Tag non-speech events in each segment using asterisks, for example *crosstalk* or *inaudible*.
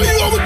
y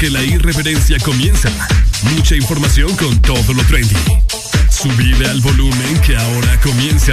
que la irreverencia comienza. Mucha información con todo lo trendy. Subide al volumen que ahora comienza.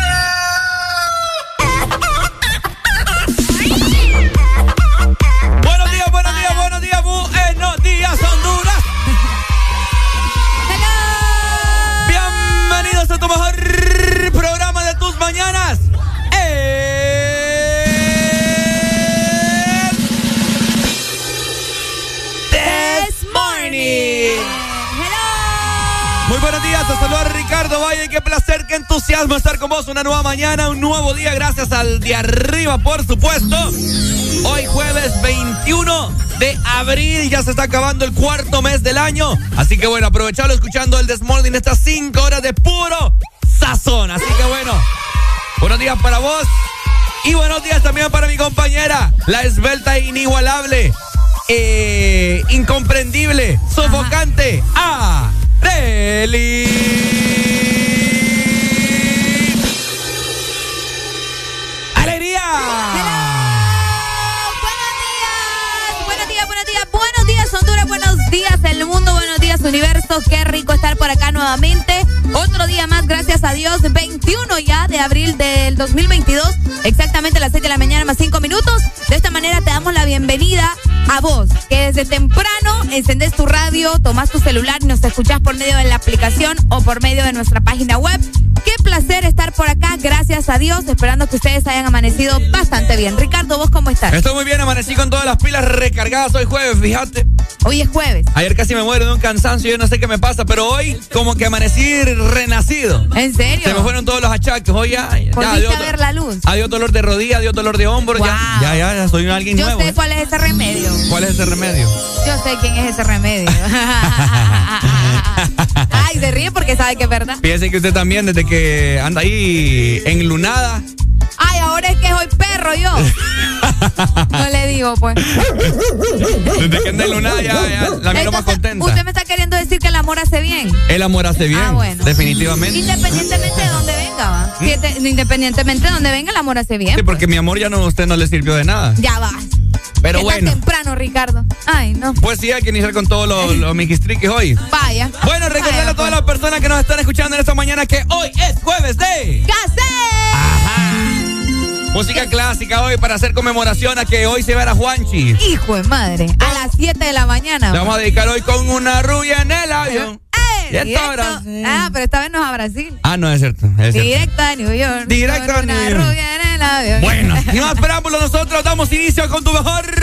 Entusiasmo estar con vos. Una nueva mañana, un nuevo día, gracias al de arriba, por supuesto. Hoy jueves 21 de abril, ya se está acabando el cuarto mes del año. Así que bueno, aprovechalo escuchando el Desmorning, estas cinco horas de puro sazón. Así que bueno, buenos días para vos. Y buenos días también para mi compañera, la esbelta e inigualable, eh, incomprendible, sofocante, Areli. Universo, qué rico estar por acá nuevamente. Otro día más, gracias a Dios, 21 ya de abril del 2022, exactamente a las 6 de la mañana más 5 minutos. De esta manera te damos la bienvenida a vos, que desde temprano encendés tu radio, tomás tu celular y nos escuchás por medio de la aplicación o por medio de nuestra página web. Qué placer estar por acá, gracias a Dios, esperando que ustedes hayan amanecido bastante bien. Ricardo, ¿vos cómo estás? Estoy muy bien, amanecí con todas las pilas recargadas hoy jueves, fíjate. Hoy es jueves. Ayer casi me muero de un cansancio, yo no sé qué me pasa, pero hoy como que amanecí renacido. ¿En serio? Se me fueron todos los achaques, hoy ya. ya dio, ver la luz. Adiós dolor de rodilla, adiós dolor de hombro, ya, ya, ya, soy alguien yo nuevo. Yo sé cuál es ese remedio. ¿Cuál es ese remedio? Yo sé quién es ese remedio. *laughs* Ay, se ríe porque sabe que es verdad. Fíjese que usted también, desde que anda ahí enlunada. Ay, ahora es que soy perro yo. *laughs* digo, pues. Desde que anda enlunada ya, ya la miro más contenta. Usted me está queriendo decir que el amor hace bien. El amor hace bien. Ah, bueno. Definitivamente. Independientemente de dónde venga, va. independientemente de dónde venga, el amor hace bien. Sí, porque pues. mi amor ya no a usted no le sirvió de nada. Ya va. Pero Está bueno. temprano, Ricardo. Ay, no. Pues sí, hay que iniciar con todos los, los hoy. Vaya. Bueno, recordarle a todas pues. las personas que nos están escuchando en esta mañana que hoy es jueves de... ¡Gasé! Música clásica hoy para hacer conmemoración a que hoy se verá Juanchi. Hijo de madre. A las 7 de la mañana. Vamos a dedicar hoy con una rubia en el avión. Eh, ah, pero esta vez no es a Brasil. Ah, no, es cierto. Directo a New York. Directo a New York. Una rubia en el avión. Bueno, *laughs* y más preámbulos, nosotros damos inicio con tu mejor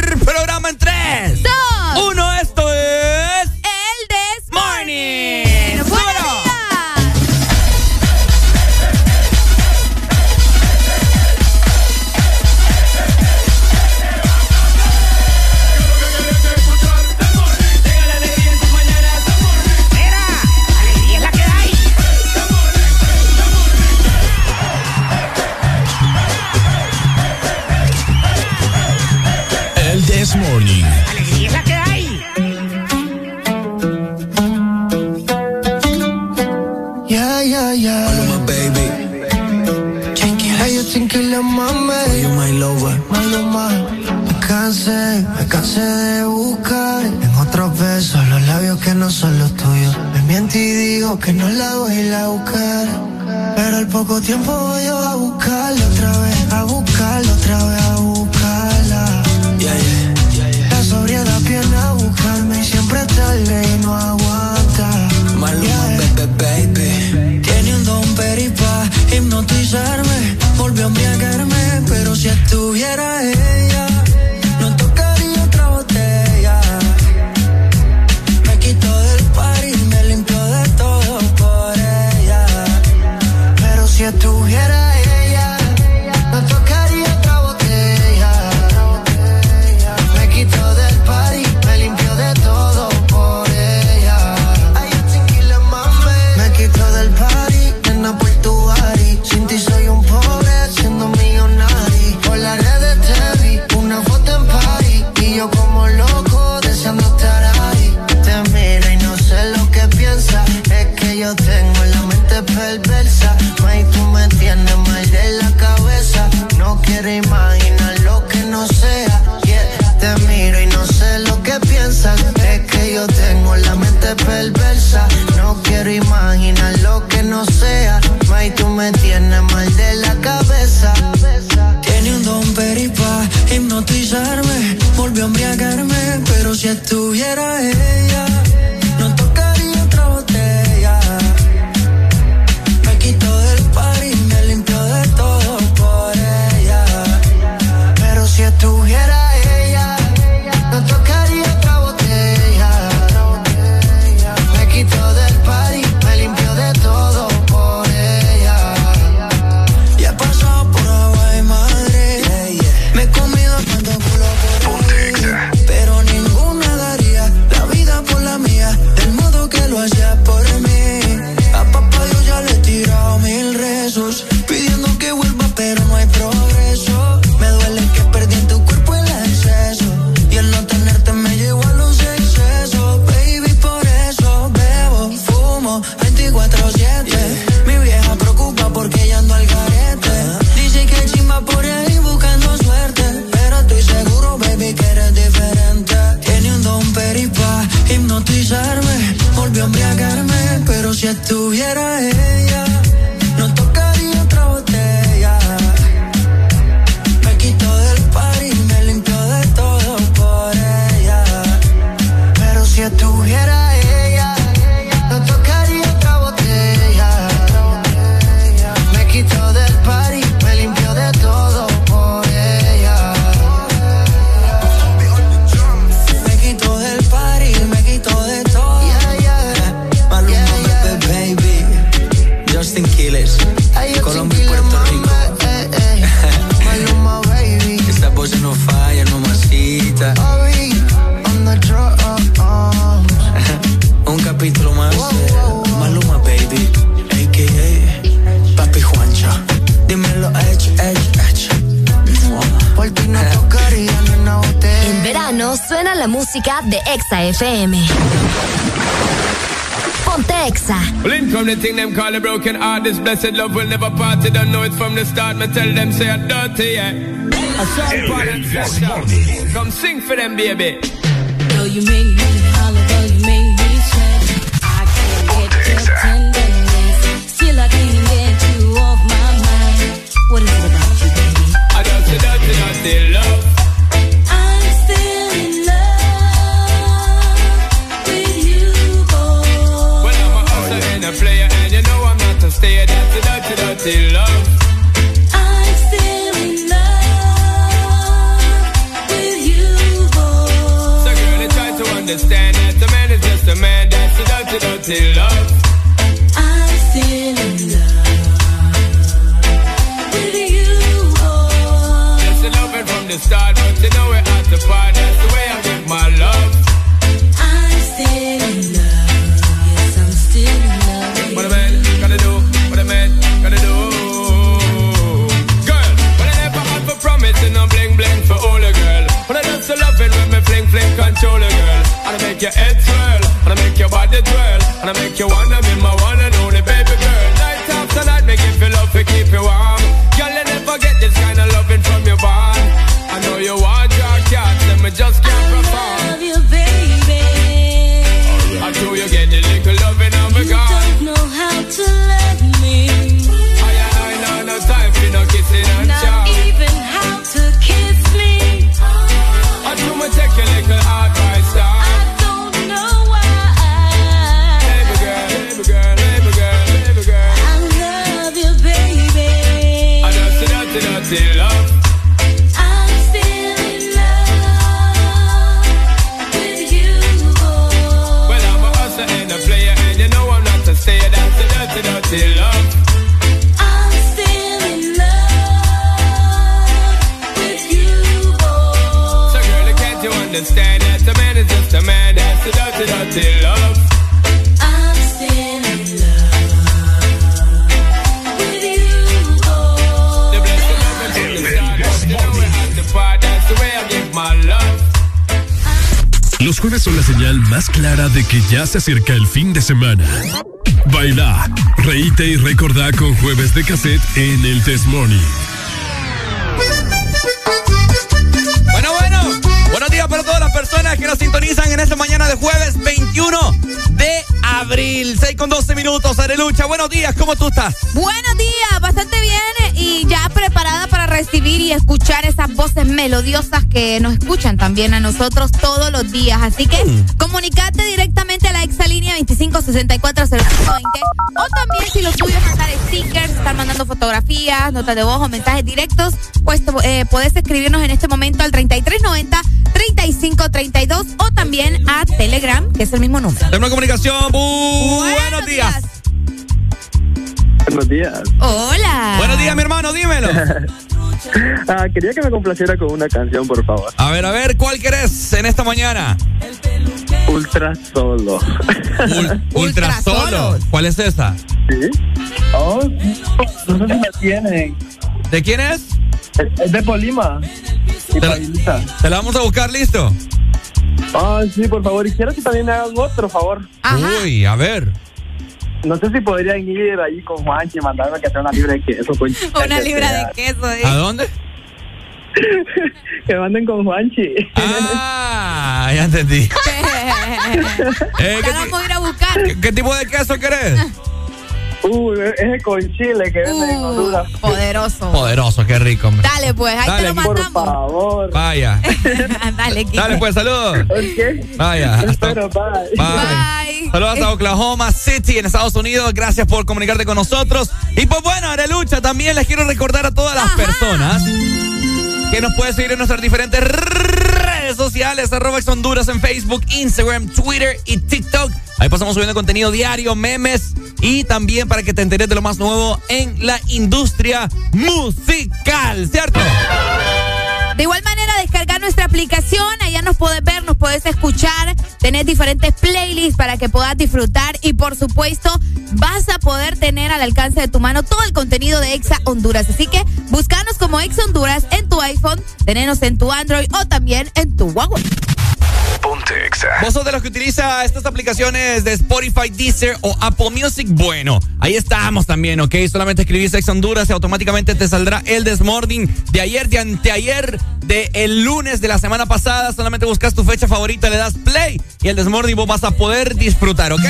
This blessed love will never part. You don't know it from the start. Me tell them say I'm dirty, yeah. A sharp part and. Come sing for them, baby. Though you make me se acerca el fin de semana. Baila, reíte y recordá con jueves de cassette en el Test Morning. Bueno, bueno. Buenos días para todas las personas que nos sintonizan en esta mañana de jueves 21 de abril. 6 con 12 minutos, Arelucha. Buenos días, ¿cómo tú estás? Buenos días, bastante bien y ya preparada para recibir y escuchar esas voces melodiosas que nos escuchan también a nosotros todos los días. Así que comunicate 25640520 o también si lo tuyo es mandar stickers, estar mandando fotografías, notas de voz o mensajes directos, pues eh, puedes escribirnos en este momento al 3390 3532 o también a Telegram, que es el mismo número. Tenemos comunicación. Bu- buenos días. Buenos días. Hola. Buenos días, mi hermano, dímelo. *laughs* Ah, quería que me complaciera con una canción, por favor. A ver, a ver, ¿cuál querés en esta mañana? Ultra solo. Ul- *laughs* ultra Ultra solo. ¿Cuál es esa? ¿Sí? Oh, no sé si la tienen. ¿De quién es? Es, es de Polima. Y Te la-. Te la vamos a buscar, listo. Ah, sí, por favor. Y quiero que también me hagan otro favor. Ajá. Uy, a ver. No sé si podrían ir ahí con Juanchi y mandarme que sea una libra de queso. Con *laughs* Una libra de queso. ¿eh? ¿A dónde? *laughs* que manden con Juanchi. Ah, ya entendí. *laughs* Eh, Ya ¿qué, lo ti- vamos a ir a buscar. qué- qué tipo de queso querés? Uy, ese con chile que venden en Uh, Honduras. poderoso. Poderoso, qué rico. hombre. Dale, pues, ahí Dale, te lo Por mandamos. favor. Vaya. *laughs* Dale, Kiko. Dale, pues, saludos. Ok. Vaya. Hasta, bye. bye. Bye. Saludos hasta Oklahoma City en Estados Unidos. Gracias por comunicarte con nosotros. Y pues bueno, Arelucha, también les quiero recordar a todas las Ajá. personas que nos pueden seguir en nuestras diferentes redes sociales, arroba Honduras en Facebook, Instagram, Twitter y TikTok. Ahí pasamos subiendo contenido diario, memes y también para que te enteres de lo más nuevo en la industria musical, ¿cierto? De igual manera, descargar nuestra aplicación, allá nos puedes ver, nos puedes escuchar, tenés diferentes playlists para que puedas disfrutar y por supuesto vas a poder tener al alcance de tu mano todo el contenido de Exa Honduras. Así que búscanos como Exa Honduras en tu iPhone, tenenos en tu Android o también en tu Huawei. Ponte Exa. ¿Vos sos de los que utiliza estas aplicaciones de Spotify, Deezer o Apple Music? Bueno, ahí estamos también, ¿ok? Solamente escribís Ex Honduras y automáticamente te saldrá el Desmorning de ayer, de anteayer, de el lunes de la semana pasada. Solamente buscas tu fecha favorita, le das play y el Desmorning vos vas a poder disfrutar, ¿ok?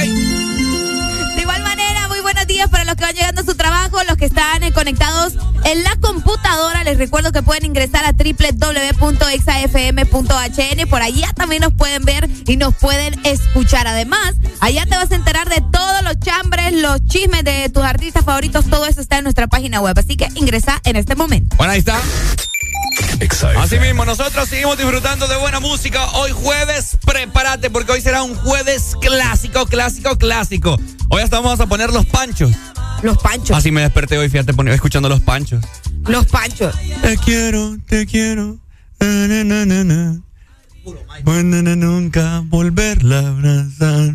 Los que van llegando a su trabajo, los que están eh, conectados en la computadora. Les recuerdo que pueden ingresar a www.exafm.hn. Por allá también nos pueden ver y nos pueden escuchar. Además, allá te vas a enterar de todos los chambres, los chismes de tus artistas favoritos. Todo eso está en nuestra página web. Así que ingresa en este momento. Bueno, ahí está. Así mismo, nosotros seguimos disfrutando de buena música. Hoy jueves, prepárate porque hoy será un jueves clásico, clásico, clásico. Hoy hasta vamos a poner los panchos. Los panchos. Así me desperté hoy, fíjate, escuchando los panchos. Los panchos. Te quiero, te quiero. Na, na, na, na, na. Bueno, na, nunca volverla a abrazar.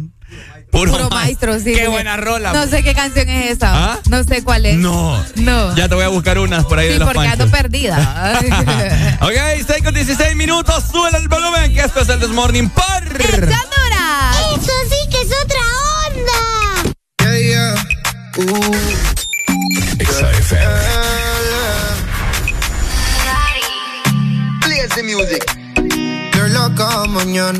Puro, Puro ma- maestro, sí. Qué buena rola. No sé qué canción es esa. ¿Ah? No sé cuál es. No. No. Ya te voy a buscar unas por ahí Sí, de los porque ando perdida. *laughs* ok, 6 con 16 minutos. Sube el volumen, que esto es el Desmorning por. ¡Honduras! Eso sí que es otra onda. Yeah, yeah. Uh. Play the music. You're loca mañana.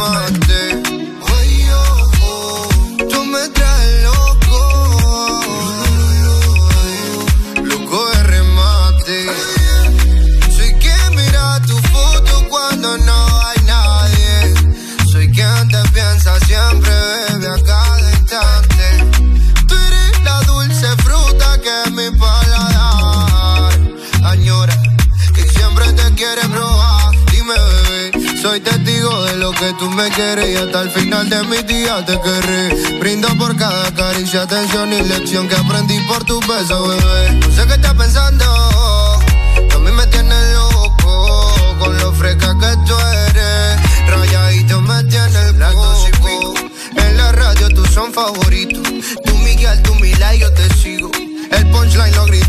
De lo que tú me quieres y hasta el final de mis días te querré. Brindo por cada caricia, atención y lección que aprendí por tu beso, bebé. No sé qué estás pensando, a mí me tienes loco con lo fresca que tú eres. Rayadito me tienes loco. En la radio tú son favoritos.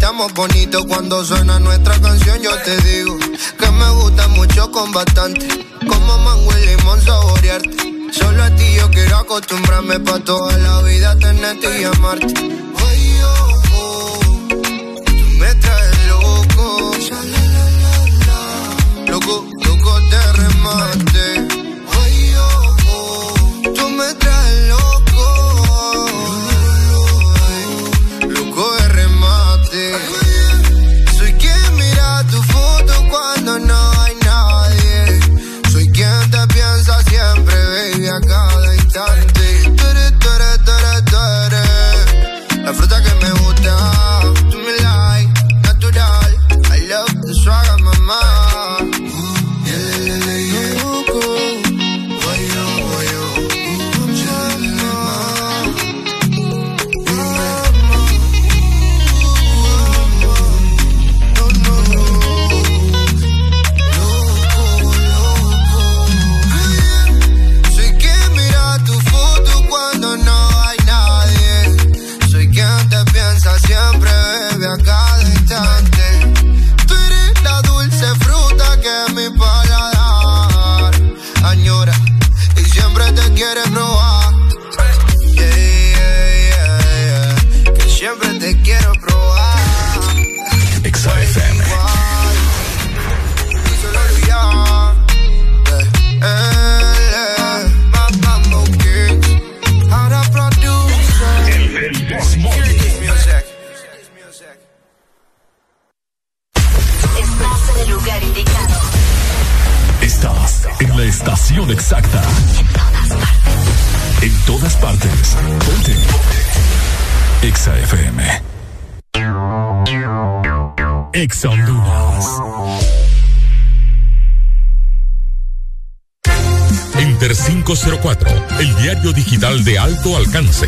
Punchline lo gritamos bonito cuando suena nuestra canción. Yo te digo que me gusta mucho con bastante. Como mango y limón saborearte. Solo a ti yo quiero acostumbrarme pa' toda la vida tenerte y amarte. Ay, oh, oh, tú me traes loco. Loco, loco de remate. Todas partes. Ponte. Exa FM. Exa Honduras. Inter 504, el diario digital de alto alcance,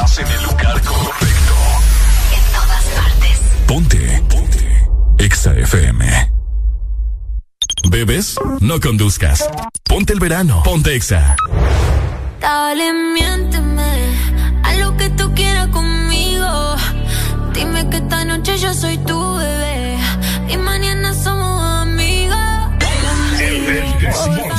Estás en el lugar correcto. En todas partes. Ponte. Ponte. Exa FM. ¿Bebes? No conduzcas. Ponte el verano. Ponte Exa. Dale, miénteme a lo que tú quieras conmigo. Dime que esta noche yo soy tu bebé y mañana somos amigos. Porfa, miénteme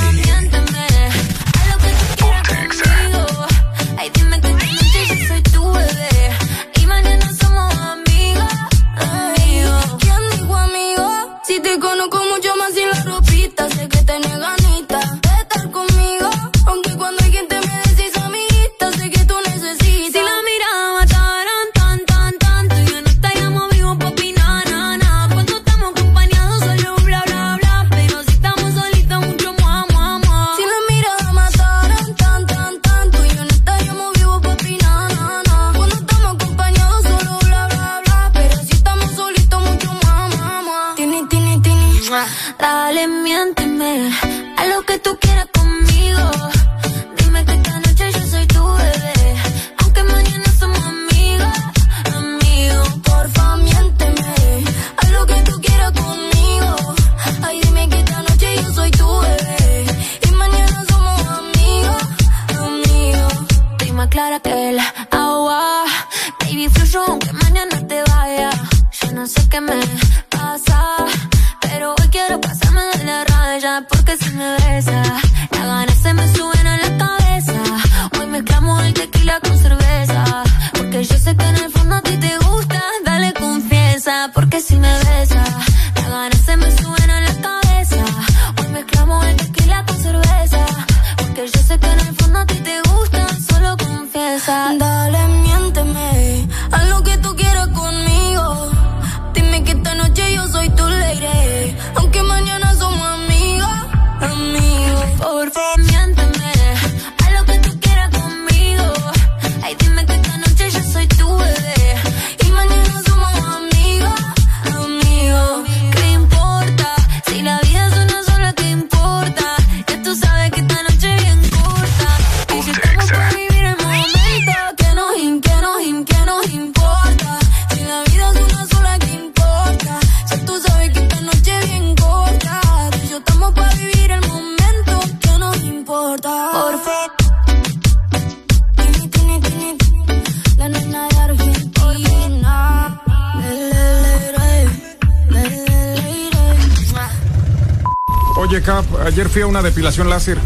ayer fui a una depilación láser.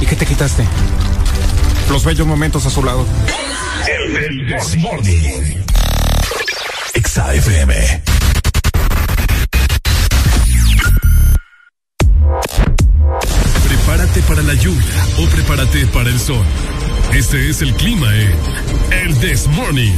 ¿Y qué te quitaste? Los bellos momentos a su lado. El This Morning. Exa FM. Prepárate para la lluvia o prepárate para el sol. Este es el clima en El This Morning.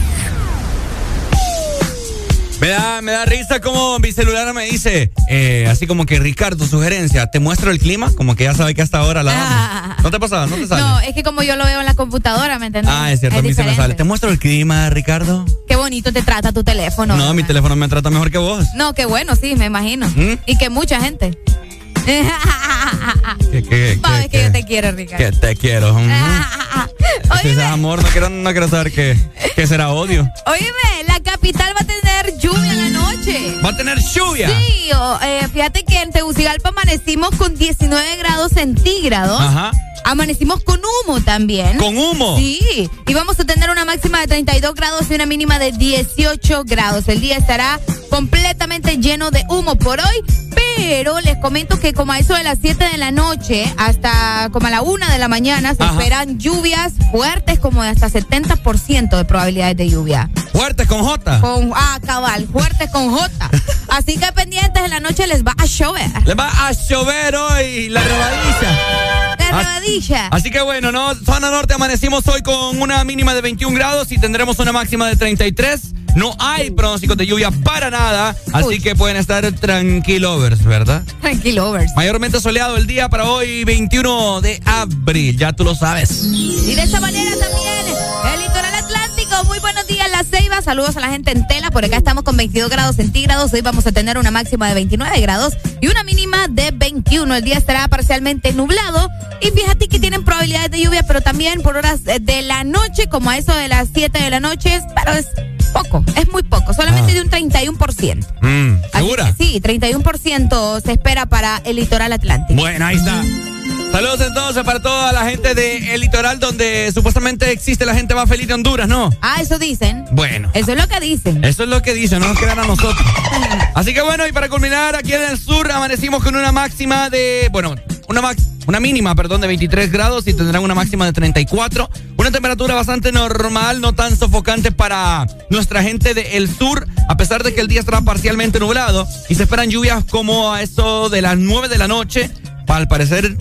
Me da, me da risa como mi celular me dice, eh, así como que Ricardo, sugerencia, te muestro el clima, como que ya sabe que hasta ahora la. Ah. ¿No te pasa? ¿No te sale? No, es que como yo lo veo en la computadora, ¿me entiendes? ah, es cierto, a mí se me sale. ¿Te muestro el clima, Ricardo? Qué bonito te trata tu teléfono. No, mi teléfono me trata mejor que vos. No, qué bueno, sí, me imagino. ¿Mm? Y que mucha gente. ¿Qué, qué, Sabes qué, que yo qué? te quiero, Ricardo. Que te quiero. Si *laughs* es amor, no quiero, no quiero saber qué, qué será odio. oíme, la capital va a tener lluvia en la noche. Va a tener lluvia. Sí, o, eh, fíjate que en Tegucigalpa amanecimos con 19 grados centígrados. Ajá. Amanecimos con humo también. ¿Con humo? Sí, y vamos a tener una máxima de 32 grados y una mínima de 18 grados. El día estará completamente lleno de humo por hoy, pero les comento que como a eso de las 7 de la noche hasta como a la 1 de la mañana se Ajá. esperan lluvias fuertes como de hasta 70% de probabilidades de lluvia. Fuertes con J. Con, ah, cabal, fuertes con J. *laughs* Así que pendientes en la noche les va a llover. Le va a llover hoy la rebadilla. Ah. Así que bueno, ¿no? Zona Norte amanecimos hoy con una mínima de 21 grados y tendremos una máxima de 33. No hay pronósticos de lluvia para nada, así que pueden estar tranquilovers, ¿verdad? Tranquilovers. Mayormente soleado el día para hoy, 21 de abril, ya tú lo sabes. Y de esta manera también, el días, La Ceiba. Saludos a la gente en tela. Por acá estamos con 22 grados centígrados. Hoy vamos a tener una máxima de 29 grados y una mínima de 21. El día estará parcialmente nublado. Y fíjate que tienen probabilidades de lluvia, pero también por horas de la noche, como a eso de las 7 de la noche. Pero es poco, es muy poco. Solamente Ah. de un 31%. Mm, ¿Segura? sí, 31% se espera para el litoral atlántico. Bueno, ahí está. Saludos entonces para toda la gente del litoral donde supuestamente existe la gente más feliz de Honduras, ¿no? Ah, eso dicen. Bueno. Eso es lo que dicen. Eso es lo que dicen, no nos quedan a nosotros. *laughs* Así que bueno, y para culminar, aquí en el sur amanecimos con una máxima de, bueno, una max, una mínima, perdón, de 23 grados y tendrán una máxima de 34. Una temperatura bastante normal, no tan sofocante para nuestra gente del sur, a pesar de que el día estará parcialmente nublado y se esperan lluvias como a eso de las 9 de la noche. Al parecer,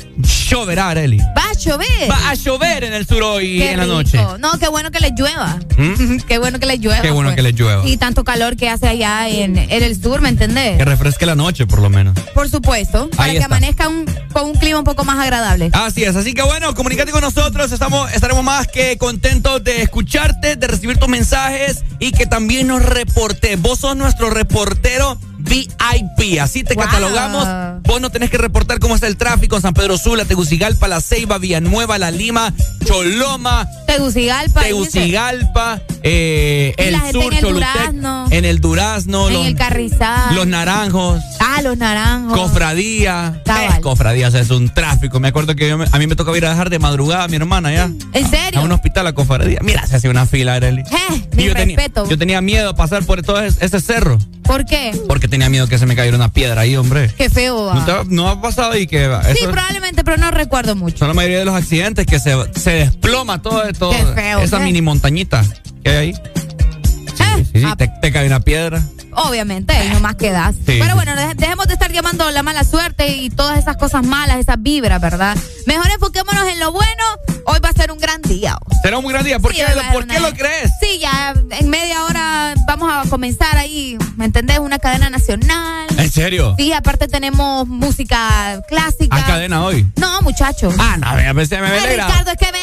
lloverá, Areli. Va a llover. Va a llover en el sur hoy Qué en la noche. No, qué bueno que les llueva. ¿Mm? qué bueno que les llueva. Qué bueno pues. que les llueva. Y tanto calor que hace allá en, en el sur, ¿me entendés? Que refresque la noche, por lo menos. Por supuesto, para que amanezca un- con un clima un poco más agradable. Así es, así que bueno, comunícate con nosotros, estamos, estaremos más que contentos de escucharte, de recibir tus mensajes y que también nos reporte. Vos sos nuestro reportero VIP, así te Wow. catalogamos. Vos no tenés que reportar cómo está el tráfico en San Pedro Sula, Tegucigalpa, La Ceiba, Villanueva, La Lima, Choloma, Tegucigalpa. Tegucigalpa, eh, el sur, en el Cholutec, Durazno. en el Durazno, En los, el Carrizal. los Naranjos. Ah, los naranjos. Cofradía. Cabal. Eh, cofradía, o sea, es un tráfico. Me acuerdo que yo me- a mí me tocaba ir a dejar de madrugada a mi hermana ya. ¿En serio? A un hospital a cofradía. Mira, se hacía una fila, Arely. Eh, yo, tenía, respeto. yo tenía miedo de pasar por todo es- ese cerro. ¿Por qué? Porque tenía miedo que se me cayera una piedra ahí, hombre. Qué feo. va. ¿No, te ha, no ha pasado ahí que va? sí, probablemente, pero no recuerdo mucho. son la mayoría de los accidentes que se, se desploma todo, todo Qué feo, esa ¿qué? mini montañita que hay ahí. Sí, sí, ah, te, te cae una piedra. Obviamente, ahí nomás quedas. Sí, Pero bueno, deje- dejemos de estar llamando la mala suerte y todas esas cosas malas, esas vibras, ¿verdad? Mejor enfoquémonos en lo bueno. Hoy va a ser un gran día. Será un gran día. ¿Por, qué, lo- haber ¿por qué una- lo crees? Sí, ya en media hora vamos a comenzar ahí, ¿me entendés? Una cadena nacional. ¿En serio? Sí, aparte tenemos música clásica. ¿Hay cadena hoy? No, muchachos. Ah, no, me Ay, alegra. Ricardo, es que me.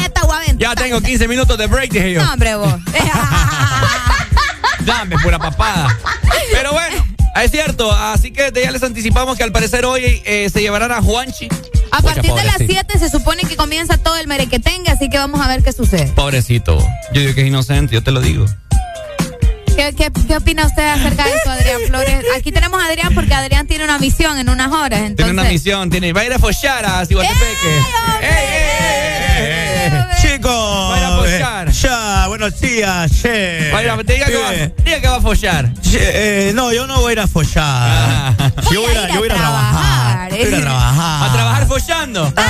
Ya tengo 15 minutos de break, dije yo. No, hombre, vos. *laughs* *laughs* Dame, pura papada. Pero bueno, es cierto. Así que ya les anticipamos que al parecer hoy eh, se llevarán a Juanchi. A partir de las pobrecito. 7 se supone que comienza todo el merequetengue, así que vamos a ver qué sucede. Pobrecito. Yo digo que es inocente, yo te lo digo. ¿Qué, qué, qué opina usted acerca de eso, Adrián Flores? Aquí tenemos a Adrián porque Adrián tiene una misión en unas horas. Entonces... Tiene una misión, tiene, va a ir a follar a Ciguatepeque. ¡Ey, ey, ey! Chicos, Va a ir a follar. eh, ya, buenos días, che. Va a ir a- diga, que va, Bien. diga que va a follar. Che, eh, no, yo no voy a ir a follar. Yo voy a, ir a- yo voy a ir a trabajar. Voy a ir a trabajar. ¿A trabajar follando? *laughs*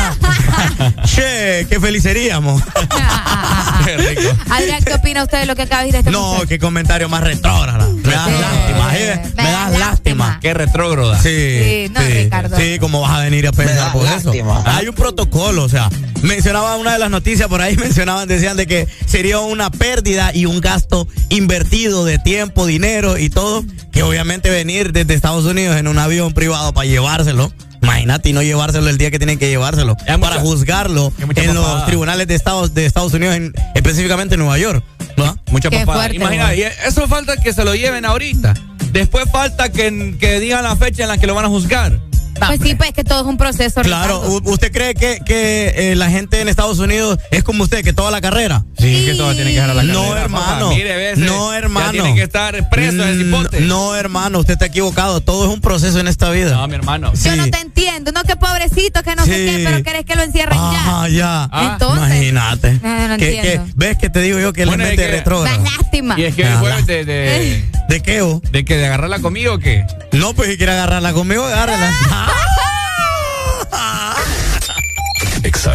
Che, qué feliz seríamos. *laughs* Qué rico. Adrián, ¿qué opina usted de lo que acaba de decir este No, qué comentario más retrógrado. Me das lástima, ¿eh? Me, das lástima. Qué retrógrada. Sí, Sí, no, Ricardo. Sí, ¿cómo vas a venir a pensar por eso? Hay un protocolo, o sea, mencionaba una de las noticias por ahí, *laughs* mencionaban, decían de que sería una pérdida y un gasto invertido de tiempo, dinero y todo, que obviamente venir desde Estados Unidos en un avión privado para llevárselo. Imagínate y no llevárselo el día que tienen que llevárselo para juzgarlo en los tribunales de Estados, de Estados Unidos, en- específicamente en Nueva York. ¿no? Mucha Qué papada. fuerte, Imagina, ¿no? y eso falta que se lo lleven ahorita. Después falta que, que digan la fecha en la que lo van a juzgar. Pues sí, pues que todo es un proceso. Claro, Ricardo. ¿usted cree que, que eh, la gente en Estados Unidos es como usted, que toda la carrera? Sí, que todo tiene que dejar a la No, carrera, hermano. papá. Mire, ve, ese- no, hermano. Tiene que estar preso ese cipote. Mm, No, hermano, usted está equivocado. Todo es un proceso en esta vida. No, mi hermano. Sí. Yo no te entiendo, no que pobrecito, que no sé Sí. qué, pero querés que lo encierren Ah, ya. ya. Ah. Entonces, Imagínate. No, no Que-. ¿Ves que te digo yo que Bueno, mente que- retrógrada? da lástima. Y es que Ah, después de, de, *laughs* ¿De qué, vos? de que de agarrarla conmigo o qué? No, pues si quiere agarrarla conmigo, agárrala. *laughs* Exa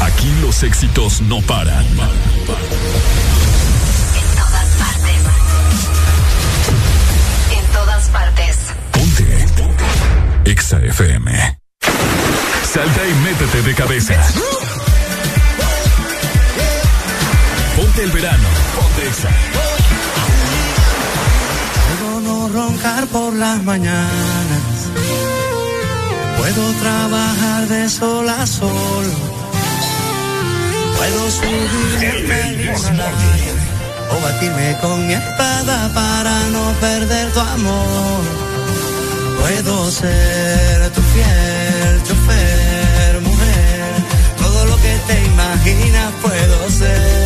Aquí los éxitos no paran. firme con mi espada para no perder tu amor. Puedo ser tu fiel chofer, mujer, todo lo que te imaginas puedo ser.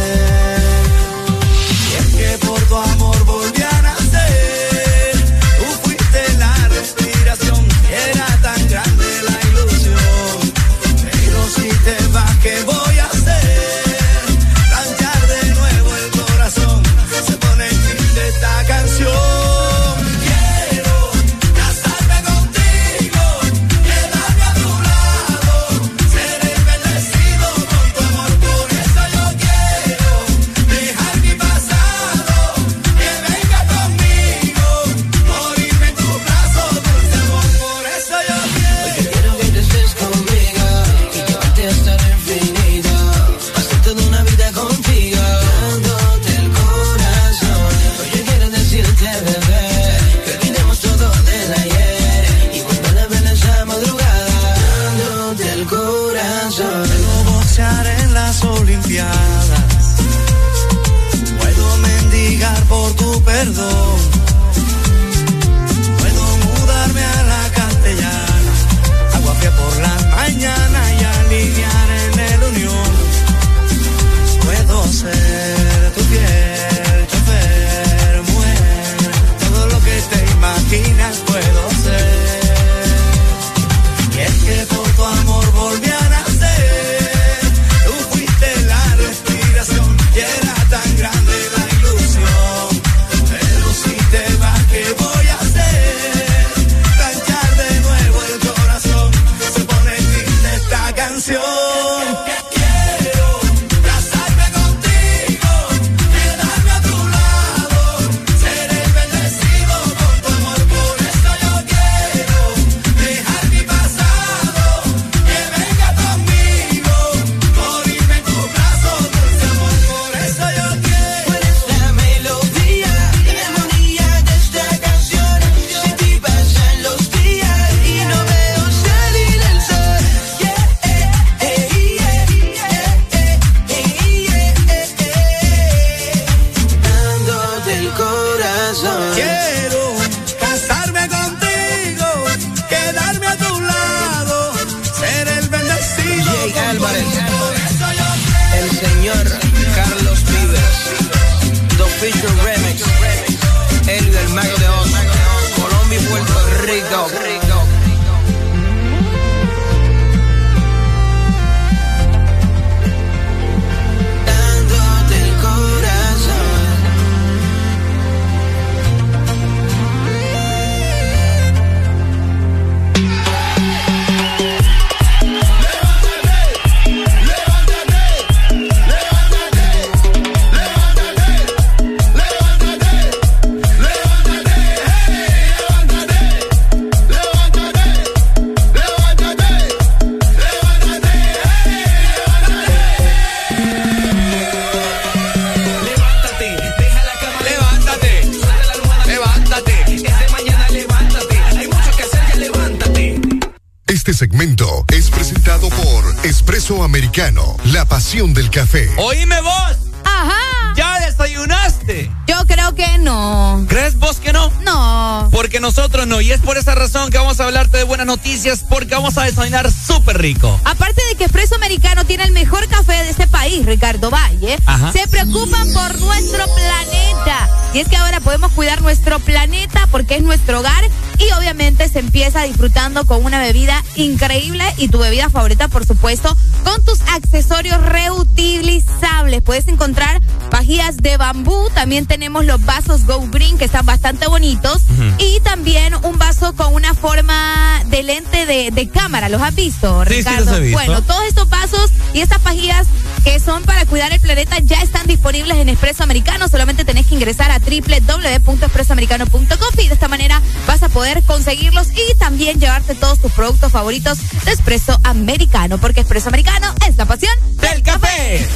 Noticias porque vamos a desayunar súper rico. Aparte de que Espresso Americano tiene el mejor café de este país, Ricardo Valle, Ajá. se preocupan por nuestro planeta. Y es que ahora podemos cuidar nuestro planeta porque es nuestro hogar y obviamente se empieza disfrutando con una bebida increíble y tu bebida favorita, por supuesto, con tus accesorios reutilizables. Puedes encontrar pajillas de bambú, también tenemos los vasos Go Green que están bastante bonitos y también un vaso con una forma de lente de, de cámara. ¿Los has visto, Sí, sí, Ricardo? los he visto. Bueno, todos estos vasos y estas pajillas que son para cuidar el planeta ya están disponibles en Espresso Americano. Solamente tenés que ingresar a www.espressoamericano.com y de esta manera vas a poder conseguirlos y también llevarte todos tus productos favoritos de Espresso Americano, porque Espresso Americano es la pasión del café.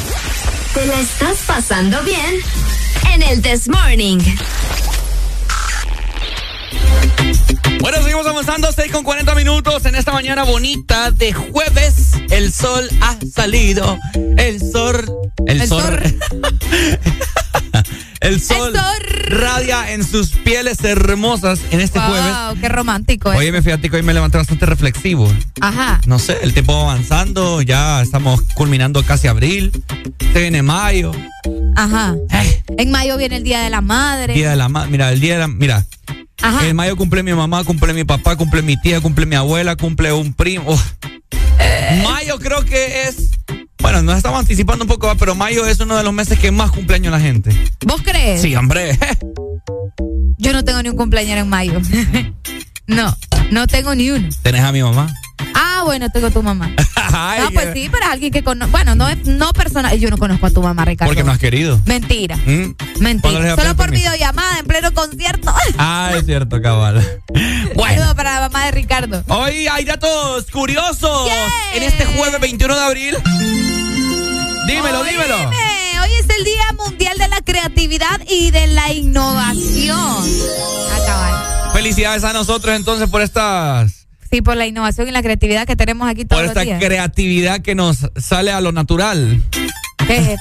¿Te la estás pasando bien? En el This Morning. Bueno, seguimos avanzando, 6 con 40 minutos en esta mañana bonita de jueves. El sol ha salido. El sol. El, El sol. sol. *laughs* el sol. radia en sus pieles hermosas en este jueves. Wow, qué romántico. ¿eh? Oye, me fíjate que hoy me levanté bastante reflexivo. Ajá. No sé, el tiempo va avanzando, ya estamos culminando casi abril. Se viene mayo, Ajá. En mayo viene el Día de la Madre. día de la madre. Mira, el día de la. Mira. Ajá. En mayo cumple mi mamá, cumple mi papá, cumple mi tía, cumple mi abuela, cumple un primo. Mayo creo que es. Bueno, nos estamos anticipando un poco, pero mayo es uno de los meses que más cumpleaños la gente. ¿Vos crees? Sí, hombre. *laughs* Yo no tengo ni un cumpleaños en mayo. *laughs* no, no tengo ni uno. Tenés a mi mamá. Ah, bueno, tengo tu mamá. Ay, no, pues sí, pero es alguien que conoce. Bueno, no es no personal. Yo no conozco a tu mamá, Ricardo. Porque no has querido. Mentira. ¿Mm? ¿Cuándo les Mentira. Solo por videollamada en pleno concierto. *laughs* Ah, es cierto, cabal. Saludo para la mamá de Ricardo. Hoy hay datos curiosos en este jueves 21 de abril. Dímelo, dímelo. Oíme, Hoy es el Día Mundial de la Creatividad y de la Innovación. Ah, cabal. Felicidades a nosotros entonces por estas Sí, por la innovación y la creatividad que tenemos aquí todos por los esta días. creatividad que nos sale a lo natural. Qué,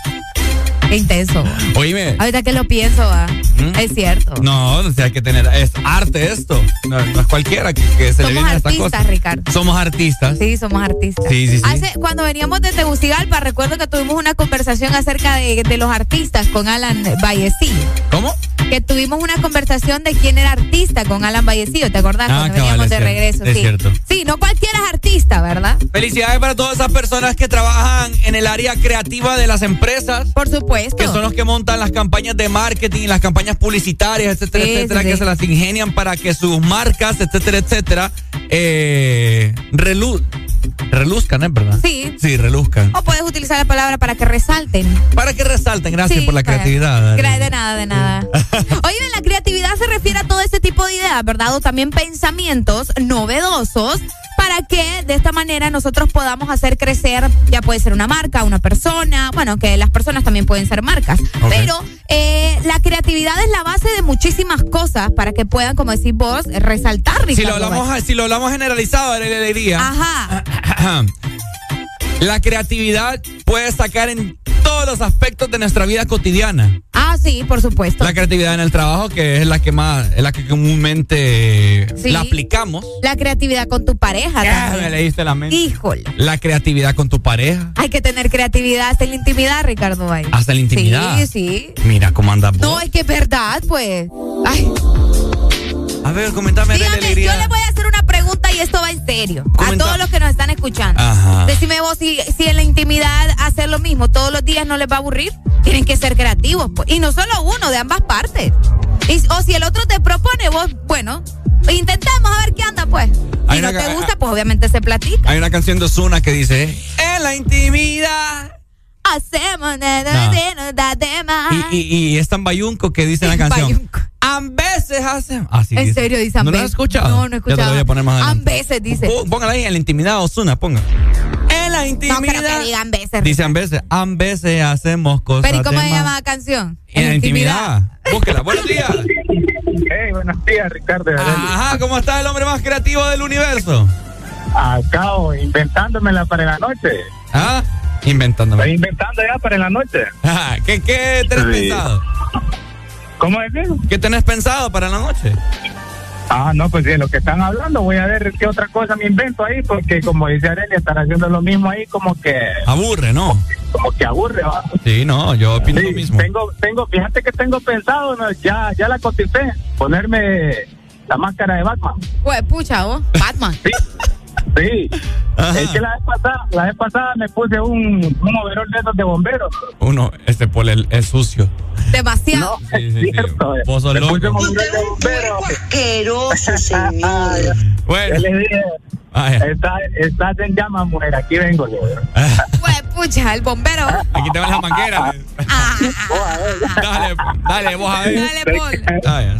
qué intenso. Oíme. Ahorita que lo pienso, va. ¿Mm? es cierto. No, o sea, hay que tener es arte esto. No, no es cualquiera que, que se le Somos viene esta artistas, cosa. Ricardo. Somos artistas. Sí, somos artistas. Sí, sí, sí. Hace, cuando veníamos de Tegucigalpa, recuerdo que tuvimos una conversación acerca de, de los artistas con Alan Vallecillo. ¿Cómo? Que tuvimos una conversación de quién era artista con Alan Vallecillo, ¿te acordás? Ah, cuando cabal, veníamos de regreso. es sí. cierto. Sí, no cualquiera es artista, ¿verdad? Felicidades para todas esas personas que trabajan en el área creativa de las empresas. Por supuesto. Que son los que montan las campañas de marketing, las campañas publicitarias, etcétera, Sí, etcétera, sí, que sí. se las ingenian para que sus marcas, etcétera, etcétera, eh, reluzcan, ¿es verdad? Sí. Sí, reluzcan. O puedes utilizar la palabra para que resalten. Para que resalten, gracias Sí, por la creatividad. Gra- De nada, de nada. *laughs* Oye, la creatividad se refiere a todo ese tipo de ideas, ¿verdad? O también pensamientos novedosos para que de esta manera nosotros podamos hacer crecer, ya puede ser una marca, una persona, bueno, que las personas también pueden ser marcas, pero eh, la creatividad es la base de muchísimas cosas para que puedan, como decís vos, resaltar, Ricardo. Si lo hablamos, si lo hablamos generalizado, le le diría. Ajá. *clears throat* La creatividad puede sacar en todos los aspectos de nuestra vida cotidiana. Ah, sí, por supuesto. La creatividad en el trabajo, que es la que más, es la que comúnmente Sí. la aplicamos. La creatividad con tu pareja. Ya, me leíste la mente. Híjole. La creatividad con tu pareja. Hay que tener creatividad hasta en la intimidad, Ricardo. Bay. Hasta en la intimidad. Sí, sí. Mira cómo andas. No, es que es verdad, pues. Ay, A ver, comentame, dígame, yo le voy a hacer una pregunta y esto va en serio. Comenta- A todos los que nos están escuchando. Ajá. Decime vos si, si en la intimidad hacer lo mismo todos los días no les va a aburrir. Tienen que ser creativos. pues. Y no solo uno, de ambas partes. Y- o si el otro te propone, vos, bueno, intentemos a ver qué anda, pues. Si no te gusta, pues obviamente se platica. Hay una canción de Ozuna que dice, en la intimidad. Hacemos nada No. de nada de más. Y, y, y es tan bayunco que dice la *laughs* canción. A veces hacemos. Así ¿En dice. serio dice ¿No lo has escuchado? No, no he Ya te lo escuchado. voy a poner más adelante. Ambeses dice. Pó- Póngala ahí en la intimidad, Ozuna, ponga. En la intimidad. No creo que digan veces. Dice a veces, a veces hacemos cosas. Pero ¿y cómo se más". llama la canción? En la intimidad. Búsquela. Buenos días. Hey, buenos días, Ricardo. Ajá, ¿cómo está el hombre más creativo del universo? Acá, oh, inventándomela para la noche. ¿Ah? Inventándome. Estoy inventando ya para la noche. Ajá, *laughs* ¿Qué, qué tenés Sí. pensado? ¿Cómo decís? ¿Qué tenés pensado para la noche? Ah, no, pues de lo que están hablando, voy a ver qué otra cosa me invento ahí, porque como dice Arely, están haciendo lo mismo ahí, como que, Aburre, ¿no? como que aburre, ¿va? Sí, no, yo opino Sí, lo mismo. Tengo, tengo, fíjate que tengo pensado, ¿no? ya, ya la coticé, ponerme la máscara de Batman. Pues, pucha, vos. Batman. Sí. *laughs* Es que la vez pasada, la vez pasada me puse un, un overol de esos de bomberos. Uno, este pol el- es sucio. Demasiado. Sí, sí, sí. Vos sos Me loco. puse un overol de bomberos. Asqueroso, señor. Bueno. Yo le dije, está, estás en llamas, mujer, aquí vengo. Pues, *laughs* pucha, el bombero. Aquí te van las mangueras. dale, dale, vos a ver. Dale, Paul. Ah, ya.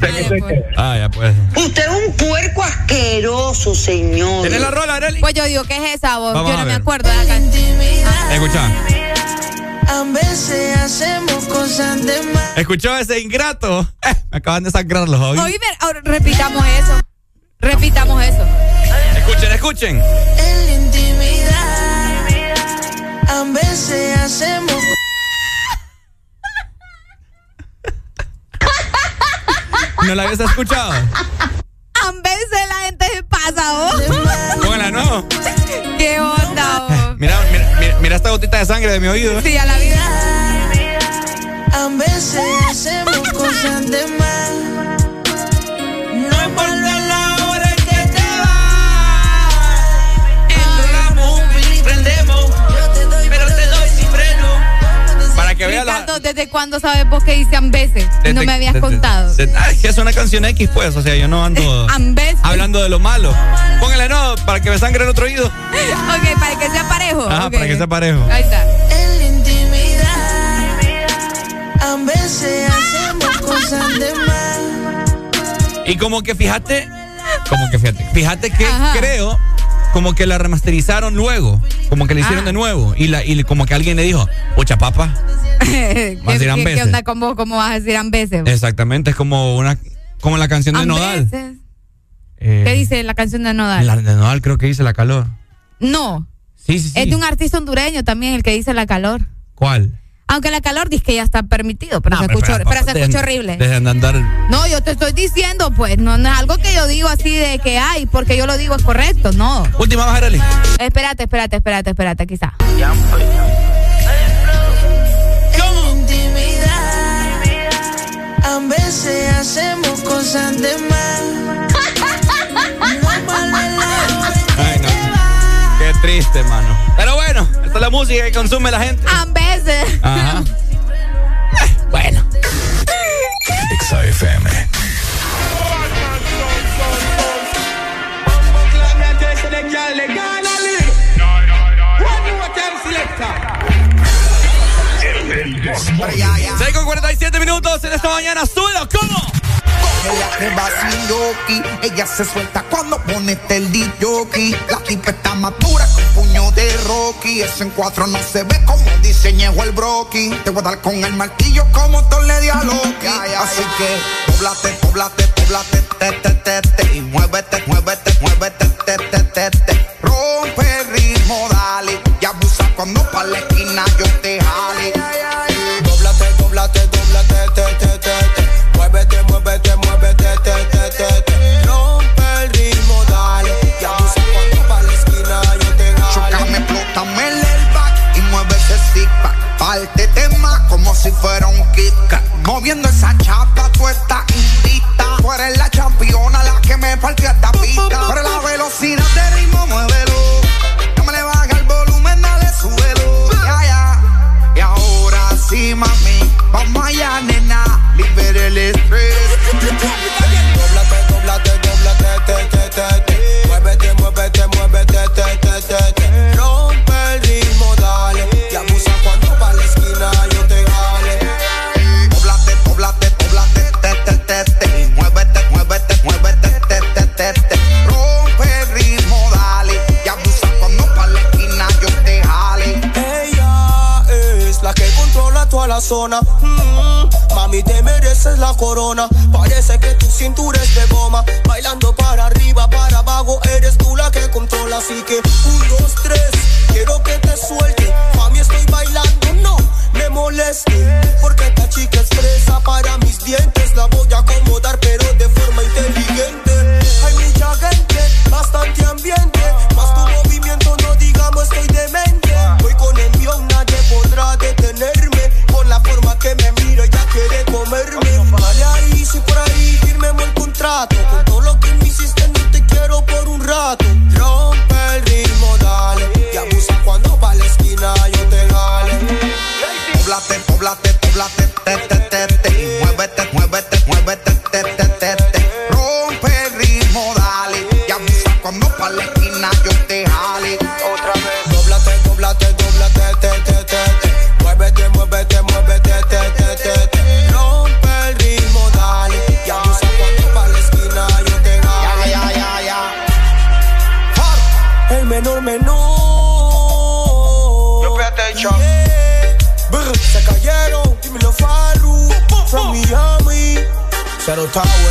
Ah, ya, pues. Usted es un puerco asqueroso, señor. ¿Tienes la rola, Arely? Pues yo digo, ¿qué es esa voz? Vamos Yo no me acuerdo de la canción. Escucha. A veces hacemos cosas de más. ¿Escuchó ese ingrato? Eh, me acaban de sangrar los oídos. Oíme, repitamos eso. Repitamos eso. Escuchen, escuchen. En la intimidad. A veces hacemos. *laughs* ¿No la habías escuchado? A veces la gente se pasa, vos. Póngala, no. ¿Qué onda, vos? Mira, mira, mira, esta gotita de sangre de mi oído. Sí, a la vida. A veces hacemos cosas de más. ¿Desde cuándo sabes vos que dicen veces? Y no me habías desde- contado. desde- ah, es que es una canción X, pues. O sea, yo no ando *laughs* hablando de lo malo. Póngale no, para que me sangre el otro oído. *laughs* Ok, para que sea parejo. Ajá, Ok. para que sea parejo. Ahí está. En la intimidad. A veces hacemos cosas de más. Y como que fíjate, como que fíjate, fíjate que Ajá. creo como que la remasterizaron luego, como que la hicieron Ah. de nuevo y la y como que alguien le dijo, "Pucha papa." *laughs* ¿Qué, *laughs* Vas a decir qué- qué onda con vos? ¿Cómo vas a decir ambeses? Exactamente, es como una como la canción de Nodal. Eh, ¿Qué dice la canción de Nodal? La de Nodal creo que dice la calor. No. Sí, sí, sí. Es de un artista hondureño también el que dice la calor. ¿Cuál? Aunque la calor dice que ya está permitido, pero, se, Hombre, escuchó, pero, se horrible. Dejen de andar No, yo te estoy diciendo, pues, no, no es algo que yo digo así de que hay, porque yo lo digo es correcto, no. Última baja, Arely. Espérate, espérate, espérate, espérate, quizá. La intimidad. A veces hacemos cosas de. No en Ay, no. Qué triste, mano. Pero bueno, esta es la música que consume la gente. A Ajá. Bueno. XFM. Seis con 47 minutos en esta mañana. ¡Súbelo! ¿Cómo? Ella que va sin yoki, ella se suelta cuando pone el jockey. La tipa está madura con puño de Rocky. Eso en cuatro no se ve como diseñó el broki. Te voy a dar con el martillo como Thor le dio a Loki. Así que, poblate, poblate, poblate, te, te, te, te. Y muévete, muévete, muévete, te, te, te, te. Rompe el ritmo, dale. Y abusa cuando pa' la esquina yo te jale. Un Kit Kat. Moviendo esa chapa, tú estás invita. Tú eres la championa, la que me partió esta pista. Pero la velocidad de ritmo, muévelo. No me le baja el volumen, dale, súbelo. Ya, ya. Y ahora sí, mami, vamos allá, nena. Libera el estrés. La zona. Mm, mami, te mereces la corona. Parece que tu cintura es de goma. Bailando para arriba, para abajo, eres tú la que controla. Así que, un, dos, tres, quiero que te suelte. Mami, estoy bailando, no me moleste. power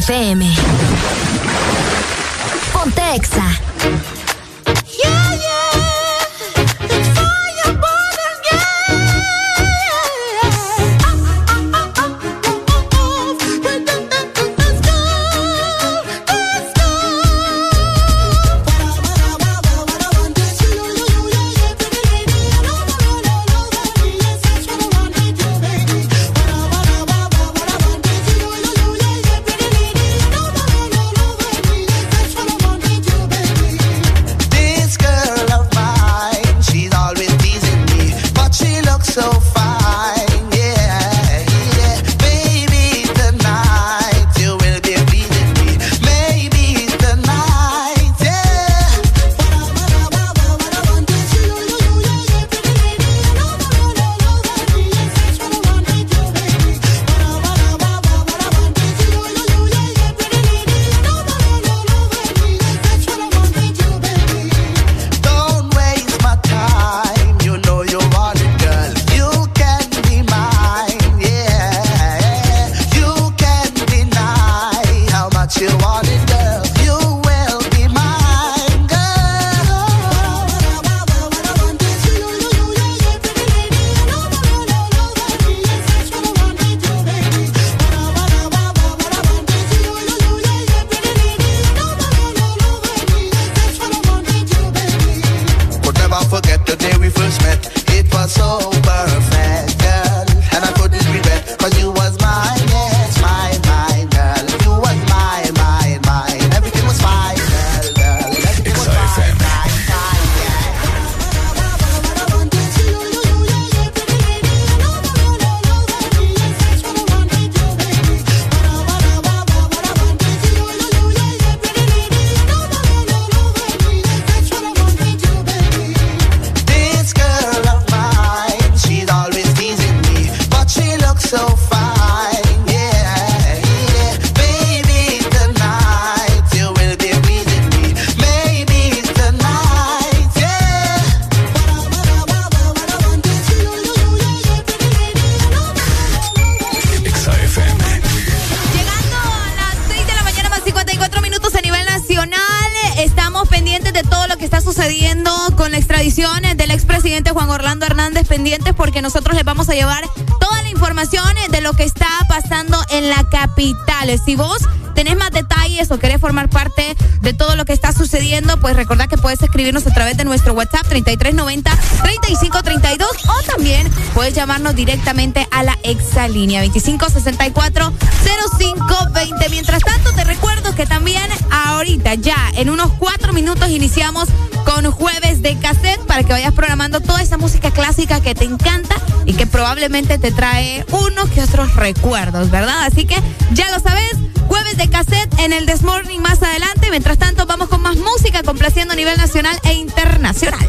FM. Puedes llamarnos directamente a la exalínea 2564-0520. Mientras tanto, te recuerdo que también ahorita. Ya en unos cuatro minutos iniciamos con jueves de cassette para que vayas programando toda esa música clásica que te encanta y que probablemente te trae unos que otros recuerdos, ¿verdad? Así que ya lo sabes, jueves de cassette en el This Morning más adelante. Mientras tanto, vamos con más música complaciendo a nivel nacional e internacional.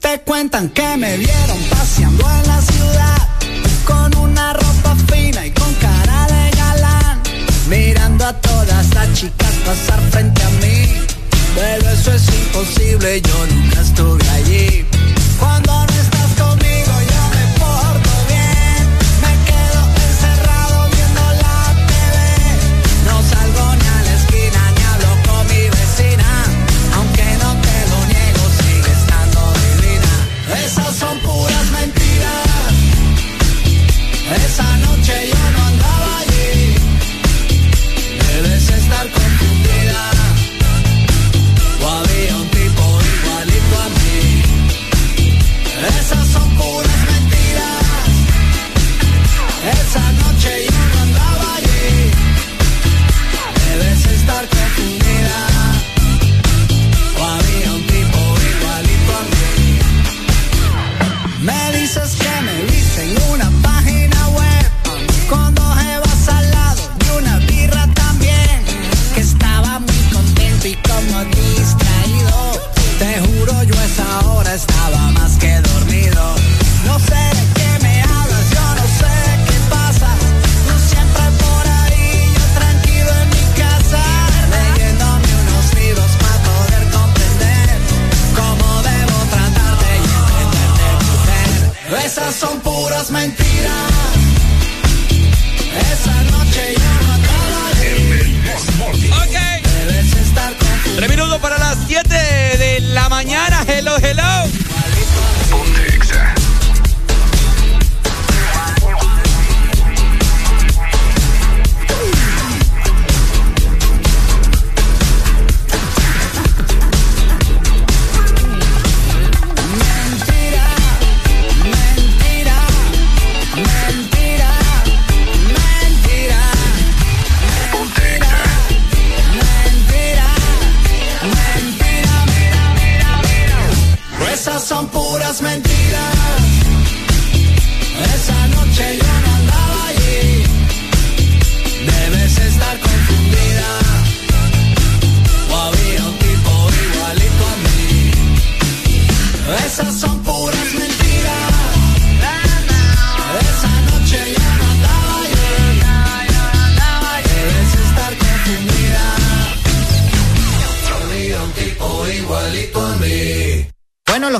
Te cuentan que me vieron paseando en la ciudad con una ropa fina y con cara de galán, mirando a todas las chicas pasar frente a mí. Pero eso es imposible, yo nunca estuve allí. Cuando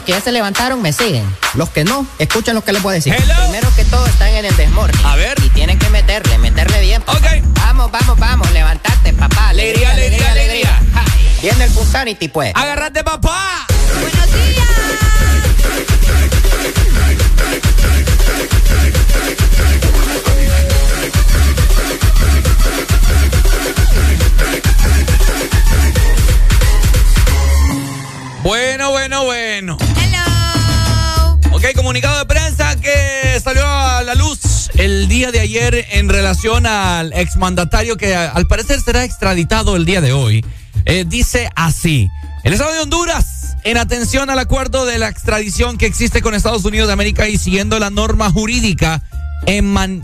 los que ya se levantaron me siguen. Los que no, escuchen lo que les voy a decir. Primero que todo están en el desmorning. A ver. Y tienen que meterle, meterle bien. papá. Vamos, vamos, vamos, levantate, papá. Alegría, alegría, alegría. Ja. Viene el Punsanity, pues. Agárrate, papá. De ayer en relación al exmandatario que al parecer será extraditado el día de hoy. Eh, dice así. El Estado de Honduras, en atención al acuerdo de la extradición que existe con Estados Unidos de América y siguiendo la norma jurídica eman-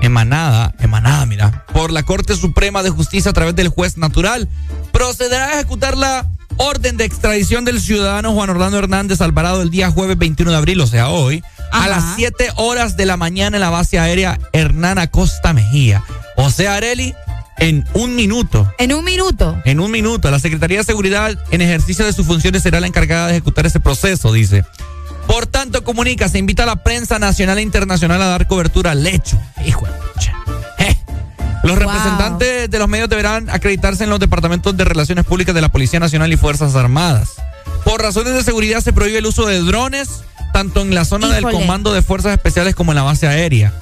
emanada, emanada, mira, por la Corte Suprema de Justicia a través del juez natural, procederá a ejecutar la orden de extradición del ciudadano Juan Orlando Hernández Alvarado el día jueves 21 de abril, o sea, hoy, a las 7 horas de la mañana en la base aérea Hernán Acosta Mejía. O sea, Areli, en un minuto. En un minuto. En un minuto, la Secretaría de Seguridad en ejercicio de sus funciones será la encargada de ejecutar ese proceso, dice. Por tanto, comunica, se invita a la prensa nacional e internacional a dar cobertura al hecho. Hijo de pucha. Eh. Los Wow. representantes de los medios deberán acreditarse en los departamentos de Relaciones Públicas de la Policía Nacional y Fuerzas Armadas. Por razones de seguridad se prohíbe el uso de drones, tanto en la zona del. Comando de Fuerzas Especiales como en la base aérea.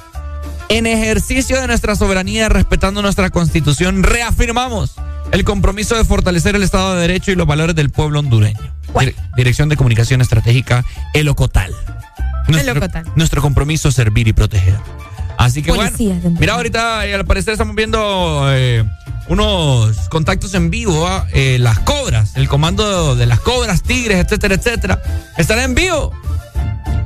En ejercicio de nuestra soberanía, respetando nuestra constitución, reafirmamos el compromiso de fortalecer el Estado de Derecho y los valores del pueblo hondureño. Dir- Dirección de Comunicación Estratégica, el Ocotal. Nuestro, Ocotal. nuestro compromiso es servir y proteger. Así que bueno, mira ahorita eh, al parecer estamos viendo eh, unos contactos en vivo, eh, las cobras, el comando de las cobras, tigres, etcétera, etcétera. Estará en vivo.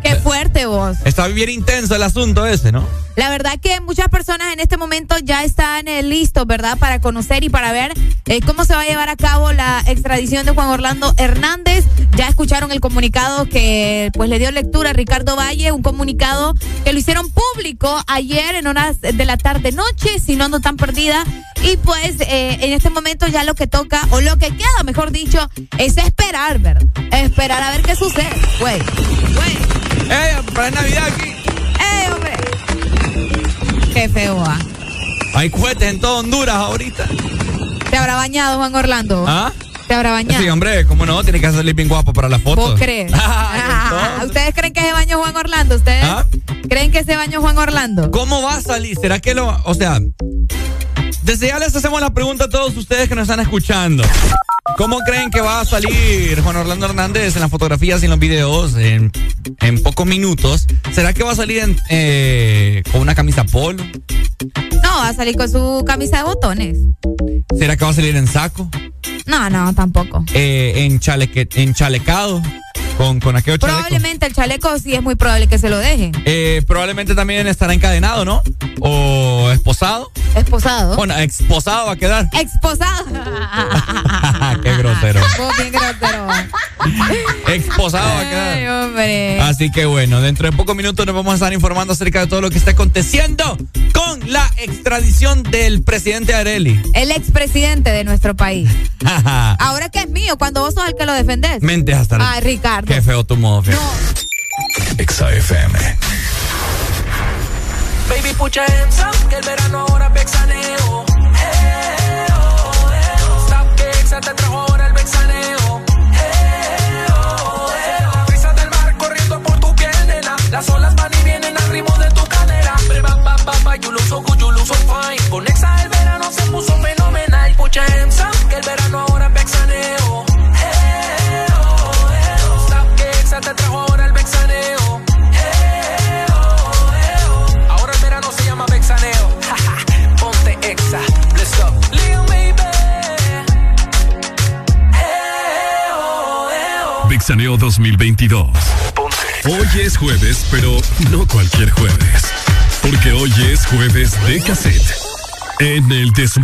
Qué fuerte vos. Está bien intenso el asunto ese, ¿no? La verdad que muchas personas en este momento ya están eh, listos, ¿verdad? Para conocer y para ver eh, cómo se va a llevar a cabo la extradición de Juan Orlando Hernández. Ya escucharon el comunicado que pues le dio lectura a Ricardo Valle, un comunicado que lo hicieron público ayer en horas de la tarde noche, si no ando tan perdida. Y pues eh, en este momento ya lo que toca, o lo que queda, mejor dicho, es esperar, ¿verdad? Esperar a ver qué sucede. Güey, güey. ¡Eh, para Navidad aquí! ¡Eh, hombre! Qué feo, ah. Hay cohetes en todo Honduras ahorita. ¿Te habrá bañado, Juan Orlando? ¿Ah? ¿Te habrá bañado? Sí, hombre, ¿cómo no? Tiene que salir bien guapo para la foto. ¿Vos crees? *laughs* Ah, ¿Ustedes creen que se bañó Juan Orlando? ¿Ustedes ¿Ah? creen que se bañó Juan Orlando? ¿Cómo va a salir? ¿Será que lo.? O sea, desde ya les hacemos la pregunta a todos ustedes que nos están escuchando. ¿Cómo creen que va a salir Juan Orlando Hernández en las fotografías y en los videos en, en pocos minutos? ¿Será que va a salir en, eh, con una camisa polo? No, va a salir con su camisa de botones. ¿Será que va a salir en saco? No, no, tampoco. Eh, en, chaleque, en chalecado? Con, con aquellos chalecos. Probablemente el chaleco sí es muy probable que se lo dejen. Eh, probablemente también estará encadenado, ¿no? O esposado. Esposado. Bueno, exposado va a quedar. *laughs* Exposado. *laughs* Qué grosero. Vos bien grosero. Exposado va a quedar. Ay, hombre. Así que bueno, dentro de pocos minutos nos vamos a estar informando acerca de todo lo que está aconteciendo con la extradición del presidente Areli. El expresidente de nuestro país. *laughs* Ahora que es mío, cuando vos sos el que lo defendés. Mente hasta el- Ay, Ricardo. Qué feo tu. Exa FM. Baby, put your hands up, que el verano ahora. Eh, oh, eh, oh. Stop que Exa te trajo ahora el vexaneo. Eh, oh, eh, oh. Brisa del mar corriendo por tu piel, nena. Las olas van y vienen al ritmo de tu cadera. Ba, ba, ba, ba, you look so good, you look so fine. Con Exa el verano se puso fenomenal. Put your hands up, que el verano Vixaneo 2022. Hoy es jueves, pero no cualquier jueves. Porque hoy es jueves de cassette. En el This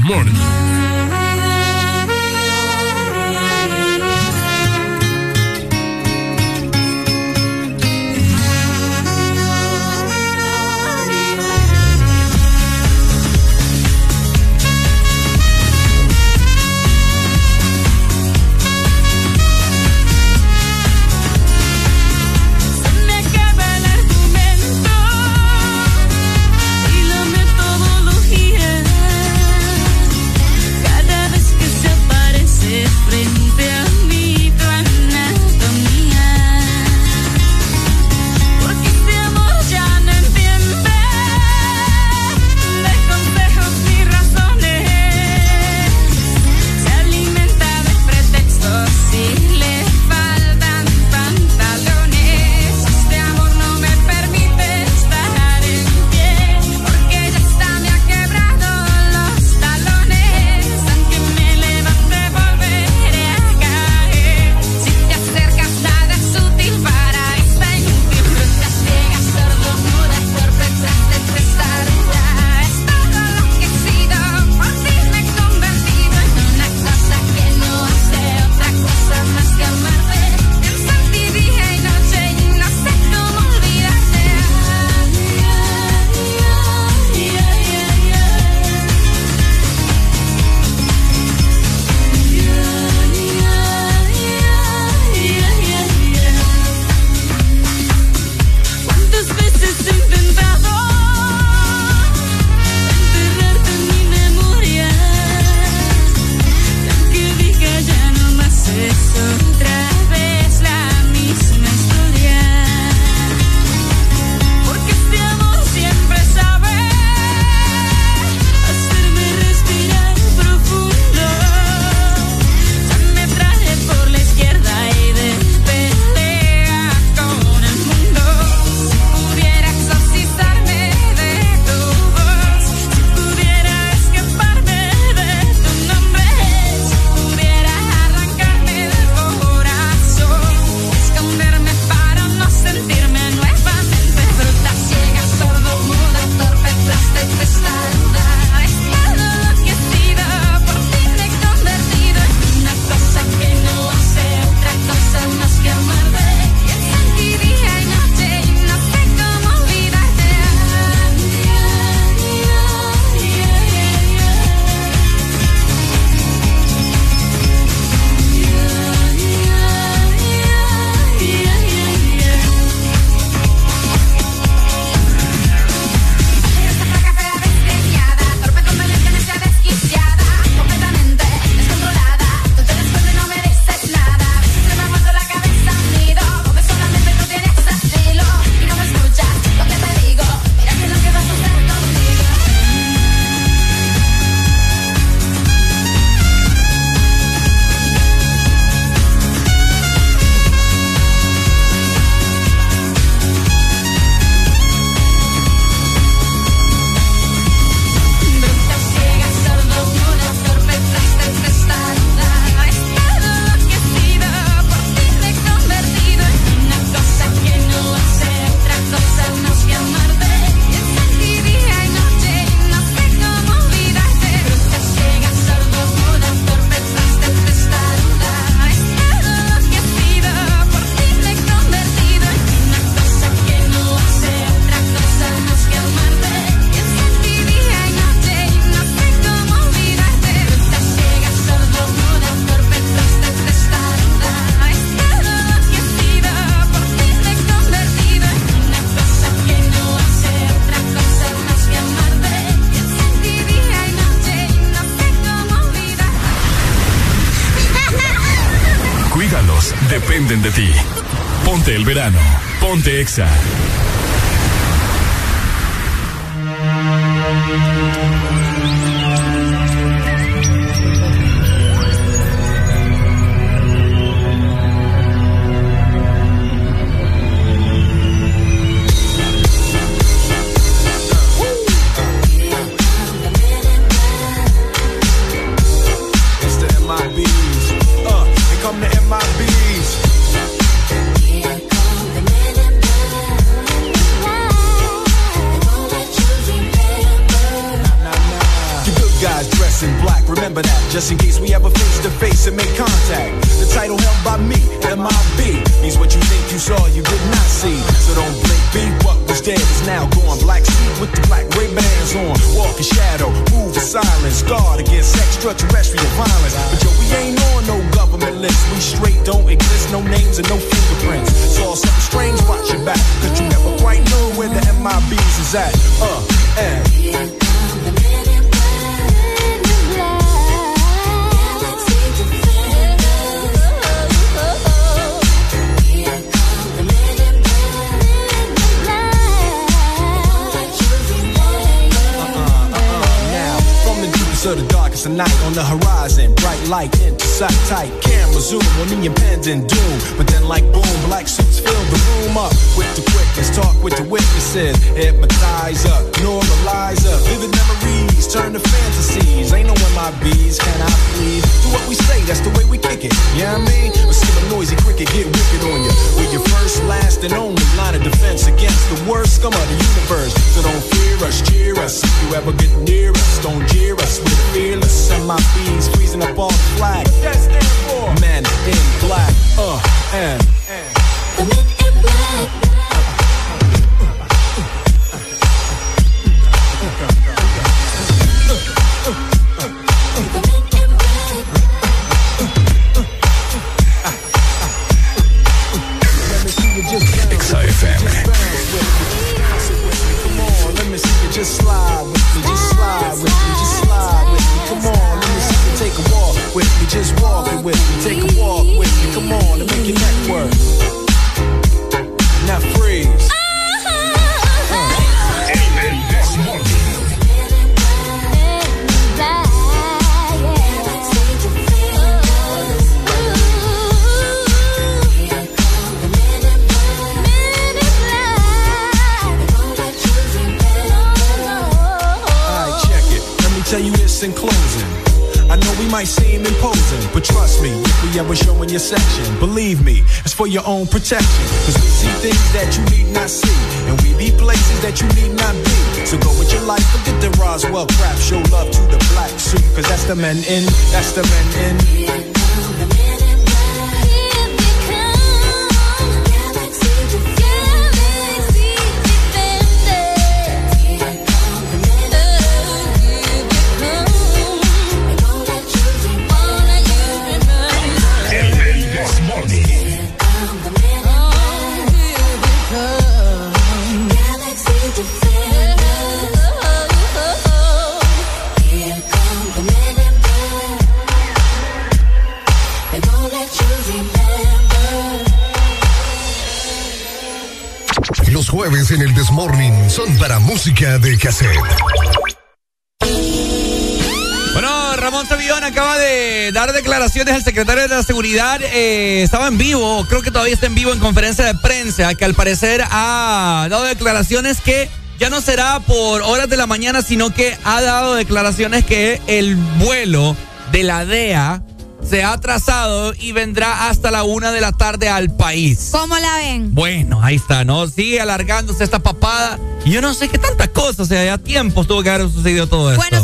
Eh, estaba en vivo, creo que todavía está en vivo en conferencia de prensa, que al parecer ha dado declaraciones que ya no será por horas de la mañana, sino que ha dado declaraciones que el vuelo de la DEA se ha atrasado y vendrá hasta la una de la tarde al país. ¿Cómo la ven? Bueno, ahí está, ¿no? Sigue alargándose esta papada. Y yo no sé qué tantas cosas, o sea, ya tiempos tuvo que haber sucedido todo esto. Bueno,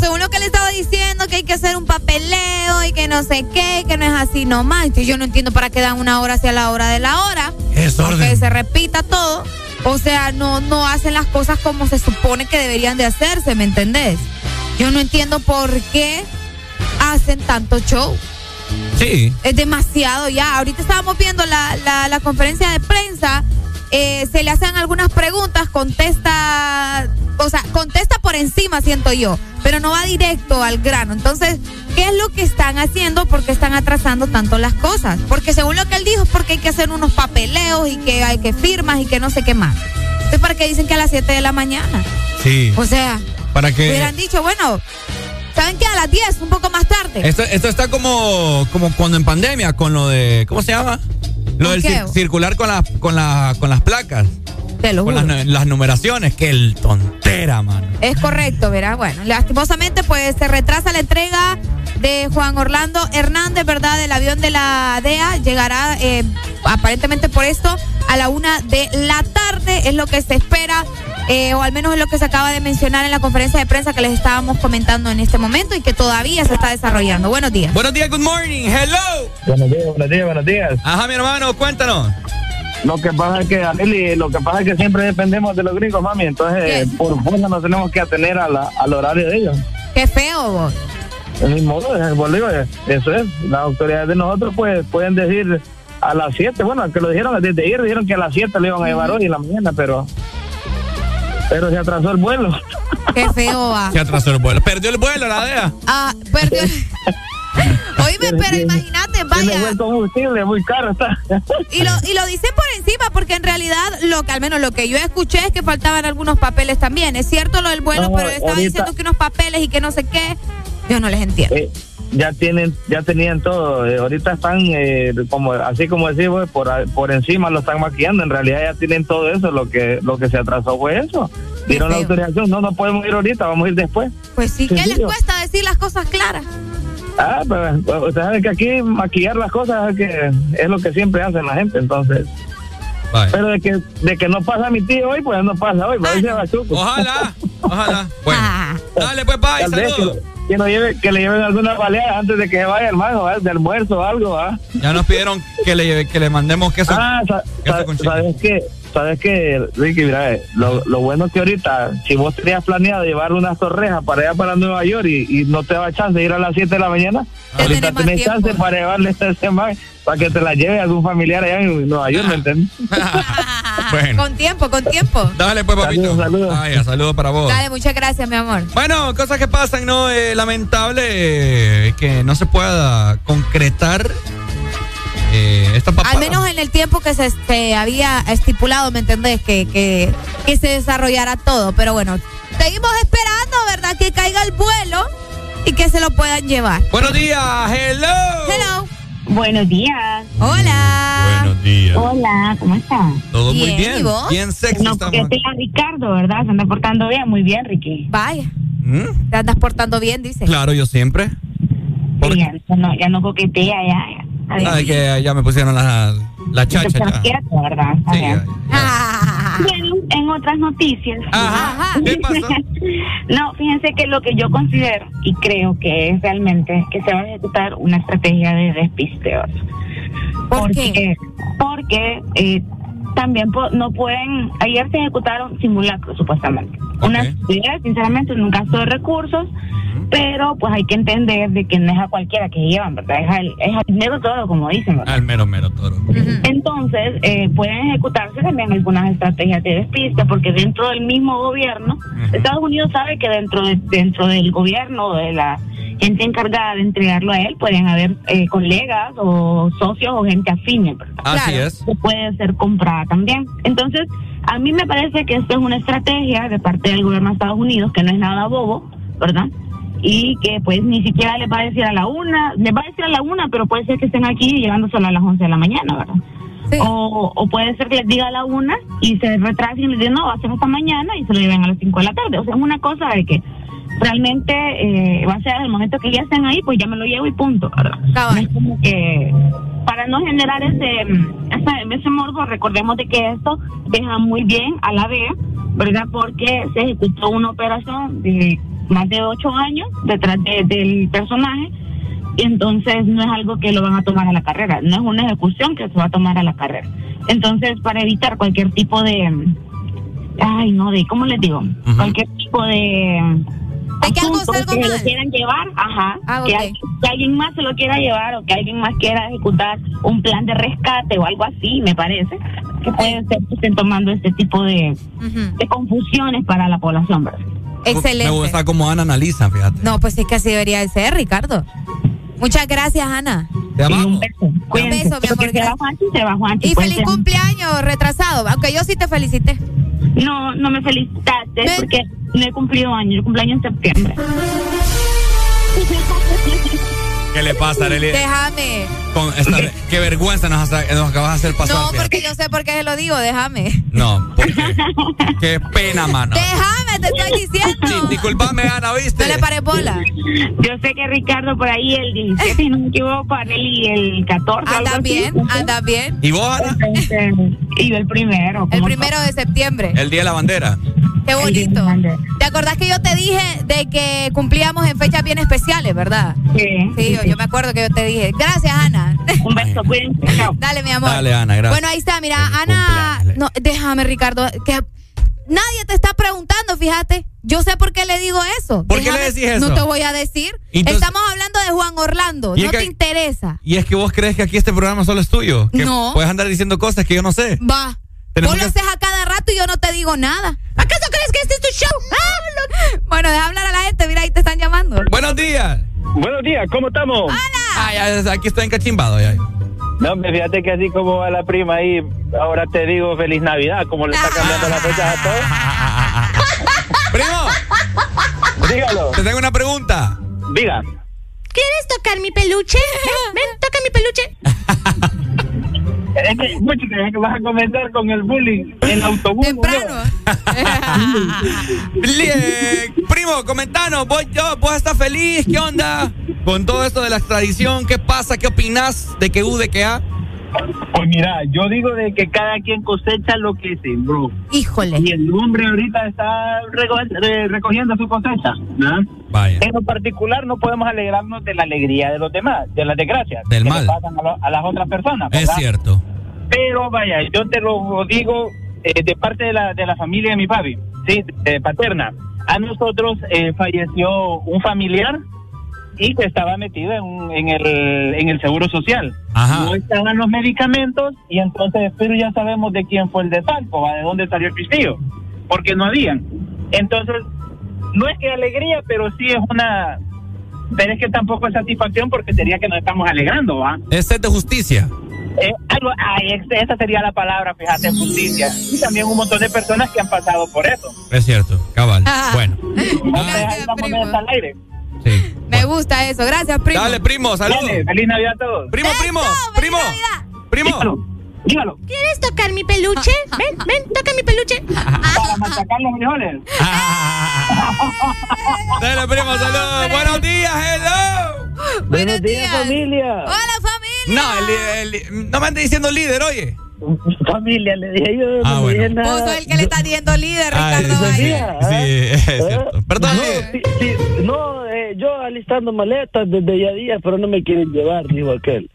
que hay que hacer un papeleo y que no sé qué, y que no es así nomás. Entonces yo no entiendo para qué dan una hora hacia la hora de la hora. Es Que se repita todo. O sea, no, no hacen las cosas como se supone que deberían de hacerse, ¿me entendés? Yo no entiendo por qué hacen tanto show. Sí. Es demasiado ya. Ahorita estábamos viendo la, la, la conferencia de prensa. Eh, se le hacen algunas preguntas, contesta, o sea, contesta por encima, siento yo pero no va directo al grano. Entonces, ¿qué es lo que están haciendo? ¿Por qué están atrasando tanto las cosas? Porque según lo que él dijo, es porque hay que hacer unos papeleos y que hay que firmas y que no sé qué más. Entonces, ¿para qué dicen que a las 7 de la mañana? Sí. O sea, Para que. hubieran dicho, bueno, ¿saben qué? A las 10, un poco más tarde. Esto, esto está como, como cuando en pandemia, con lo de. ¿Cómo se llama? Lo ¿Con del qué? cir- circular con, la, con, la, con las placas. Te lo Con juro. las, las numeraciones. Que el tontera, mano. Es correcto, ¿verdad? Bueno, lastimosamente pues se retrasa la entrega de Juan Orlando Hernández, ¿verdad? Del avión de la DEA. Llegará eh, aparentemente por esto a la una de la tarde, es lo que se espera. eh, o al menos es lo que se acaba de mencionar en la conferencia de prensa que les estábamos comentando en este momento y que todavía se está desarrollando. Buenos días. Buenos días, good morning. Hello. Buenos días, buenos días, buenos días. Ajá, mi hermano, cuéntanos. Lo que pasa es que, Arely, lo que pasa es que siempre dependemos de los gringos, mami. Entonces, ¿Qué? por fuerza nos tenemos que atener a la- al horario de ellos. Qué feo vos. El mismo modo, eh, eh, eso es. Las autoridades de nosotros pues pueden decir a las 7. Bueno, que lo dijeron desde ayer, dijeron que a las 7 le iban a llevar hoy en la mañana, pero pero se atrasó el vuelo. Qué feo va. Se atrasó el vuelo. Perdió el vuelo, la DEA. Ah, perdió. *laughs* *laughs* Oíme, pero imagínate, vaya. buen combustible, muy caro está. Y lo, y lo dicen por encima, porque en realidad, lo que al menos lo que yo escuché es que faltaban algunos papeles también. Es cierto lo del vuelo, No, pero estaba ahorita- diciendo que unos papeles y que no sé qué. Yo no les entiendo. Eh, ya tienen ya tenían todo eh, ahorita están eh, como así como decimos por por encima lo están maquillando en realidad ya tienen todo eso lo que lo que se atrasó fue eso dieron la autorización no no podemos ir ahorita vamos a ir después Pues sí, ¿qué les cuesta decir las cosas claras? Ah pero usted sabe que aquí maquillar las cosas es que es lo que siempre hacen la gente entonces pero de que de que no pasa mi tío hoy pues no pasa hoy pues, ahí se va Chuco. Ojalá, ojalá. Bueno, dale pues, bye, que, saludos. que, lo lleve- que le lleven alguna baleada antes de que se vaya hermano ¿va? de almuerzo o algo ¿va? Ya nos pidieron que le, lleve- que le mandemos queso. Ah, sa- queso sa- con chile. sabes que, sabes que, Ricky, mira, eh, lo, lo bueno que ahorita, si vos tenías planeado llevar unas torrejas para allá para Nueva York y, y no te da chance de ir a las 7 de la mañana, ahorita tenés tiempo. chance para llevarle esta semana para que te la lleve algún familiar allá en Nueva York, ¿me entiendes? *laughs* Bueno. Con tiempo, con tiempo. Dale pues, papito. Saludos, saludos. Vaya, saludos para vos. Dale, muchas gracias, mi amor. Bueno, cosas que pasan, ¿no? Eh, lamentable eh, que no se pueda concretar eh, esta papada. Al menos en el tiempo que se, se había estipulado, ¿me entendés? Que, que, que se desarrollara todo. Pero bueno, seguimos esperando, ¿verdad? Que caiga el vuelo y que se lo puedan llevar. Buenos días, hello. Hello. Buenos días. Hola. Buenos días. Hola, ¿cómo están? Todo muy Bien, bien. ¿y vos? Bien sexy No, estamos. Ricardo, ¿verdad? Se anda portando bien, muy bien, Ricky. Vaya, ¿Mm? te andas portando bien, dice. Claro, yo siempre. Ya, ya no, ya no coquetea, ya. ya. Bien. Ay, que ya me pusieron la, la chacha. Ya. quieto, ¿verdad? Sí, bien. Ah, Bueno, en otras noticias. Ajá. ¿Qué pasó? *laughs* no, fíjense que lo que yo considero y creo que es realmente que se va a ejecutar una estrategia de despisteo. ¿Por porque, qué? Porque eh, también po- no pueden. Ayer se ejecutaron simulacros, supuestamente. Una actividad, sinceramente, en un caso de recursos, pero pues hay que entender de que no es a cualquiera que llevan, ¿verdad? Es al, es al mero todo, como dicen, ¿verdad? Al mero, mero toro. Entonces, eh, pueden ejecutarse también algunas estrategias de despiste, porque dentro del mismo gobierno, Estados Unidos sabe que dentro de, dentro del gobierno, de la gente encargada de entregarlo a él, pueden haber eh, colegas o socios o gente afín, ¿verdad? Así es. que puede ser también. Entonces, a mí me parece que esto es una estrategia de parte del gobierno de Estados Unidos que no es nada bobo, ¿verdad? Y que pues ni siquiera le va a decir a la una, le va a decir a la una, pero puede ser que estén aquí llegándoselo a las 11 de la mañana, ¿verdad? O, o puede ser que les diga a la una y se retrasen y les digan, no, va a ser hasta mañana y se lo lleven a las 5 de la tarde. O sea, es una cosa de que realmente eh, va a ser el momento que ya estén ahí, pues ya me lo llevo y punto, ¿verdad? No es como que para no generar ese, ese, ese morbo, recordemos de que esto deja muy bien a la DEA, ¿verdad? Porque se ejecutó una operación de más de ocho años detrás de- del personaje y entonces no es algo que lo van a tomar a la carrera, no es una ejecución que se va a tomar a la carrera. Entonces, para evitar cualquier tipo de, ay, no, de, ¿cómo les digo? Cualquier tipo de ¿De que algo asunto, salga que mal? lo quieran llevar, ajá, Ah, que, ok. al- que alguien más se lo quiera llevar o que alguien más quiera ejecutar un plan de rescate o algo así, me parece, que pueden ser que estén tomando este tipo de, de confusiones para la población, ¿verdad? Excelente. Me gusta cómo Ana analiza, fíjate. No, pues es que así debería de ser, Ricardo. Muchas gracias, Ana. Te amamos. Un beso, mi amor. se va Juanchi, se va Juanchi. Y feliz cumpleaños retrasado, aunque yo sí te felicité. No, no me felicitaste porque no he cumplido años, yo cumpleaños en septiembre. *laughs* ¿Qué le pasa, Arely? Déjame. Con esta- qué vergüenza nos, acabas de hacer pasar. No, fíjate. porque yo sé por qué se lo digo, déjame. No, ¿por qué? Pena, mano. Déjame, te estoy diciendo. Disculpame, Ana, ¿viste? No le paré bola. Yo sé que Ricardo por ahí el 17, si no me equivoco, Arely el 14. Anda bien, anda bien. ¿Y vos, Ana? Y yo el primero. El primero de septiembre. El día de la bandera. Qué bonito. ¿Te acordás que yo te dije de que cumplíamos en fechas bien especiales, verdad? Sí. Sí, yo, yo me acuerdo que yo te dije. Gracias, Ana. Un beso, cuídense. Dale, mi amor. Dale, Ana, gracias. Bueno, ahí está, mira, Ana. No, déjame, Ricardo, que nadie te está preguntando, fíjate. Yo sé por qué le digo eso. ¿Por qué le decís eso? No te voy a decir. Entonces- Estamos hablando de Juan Orlando. ¿Y No que- te interesa. Y es que vos crees que aquí este programa solo es tuyo. Que No. Puedes andar diciendo cosas que yo no sé. Va. Tenemos Vos lo haces a cada rato y yo no te digo nada. ¿Acaso crees que este es tu show? Ah, lo- Bueno, deja hablar a la gente. Mira, ahí te están llamando. Buenos días. Buenos días, ¿cómo estamos? Ay, ay, aquí estoy encachimbado. Ya. No, hombre, fíjate que así como va la prima ahí, ahora te digo feliz Navidad, como le está cambiando las fechas a todos. *laughs* Primo. Dígalo. Te tengo una pregunta. Diga. ¿Quieres tocar mi peluche? Ven, ven, toca mi peluche. *laughs* Es que, mucho, que vas a comenzar con el bullying en el autobús. Temprano. Eh, primo, comentanos, vos, yo, vos estás feliz, ¿qué onda? Con todo esto de la extradición, ¿qué pasa? ¿Qué opinás de que U, de que A? Pues mira, yo digo de que cada quien cosecha lo que sembró. Híjole. Y el hombre ahorita está reco- re- recogiendo su cosecha. ¿no? Vaya. En lo particular no podemos alegrarnos de la alegría de los demás, de las desgracias Del que mal. le pasan a, lo- a las otras personas. Es ¿verdad? cierto. Pero vaya, yo te lo digo eh, de parte de la, de la familia de mi papi, sí, eh, paterna. A nosotros eh, falleció un familiar y que estaba metido en, un- en, el, en el seguro social. Ajá. No estaban los medicamentos y entonces, pero ya sabemos de quién fue el desalco, ¿va? de dónde salió el pistillo, porque no habían. Entonces, no es que alegría, pero sí es una... Pero es que tampoco es satisfacción porque sería que nos estamos alegrando, ¿va? Es sed de justicia. Eh, algo, ay, esa sería la palabra, fíjate, justicia. Y también un montón de personas que han pasado por eso. Es cierto, cabal. *laughs* Bueno. Vamos a dejar esta moneda al aire. *laughs* Me gusta eso. Gracias, primo. Dale, primo, saludos. Feliz Navidad a todos. Primo, primo, primo. Primo. Dígalo. ¿Quieres tocar mi peluche? *laughs* Ven, ven, toca mi peluche. *laughs* Para machacar los frijoles. Dale, primo, saludos. Buenos días, hello. Buenos días, familia. Hola, familia. No, el- el- no me andes diciendo líder, oye. *laughs* Familia, le dije yo. Ah, no bueno. dije nada. Vos sos el que le está diciendo líder, Ay, Ricardo. sí, Valle. sí, es cierto. Perdón, No, sí, sí, no eh, yo alistando maletas desde ya días, pero no me quieren llevar, dijo aquel.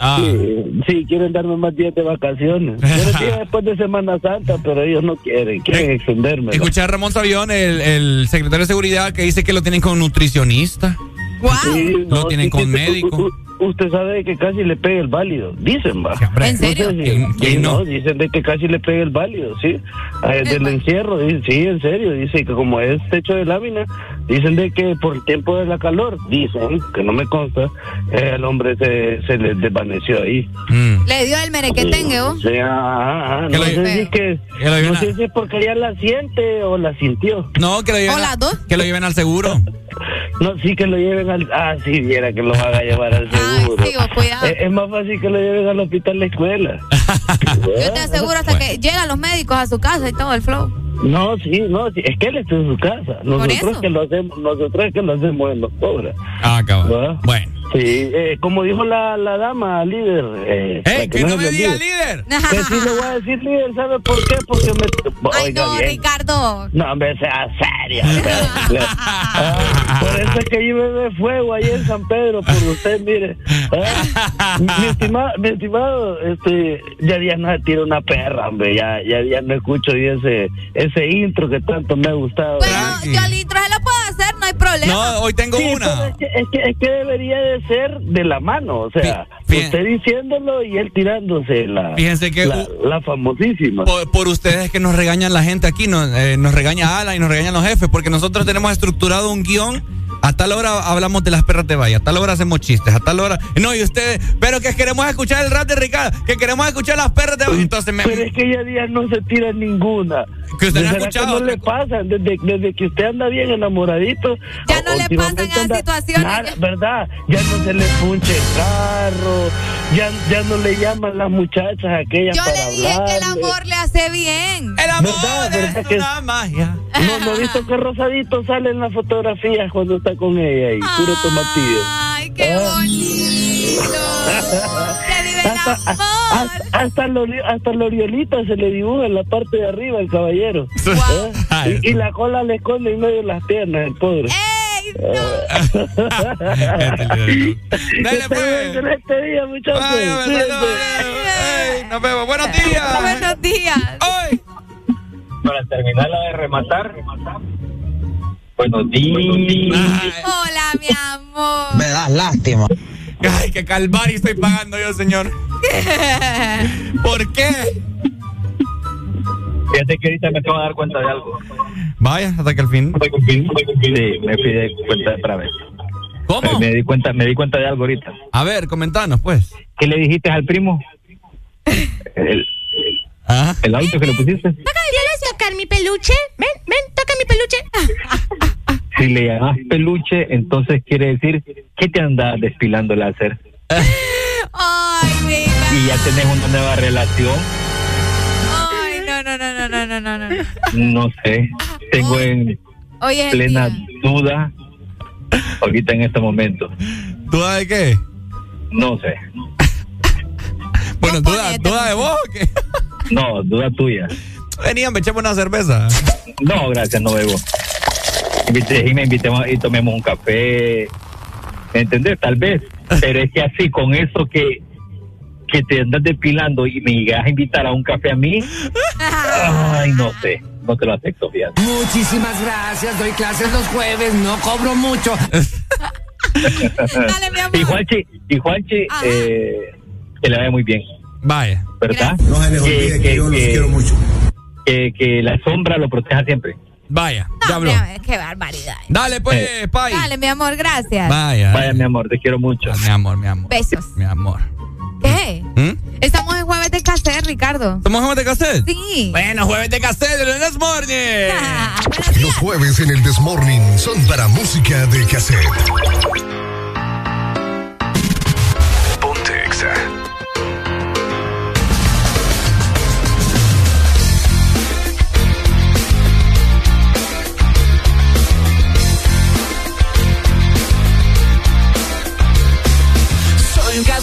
Ah. Sí, sí, quieren darme más días de vacaciones. *laughs* Yo les dije después de Semana Santa, pero ellos no quieren, quieren extenderme. Escuché a Ramón Sabión, el, el secretario de seguridad, que dice que lo tienen con nutricionista. Sí, Lo no, tienen sí, con sí, médico. Usted sabe que casi le pega el válido, dicen, va. ¿En serio? No sé si- ¿Quién- sí, quién no? no, dicen de que casi le pega el válido, sí. Eh, del encierro, sí, en serio, dice que como es techo de lámina, dicen de que por el tiempo de la calor, dicen, que no me consta, eh, el hombre se, se le desvaneció ahí. Le dio el merequetengue, ¿o? Sí, ajá, no sé si es que, no sé si es porque ya la siente o la sintió. No, que lo lleven, ¿O las a- que lo lleven al seguro. *laughs* No, sí que lo lleven al... Ah, sí, viera que lo haga llevar al seguro. Sí, vos, cuidado. Es, es más fácil que lo lleven al hospital de escuela. *laughs* Yo te aseguro hasta que llegan los médicos a su casa y todo el flow. No, sí, no, sí, es que él está en su casa. Nosotros eso. que lo hacemos, nosotros es que lo hacemos en los pobres. Ah, cabrón. ¿verdad? Bueno. Sí, eh, como dijo la, la dama líder. Eh, para ¡Eh, que no se me le diga líder! Que sí le voy a decir líder, ¿sabe por qué? Porque me... Ay, Oiga no, bien. Ricardo. No, hombre, sea serio. *laughs* Ah, por eso es que yo me fuego ahí en San Pedro, por usted, mire. Ah, mi, estimado, mi estimado, este, ya día no se tira una perra, hombre. Ya, ya, ya no escucho y ese, ese intro que tanto me ha gustado. Bueno, yo al intro se lo puedo no problema. No, hoy tengo Sí, una. Es que, es, que, es que debería de ser de la mano, o sea, usted diciéndolo y él tirándose la, Fíjense que la, famosísima. Por, por ustedes que nos regañan la gente aquí, nos, eh, nos regaña Ala y nos regañan los jefes, porque nosotros tenemos estructurado un guion. A tal hora hablamos de las perras de Valle, a tal hora hacemos chistes, a tal hora. No, y ustedes, pero que queremos escuchar el rap de Ricardo, que queremos escuchar las perras de Valle. Entonces me. Pero es que ella día no se tira ninguna. Que usted no ha ¿Será escuchado que no le pasan desde, desde que usted anda bien enamoradito. Ya no le pasan esas anda- situaciones. nada, ¿Verdad? Ya no se le punche el carro, ya, ya no le llaman las muchachas aquellas Yo para le dije que el hablarle. amor le hace bien. El amor ¿Verdad? ¿Verdad es que- una magia. No, no he visto que Rosadito sale en las fotografías cuando está con ella y puro tomatillo. Ay, qué Ah. bonito. *laughs* Se vive el Hasta, amor. hasta, hasta, ori- hasta se le dibuja en la parte de arriba el caballero. ¿Eh? Y, y la cola le esconde en medio de las piernas, el pobre. *laughs* Dale, pues. este día, muchachos. Ay, me Cuídense. saludó, ay, nos vemos. Buenos días. Buenos días. Ay. Para terminar la de rematar. Buenos días. Hola, mi amor. Me das lástima. Ay, qué calvario estoy pagando yo, señor. *laughs* ¿Por qué? Fíjate que ahorita me acabo de dar cuenta de algo. Vaya, hasta que al fin. Sí, me fui de cuenta para ver. ¿Cómo? Me di cuenta, me di cuenta de algo ahorita. A ver, comentanos, pues. ¿Qué le dijiste al primo? El, ¿Ah? el auto que le pusiste. ¿Quieres tocar mi peluche? Ven, ven, toca mi peluche. Si le llamas peluche, entonces quiere decir que te andas despilando láser. *laughs* Ay, y ya tenés una nueva relación. Ay, no, no, no, no, no, no, no. No sé. Tengo hoy, en hoy plena duda ahorita en este momento. ¿Duda de qué? No sé. *laughs* bueno, duda, duda de vos o qué? no, duda tuya. Venían, me echemos una cerveza. No, gracias, no bebo. Invité, y me invitemos y tomemos un café. ¿Me entendés? Tal vez. Pero es que así, con eso que, que te andas depilando y me llegas a invitar a un café a mí, ay, no sé. No te lo acepto, fíjate. Muchísimas gracias, doy clases los jueves, no cobro mucho. Dale, mi amor. Y Juanchi, y Juanchi eh, que le vaya muy bien. Vaya. ¿Verdad? No se les olvide que yo los quiero mucho. Que, que la sombra lo proteja siempre. Vaya, No, ya habló. qué barbaridad. Dale, pues, Pai. Dale, mi amor, gracias. Vaya. Vaya, mi amor, te quiero mucho. Mi amor, mi amor. Besos. Mi amor. ¿Qué? ¿Mm? Estamos en jueves de cassette, Ricardo. ¿Somos jueves de cassette? Sí. Bueno, jueves de cassette de This Morning. *laughs* Los jueves en el This Morning son para música de cassette. Ponte Exa.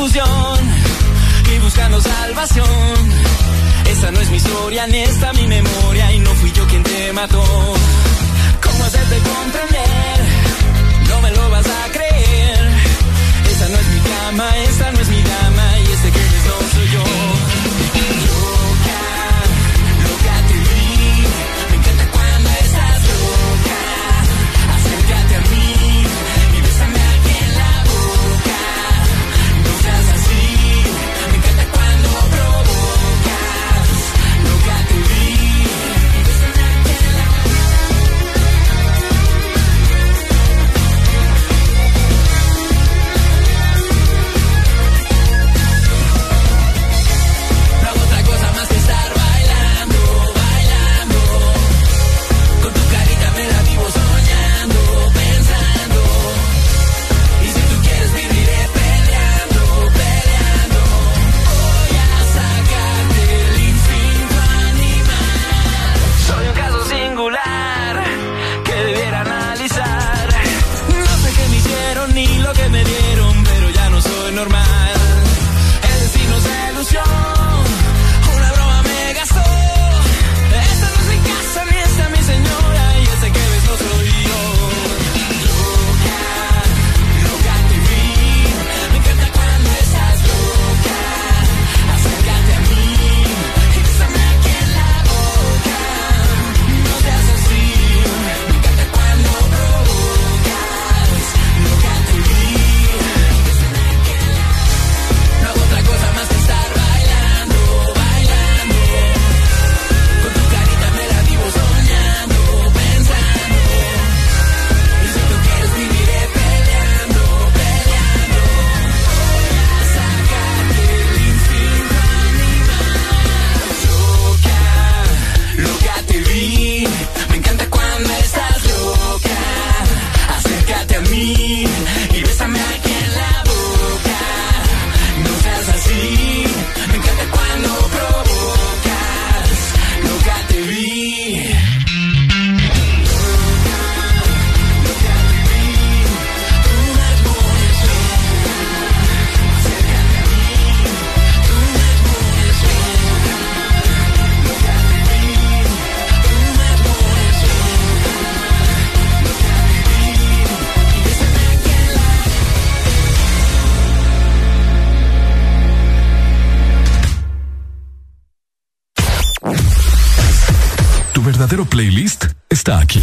Y buscando salvación. Esta no es mi historia ni esta mi memoria y no fui yo quien te mató. ¿Cómo hacerte comprender? tak,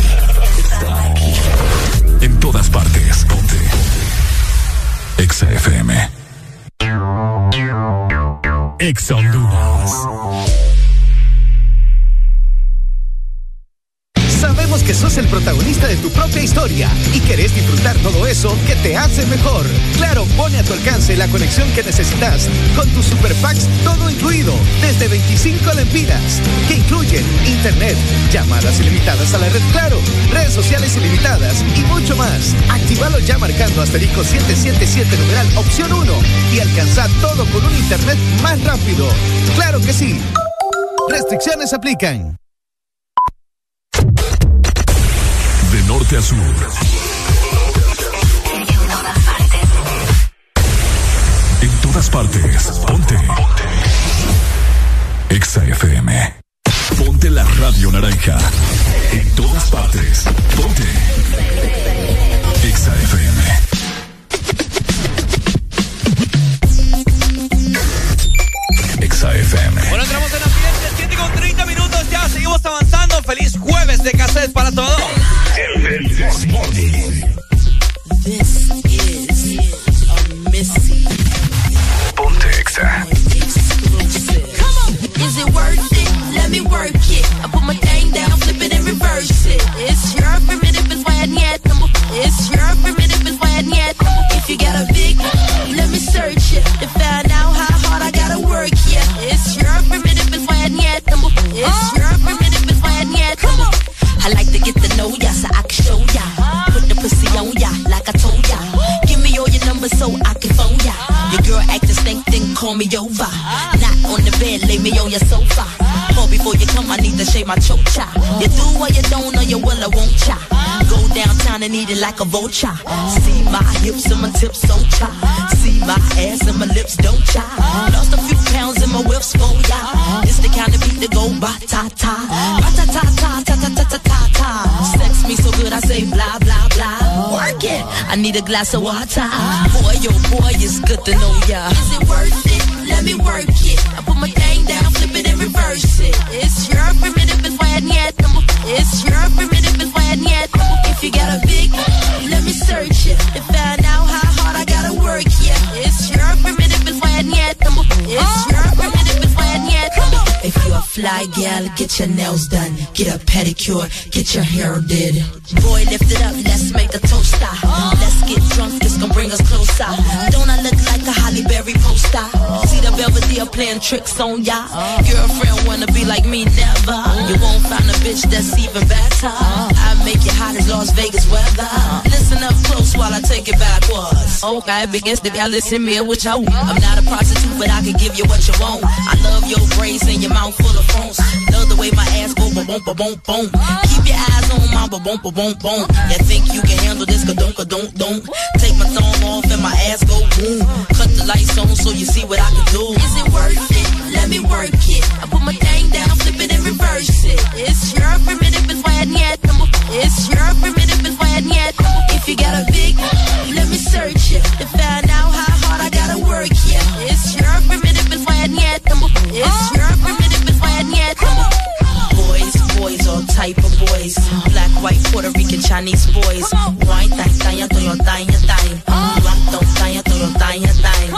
asterisco 777 numeral opción 1 y alcanza todo con un internet más rápido. Claro que sí. Restricciones aplican. De norte a sur. En todas partes. Ponte. Exa FM. Ponte la radio naranja. En todas partes. Glass of water. Ah, boy, yo, boy, it's good to know ya. Is it worth it? Let me work it. I put my thing down, flip it and reverse it. It's your primitive, it's why I need It's your primitive, it's why I need If you got a big, let me search it to find out how hard I gotta work. Yeah, it's your primitive, it's why I need It's oh. your primitive, it's why I need If you're a fly gal, get your nails done, get a pedicure, get your hair did. Boy, lift it up, let's make a toast stop. Oh. Get drunk, this gon' bring us closer. Don't I look like a Holly Berry poster? See the Belvedere playing tricks on ya. Girlfriend wanna be like me, never. You won't find a bitch that's even better. I make it hot as Las Vegas weather. Listen up close while I take it backwards. Oh, okay, begins to y'all listen me what y'all want. I'm not a prostitute, but I can give you what you want. I love your braids and your mouth full of phones. Love the way my ass go boom boom boom boom. Keep your eyes on my boom boom boom boom. You think you can handle this? Ka don't don't. Take my thumb off and my ass go boom. Cut the lights on so you see what I can do. Is it worth it? Let me work it. I put my thing down, flip it and reverse it. It's your primitive, it's why I need It's your primitive, it's why I need If you got a big, let me search it to type of boys. Black, white, Puerto Rican, Chinese boys. Wine, thang, thang, thang, thang, thang. Rock, don't, thang, thang, thang, thang.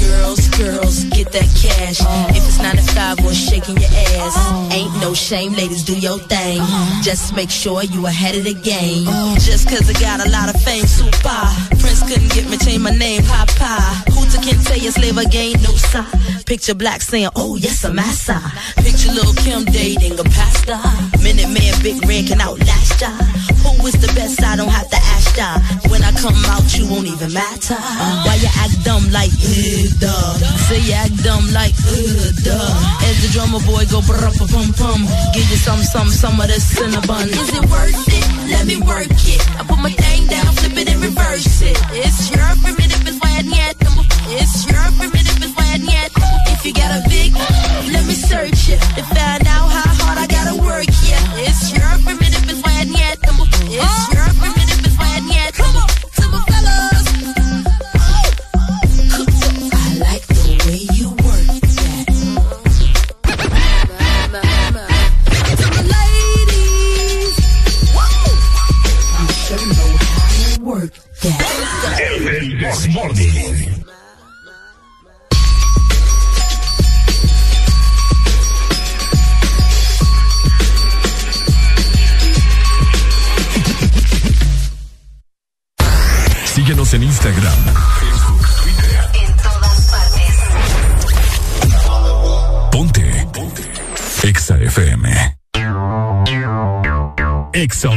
Girls, girls, get that cash. If it's nine to five, we're shaking your ass. Ain't no shame, ladies, do your thing. Just make sure you ahead of the game. Just cause I got a lot of fame, super. Prince couldn't get me, change my name, Papa. Hooter can't tell you slave again, no sir. Picture black saying, oh yes, I'm massa. Picture Lil Kim dating a pastor. Minute man, big red can outlast ya. Who is the best? I don't have to ask ya. When I come out, you won't even matter. Why you act dumb like, uh, duh. Say you act dumb like, uh, duh. As the drummer boy go brr pum pum. Give you some, some, some of this cinnamon. Is it worth it? Let me work it. I put my thing down, flip it and reverse it. It's your primitive, it's why I need It's your primitive, it's why I need If you got a big, let me search it to find Yes. Oh! Exa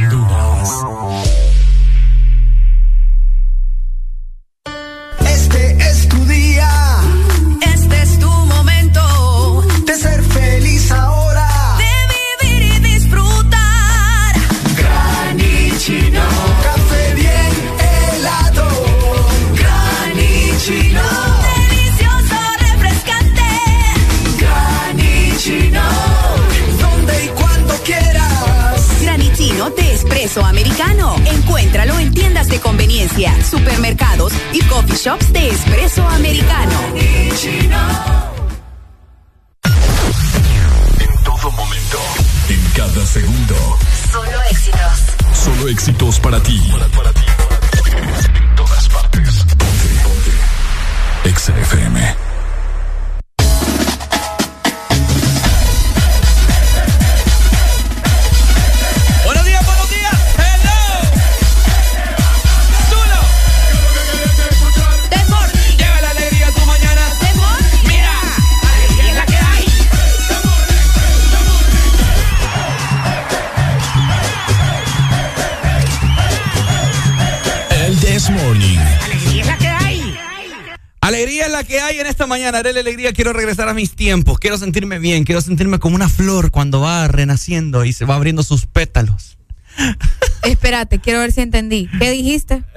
mañana. Haré la alegría. Quiero regresar a mis tiempos. Quiero sentirme bien. Quiero sentirme como una flor cuando va renaciendo y se va abriendo sus pétalos. *laughs* Espérate, quiero ver si entendí. ¿Qué dijiste? *laughs*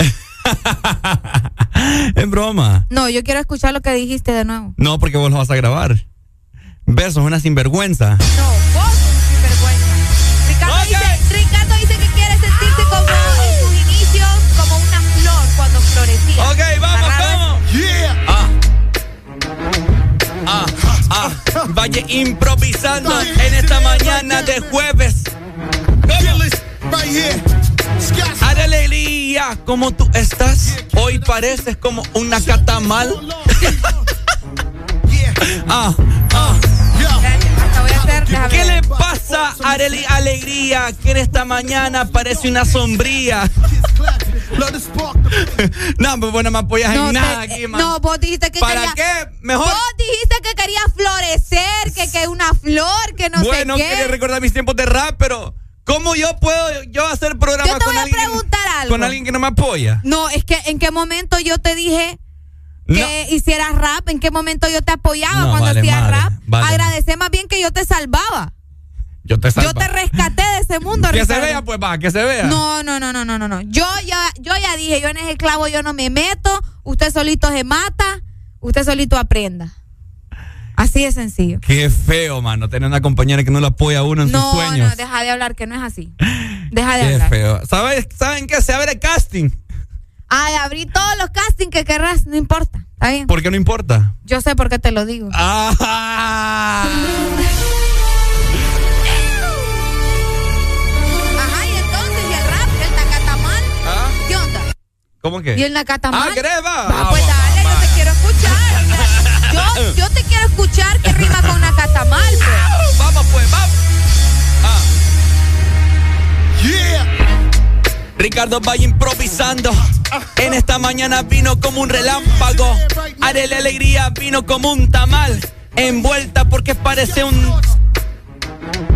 En broma. No, yo quiero escuchar lo que dijiste de nuevo. No, porque vos lo vas a grabar. Besos, una sinvergüenza. No, vos, Vaya improvisando en esta mañana de jueves. Alegría como tú estás. Hoy pareces como una catamal. *laughs* ah, ah. ¿Qué le pasa a Areli Alegría que en esta mañana parece una sombría? *laughs* no, pues bueno, me apoyas No, en te- nada aquí, man. no, vos dijiste que ¿Para quería- qué? Mejor. Vos dijiste que quería florecer, que, que una flor, que no bueno, sé quería qué. recordar mis tiempos de rap, pero ¿cómo yo puedo yo hacer programa Yo te con voy a alguien preguntar algo. con alguien que no me apoya? No, es que en qué momento yo te dije que hicieras rap, en qué momento yo te apoyaba No, cuando vale hacías madre, rap. vale. Agradece más bien que yo te salvaba. Yo te salvo. Yo te rescaté de ese mundo, Que se vea, pues va, que se vea. No, no, no, no, no, no, no. Yo ya, yo ya dije, yo en ese clavo yo no me meto, usted solito se mata, usted solito aprenda. Así de sencillo. Qué feo, mano, tener una compañera que no lo apoya a uno en sus No, sueños. no, deja de hablar, que no es así. *laughs* Deja de Qué hablar. feo. ¿Sabes, ¿Saben qué? Se abre casting. Ay, abrí todos los castings que querrás, no importa. ¿Está bien? ¿Por qué no importa? Yo sé por qué te lo digo. Ah. Ajá, y entonces, ¿y el rap? ¿El Nacatamal? ¿Ah? ¿Qué onda? ¿Cómo que? ¿Y el Nacatamal? Ah, ¿querés, va? Va, Ah, pues dale, yo te quiero escuchar. *laughs* Yo, yo te quiero escuchar que rima con Nacatamal, pues. Vamos, pues, vamos. Ah. Ricardo vaya improvisando. En esta mañana vino como un relámpago. Haré la alegría vino como un tamal. Envuelta porque parece un.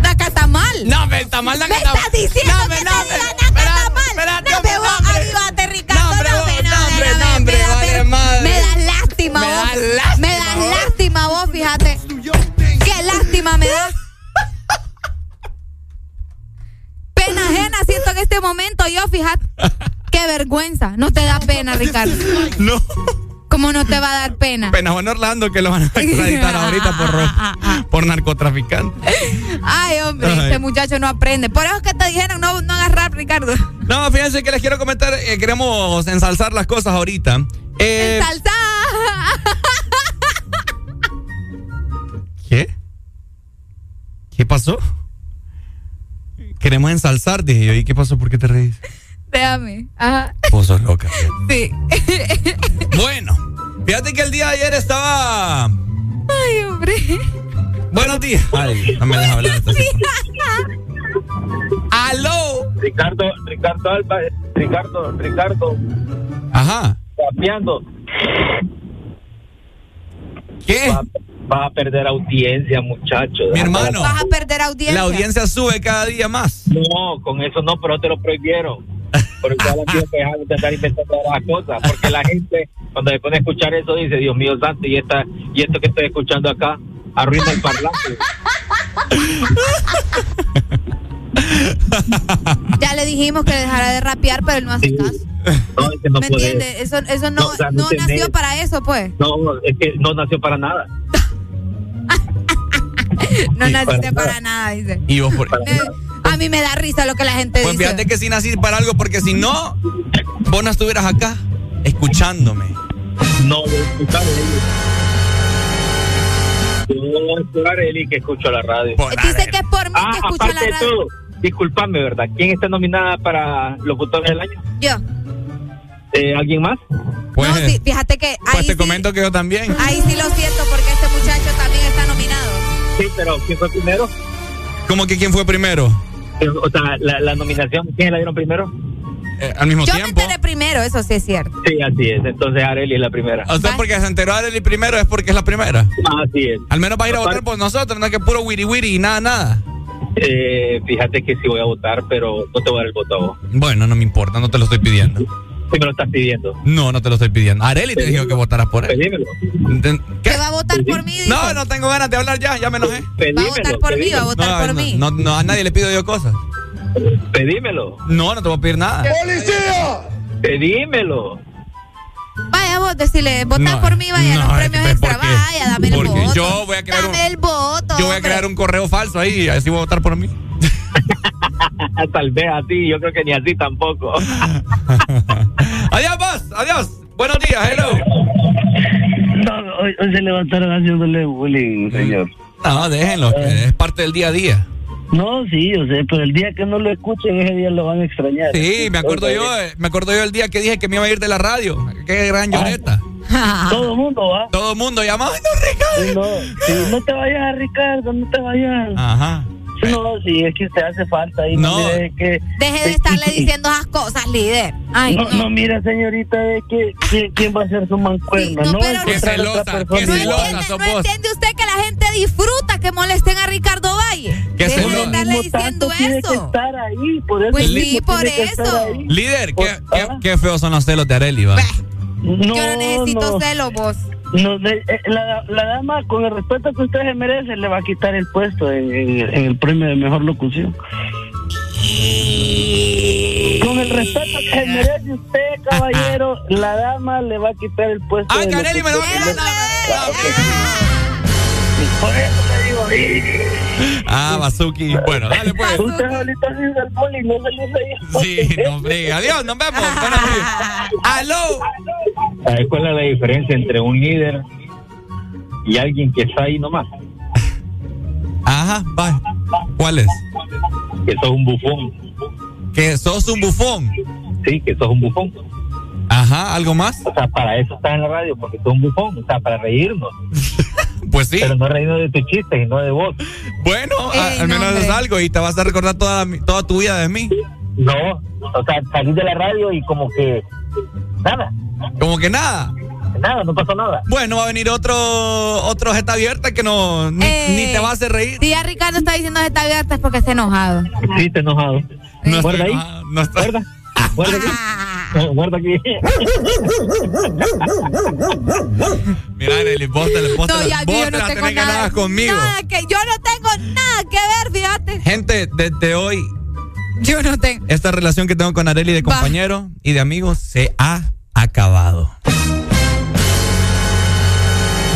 Nacatamal. No, me, tamal, Me nacatamal. estás diciendo No, me, que no, te me- diga Nacatamal. No, me hombre. avívate, Ricardo. No, no, me- me- me vale me- madre. Me das lástima, Me vos. Me das lástima, vos, fíjate. Qué lástima me das. Pena ajena siento en este momento yo, fíjate. *laughs* Qué vergüenza. No te da pena, Ricardo. No. ¿Cómo no te va a dar pena? Pena Juan Orlando que lo van a extraditar *laughs* ahorita por, por narcotraficante. Ay, hombre, Ay. este muchacho no aprende. Por eso es que te dijeron no, no hagas rap, Ricardo. No, fíjense que les quiero comentar, eh, queremos ensalzar las cosas ahorita. Eh, Salsa. ¿Qué? ¿Qué pasó? Queremos ensalzar, dije yo. ¿Y qué pasó? ¿Por qué te reís? Déjame. Ajá. Vos sos loca. Sí. Bueno, fíjate que el día de ayer estaba... Ay, hombre. Buenos días. Ay, no me deja hablar. esta ¡Aló! Ricardo, Ricardo Alba, Ricardo, Ricardo. Ajá. rapeando. ¿Qué? Va, va a perder audiencia, muchachos. Mi hermano. Vas a perder audiencia. La audiencia sube cada día más. No, con eso no, pero te lo prohibieron. Por eso ahora tienes que dejar de estar inventando las cosas. Porque la gente, cuando se pone a escuchar eso, dice, Dios mío santo, y, esta, y esto que estoy escuchando acá, arruina el parlante. *laughs* Ya le dijimos que dejara de rapear, pero él no hace caso. No, es que no ¿Me entiendes? Eso, eso no, No, o sea, no nació para eso, pues. No, es que no nació para nada. *laughs* No naciste para para nada, dice. Y vos por... A mí me da risa lo que la gente Pues dice. fíjate que sí nací para algo, porque si no, vos no estuvieras acá escuchándome. No, voy a escuchar Eli. Yo voy a escuchar Eli que escucho la radio. Dice que es por mí Ah, que escucha aparte la de radio. todo, disculpame, ¿verdad? ¿Quién está nominada para locutores del año? Yo. Eh, ¿Alguien más? Pues, No, sí, fíjate que pues ahí te sí, comento que yo también. ahí sí lo siento porque este muchacho también. Sí, pero ¿quién fue primero? ¿Cómo que quién fue primero? Eh, O sea, la, la nominación, ¿quién la dieron primero? Eh, al mismo Yo tiempo. me enteré primero, eso sí es cierto. Sí, así es. Entonces Areli es la primera. O sea, porque se enteró Arely primero es porque es la primera. Así es. Al menos va a ir a votar por nosotros, no es que puro wiri wiri y nada, nada. Eh, fíjate que sí voy a votar, pero no te voy a dar el voto a vos. Bueno, no me importa, no te lo estoy pidiendo. Si me lo estás pidiendo. No, no te lo estoy pidiendo. Areli te dijo que votaras por él. Pedímelo. Que va a votar por mí, dice. No, no tengo ganas de hablar ya, ya me enojé. Va a votar por mí, va a votar no, por no, mí. No, no, a nadie le pido yo cosas. Pedímelo. No, no te voy a pedir nada. ¡Policía! Pedímelo. Vaya vos, decirle, votar No, por mí, vaya, no, los premios ¿por extra, qué? vaya, dame el Porque voto. yo voy a crear un- Dame el voto. Yo voy a hombre. crear un correo falso ahí y así voy a votar por mí. *laughs* *laughs* Tal vez así, yo creo que ni así tampoco. *laughs* adiós, vos, adiós. Buenos días, hello. No, hoy, hoy se levantaron haciéndole bullying, señor. No, déjenlo, que es parte del día a día. No, sí, yo sé, pero el día que no lo escuchen, ese día lo van a extrañar. Sí, me acuerdo yo, eh, me acuerdo yo el día que dije que me iba a ir de la radio. Qué gran lloreta. *laughs* Todo el mundo va. Todo el mundo llamaba, "Ay, no, Ricardo. No, sí, no te vayas, Ricardo, no te vayas. Ajá. No, sí, es que usted hace falta ahí. No. mire, que, Deje de estarle diciendo esas cosas, líder. Ay, no, no, mira, señorita, de que, que- quién va a ser su mancuerna. no, pero encontrar no- otra persona celosa, igual. qué celosa. ¿No entiende usted que la gente disfruta que molesten a Ricardo Valle? Que Deje se de lo- estarle diciendo que eso. estar ahí, por eso Pues sí, por que eso. Líder, qué, qué, qué feos son los celos de Areli, va. No, Yo no necesito no. celos, vos. No, de- eh, la, la dama, con el respeto que usted se merece, le va a quitar el puesto en, en- en el premio de mejor locución. Con el respeto que se merece usted, caballero, la dama le va a quitar el puesto. Ay, de Areli, me lo va a locución. *laughs* Ah, Bazuki. Bueno, dale pues. usted ahorita sí del bullying, no se le Sí, no fregue. Adiós, nos vemos. *laughs* Aló. ¿Sabes cuál es la diferencia entre un líder y alguien que está ahí nomás? Ajá, va. ¿Cuál es? Que sos un bufón. Que sos un bufón. Sí, que sos un bufón. Ajá, ¿algo más? O sea, para eso estás en la radio, porque sos un bufón. O sea, para reírnos. *laughs* Pues sí. Pero no reírnos de tus chistes y no de vos. Bueno, a- al no, menos es algo y te vas a recordar toda, mi- toda tu vida de mí. No, o sea, salís de la radio y como que nada, Como que nada. nada, no pasó nada. Bueno, va a venir otro otro jeta abierta que no ni, Eh, ni te va a hacer reír. Si ya Ricardo está diciendo está abierta es porque está enojado. Sí, te enojado. No estoy ahí. no Guarda. Guarda aquí. No, Guarda aquí. Mira, Arely, vos te, vos te No, la- ya vos yo te no la tengo tenés nada. ganadas conmigo. Nada que, yo no tengo nada que ver, fíjate. Gente, desde hoy, Yo no tengo. esta relación que tengo con Areli de compañero y de amigos se ha acabado.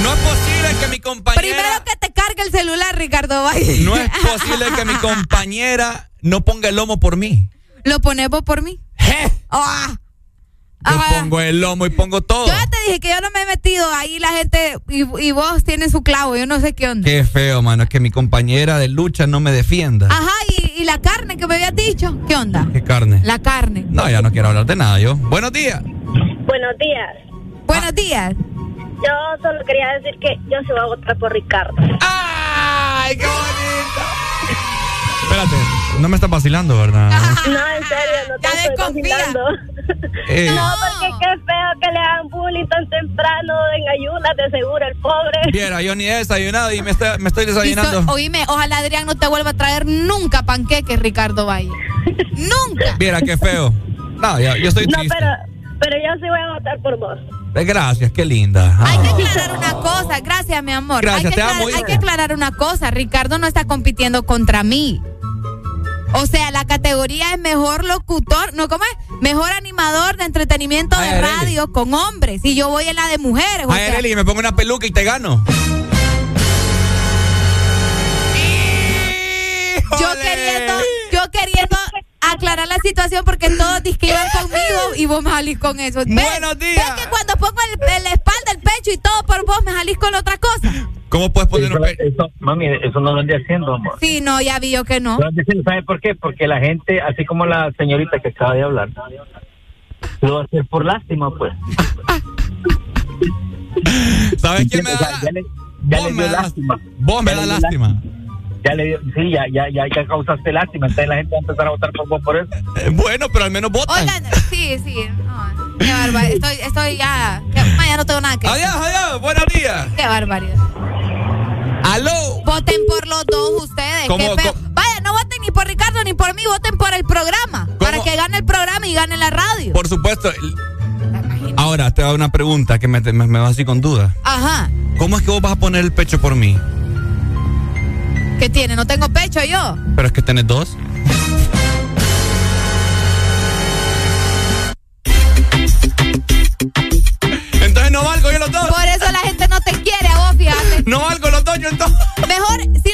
No es posible que mi compañera. Primero que te cargue el celular, Ricardo Valle. No es posible que mi *laughs* compañera no ponga el lomo por mí. ¿Lo pones vos por mí? Ah. Yo Ah, pongo el lomo y pongo todo. Yo ya te dije que yo no me he metido ahí la gente y, y vos tienes su clavo, yo no sé qué onda. Qué feo, mano, es que mi compañera de lucha no me defienda. Ajá, y, y la carne que me habías dicho, ¿qué onda? Qué carne. La carne. No, ya no quiero hablar de nada yo. Buenos días. Buenos días. Buenos días. Yo solo quería decir que yo se voy a votar por Ricardo. ¡Ay, qué bonito! Espérate, no me estás vacilando, ¿verdad? *laughs* No, en serio, no te estoy vacilando. *laughs* Eh, No, porque qué feo que le hagan bullying tan temprano en ayunas, de seguro, el pobre. Viera, yo ni he desayunado y me estoy, me estoy Y so- desayunando. oíme, ojalá Adrián no te vuelva a traer nunca panqueques, Ricardo Valle. *laughs* nunca. Viera, qué feo. No, yo, yo estoy No, triste. pero, pero yo sí voy a votar por vos. Eh, Gracias, qué linda. Ah. Hay que aclarar una cosa, gracias mi amor. Gracias, hay, que te aclarar, amo, hay que aclarar una cosa, Ricardo no está compitiendo contra mí. O sea, la categoría es mejor locutor, no, ¿cómo es? Mejor animador de entretenimiento Ay, de Arely. radio con hombres. Y yo voy en la de mujeres. o Ay, sea, Arely, me pongo una peluca y te gano. yo queriendo, yo queriendo aclarar la situación porque todos dicen que iban conmigo y vos me salís con eso. Ven, Buenos días. ven que cuando pongo el, el- la espalda, el pecho y todo por vos, me salís con otra cosa. ¿Cómo puedes poner un Eso, mami, eso no lo ande haciendo, amor. Sí, no, ya vi yo que no. No lo ande haciendo, ¿Sabe por qué? Porque la gente, así como la señorita que acaba de hablar, lo va a hacer por lástima, pues. ¿Sabes quién me O sea, da? ya le, ya Vos le me dio das- lástima. Vos me dio lástima. Ya le dio, sí, ya, ya, ya, ya causaste lástima. Entonces la gente va a empezar a votar por vos por eso. Eh, bueno, pero al menos votan. Oigan, sí, sí. No, qué barbaridad. Estoy, estoy ya. ya, ma, ya no tengo nada que decir. Adiós, adiós, buenos días. Qué barbaridad. Aló. Voten por los dos ustedes. ¿Cómo- qué cómo? Vaya, no voten ni por Ricardo ni por mí, voten por el programa. Para que gane el programa y gane la radio. Por supuesto. Ahora, te hago una pregunta que me, me, me va así con duda. Ajá. ¿Cómo es que vos vas a poner el pecho por mí? ¿Qué tiene? ¿No tengo pecho yo? Pero es que tenés dos. Entonces no valgo yo los dos. Por eso la gente no te quiere a vos, fíjate. No valgo los dos yo entonces. Mejor, si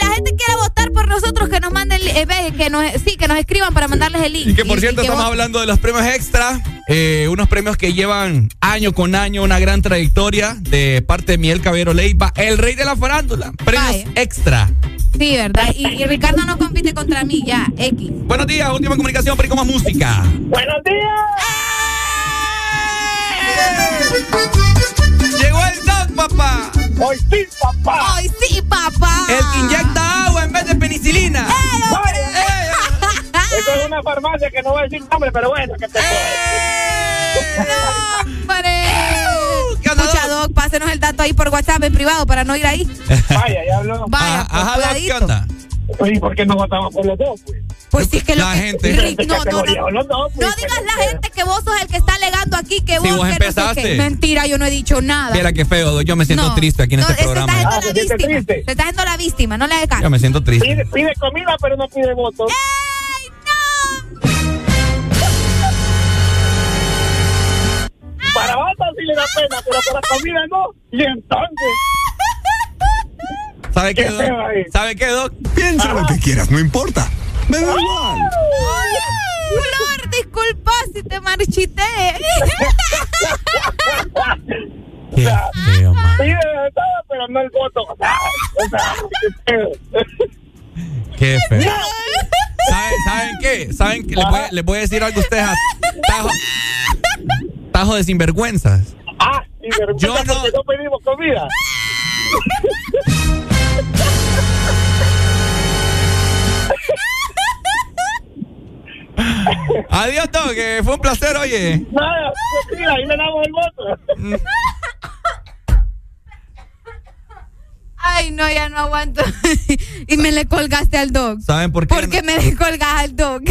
por nosotros, que nos manden, eh, que nos, sí, que nos escriban para mandarles el link. Y que por Y- cierto y que estamos hablando de los premios extra, eh, unos premios que llevan año con año una gran trayectoria de parte de Miguel Caballero Leiva, el rey de la farándula. Premios extra. Sí, ¿verdad? Y, y Ricardo no compite contra mí, ya, X. Buenos días, última comunicación, pero más música. ¡Buenos días! Llegó el Doc, papá. ¡Hoy sí, papá! ¡Ay, sí, papá! El que inyecta agua en vez de penicilina. *laughs* Eso es una farmacia que no voy a decir nombre, pero bueno, que te ¡Hombre! *laughs* Escucha, Doc, pásenos el dato ahí por WhatsApp en privado para no ir ahí. Vaya, ya habló. Vaya, pues, Ajá, Doc, ¿qué cuidadito. Onda? Oye, ¿por qué no votamos por los dos, pues? Pues sí, es que lo La que- gente. Rick, no, no, no. dos, pues, No digas la gente que vos sos el que está alegando aquí, que vos, vos que no sé empezaste. qué. Mentira, yo no he dicho nada. Mira qué feo, yo me siento No. triste aquí en No, este se programa. está Ah, haciendo ¿se la siente víctima. triste? Se está haciendo la víctima, no le hagas caso. Yo me siento triste. Pide, pide comida, pero no pide votos. ¡Ey, no! Para votos sí le da pena, pero para comida no. Y entonces, ¿Sabe qué, Doc? ¿Sabe qué, Doc? Piensa lo que quieras, no importa. Me da igual. Flor, disculpa si te marchité. *laughs* Qué feo, todo, pero no el voto. Qué feo. ¿Saben, ¿Saben qué? ¿Saben qué? Les voy, a- les voy a decir algo a ustedes. a- Tajo, tajo de sinvergüenzas. Ah, repente Yo no- porque no pedimos comida. *laughs* Adiós, Doc, que fue un placer, oye. Nada, sí, ahí le damos el voto. Ay, no, ya no aguanto. y me le colgaste al dog. ¿Saben por qué? ¿Por qué me le colgas al dog?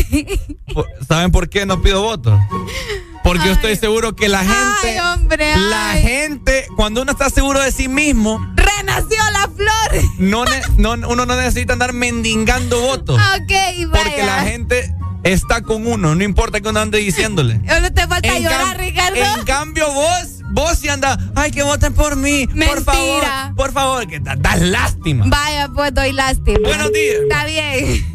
Por- ¿Saben por qué no pido votos? Porque yo estoy seguro que la gente. Ay, hombre, La ay. gente, cuando uno está seguro de sí mismo, Renació la flor. no, no- uno no necesita andar mendigando votos. ok, vaya. Porque la gente está con uno, no importa que uno ande diciéndole. *laughs* No te falta En llorar, Ricardo. En cambio, vos, vos si andas, ay, que voten por mí. Por Mentira. favor, por favor, que da- das lástima. Vaya, pues doy lástima. Buenos días. Está bien.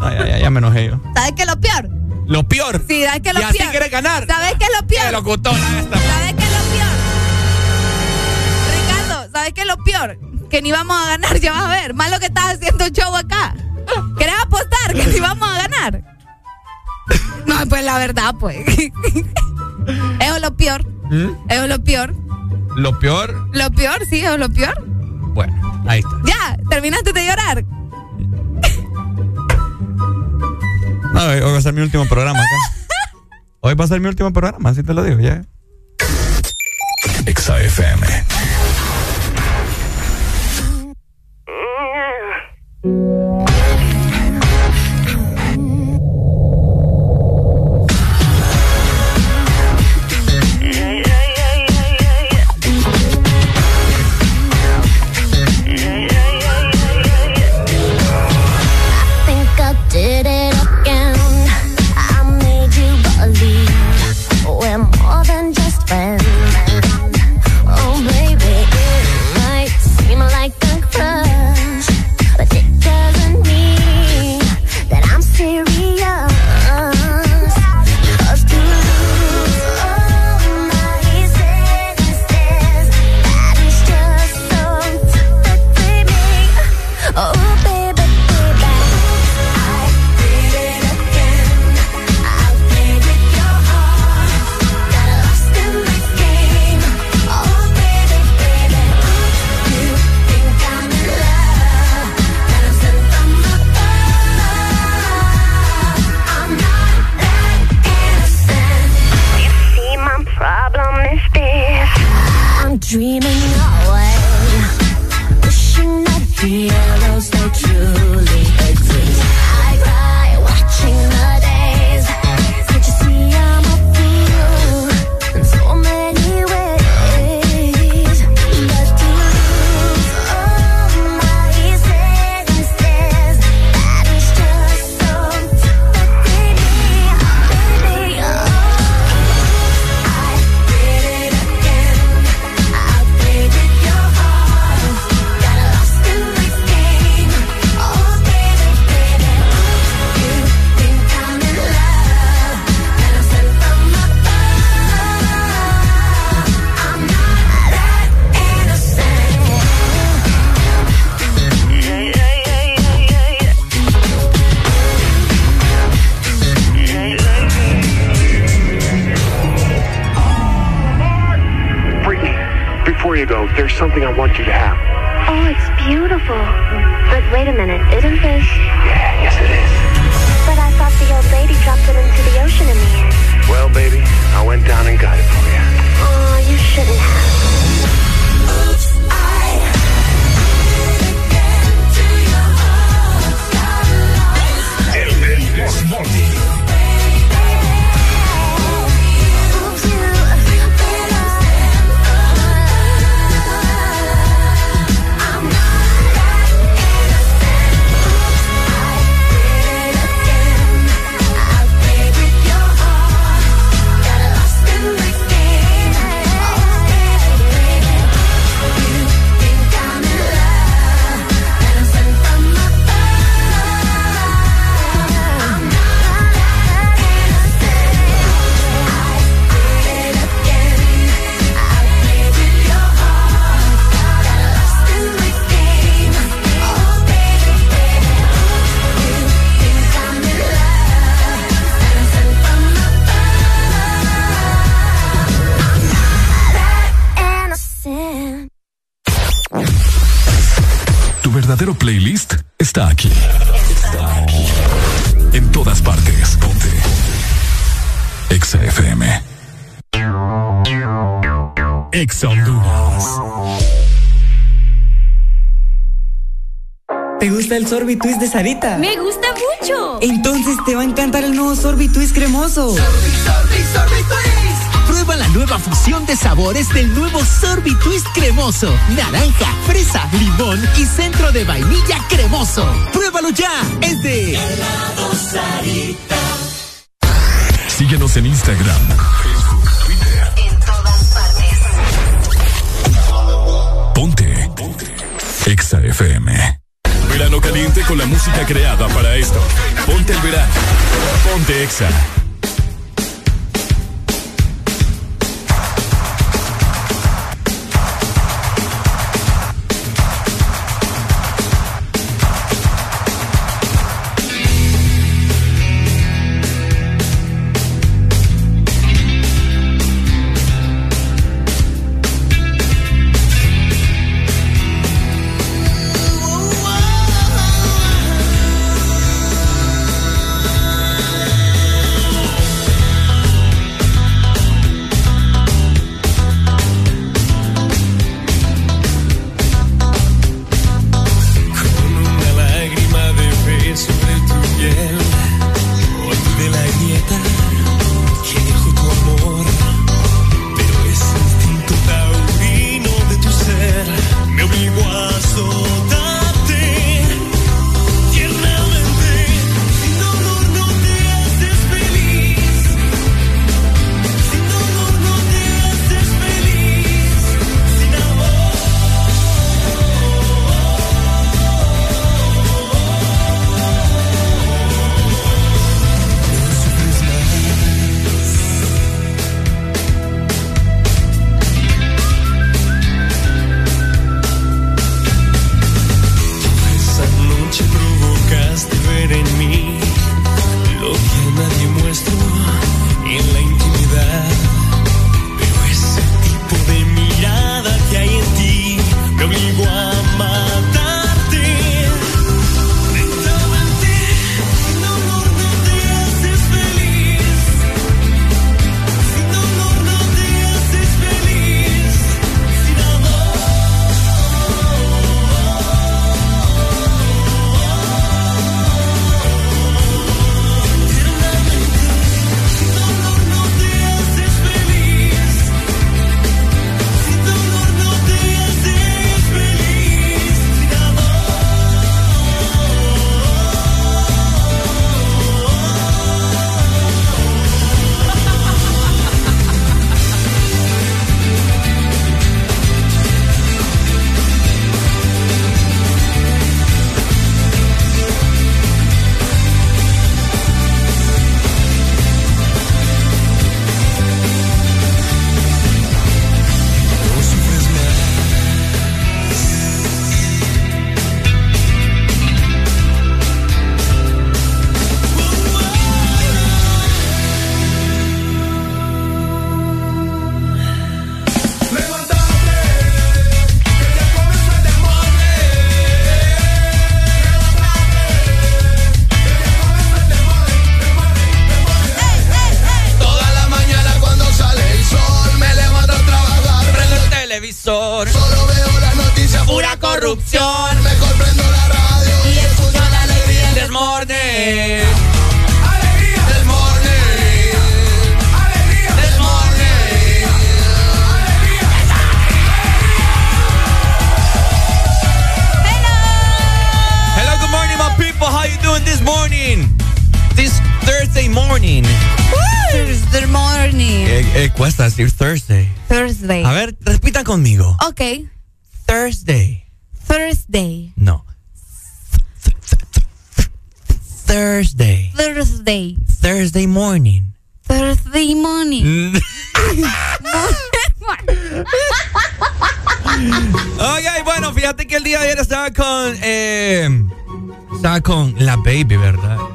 Ay, ay, ay, ya me enojé yo. ¿Sabes qué es lo peor? Lo peor. Sí, ¿sabes qué es lo y así peor? quieres ganar. ¿Sabes qué es lo peor? Qué locutora esta. ¿Sabes qué es lo peor? Ricardo, ¿sabes qué es lo peor? Que ni vamos a ganar, *laughs* ya vas a ver. Más lo que estás haciendo show acá. ¿Querés apostar que ni vamos a ganar? No, pues la verdad, pues. Eso *laughs* es lo peor. ¿Mm? Eso es lo peor. Lo peor, Lo peor, sí, eso es lo peor. bueno, ahí está. Ya, terminaste de llorar. No, hoy va a ser mi último programa acá. *laughs* Hoy va a ser mi último programa, así te lo digo, ya. something I want you to have. Oh, it's beautiful. But wait a minute, isn't there Sorbitwist de Sarita? Me gusta mucho. Entonces te va a encantar el nuevo Sorbitwist cremoso. Prueba la nueva fusión de sabores del nuevo Sorbitwist cremoso. Naranja, fresa, limón y centro de vainilla cremoso. Pruébalo ya. Es de Sarita. Síguenos en Instagram, Facebook, Twitter. En todas partes. Ponte. Ponte. Exa FM. Caliente con la música creada para esto. Ponte el verano. Ponte Exa.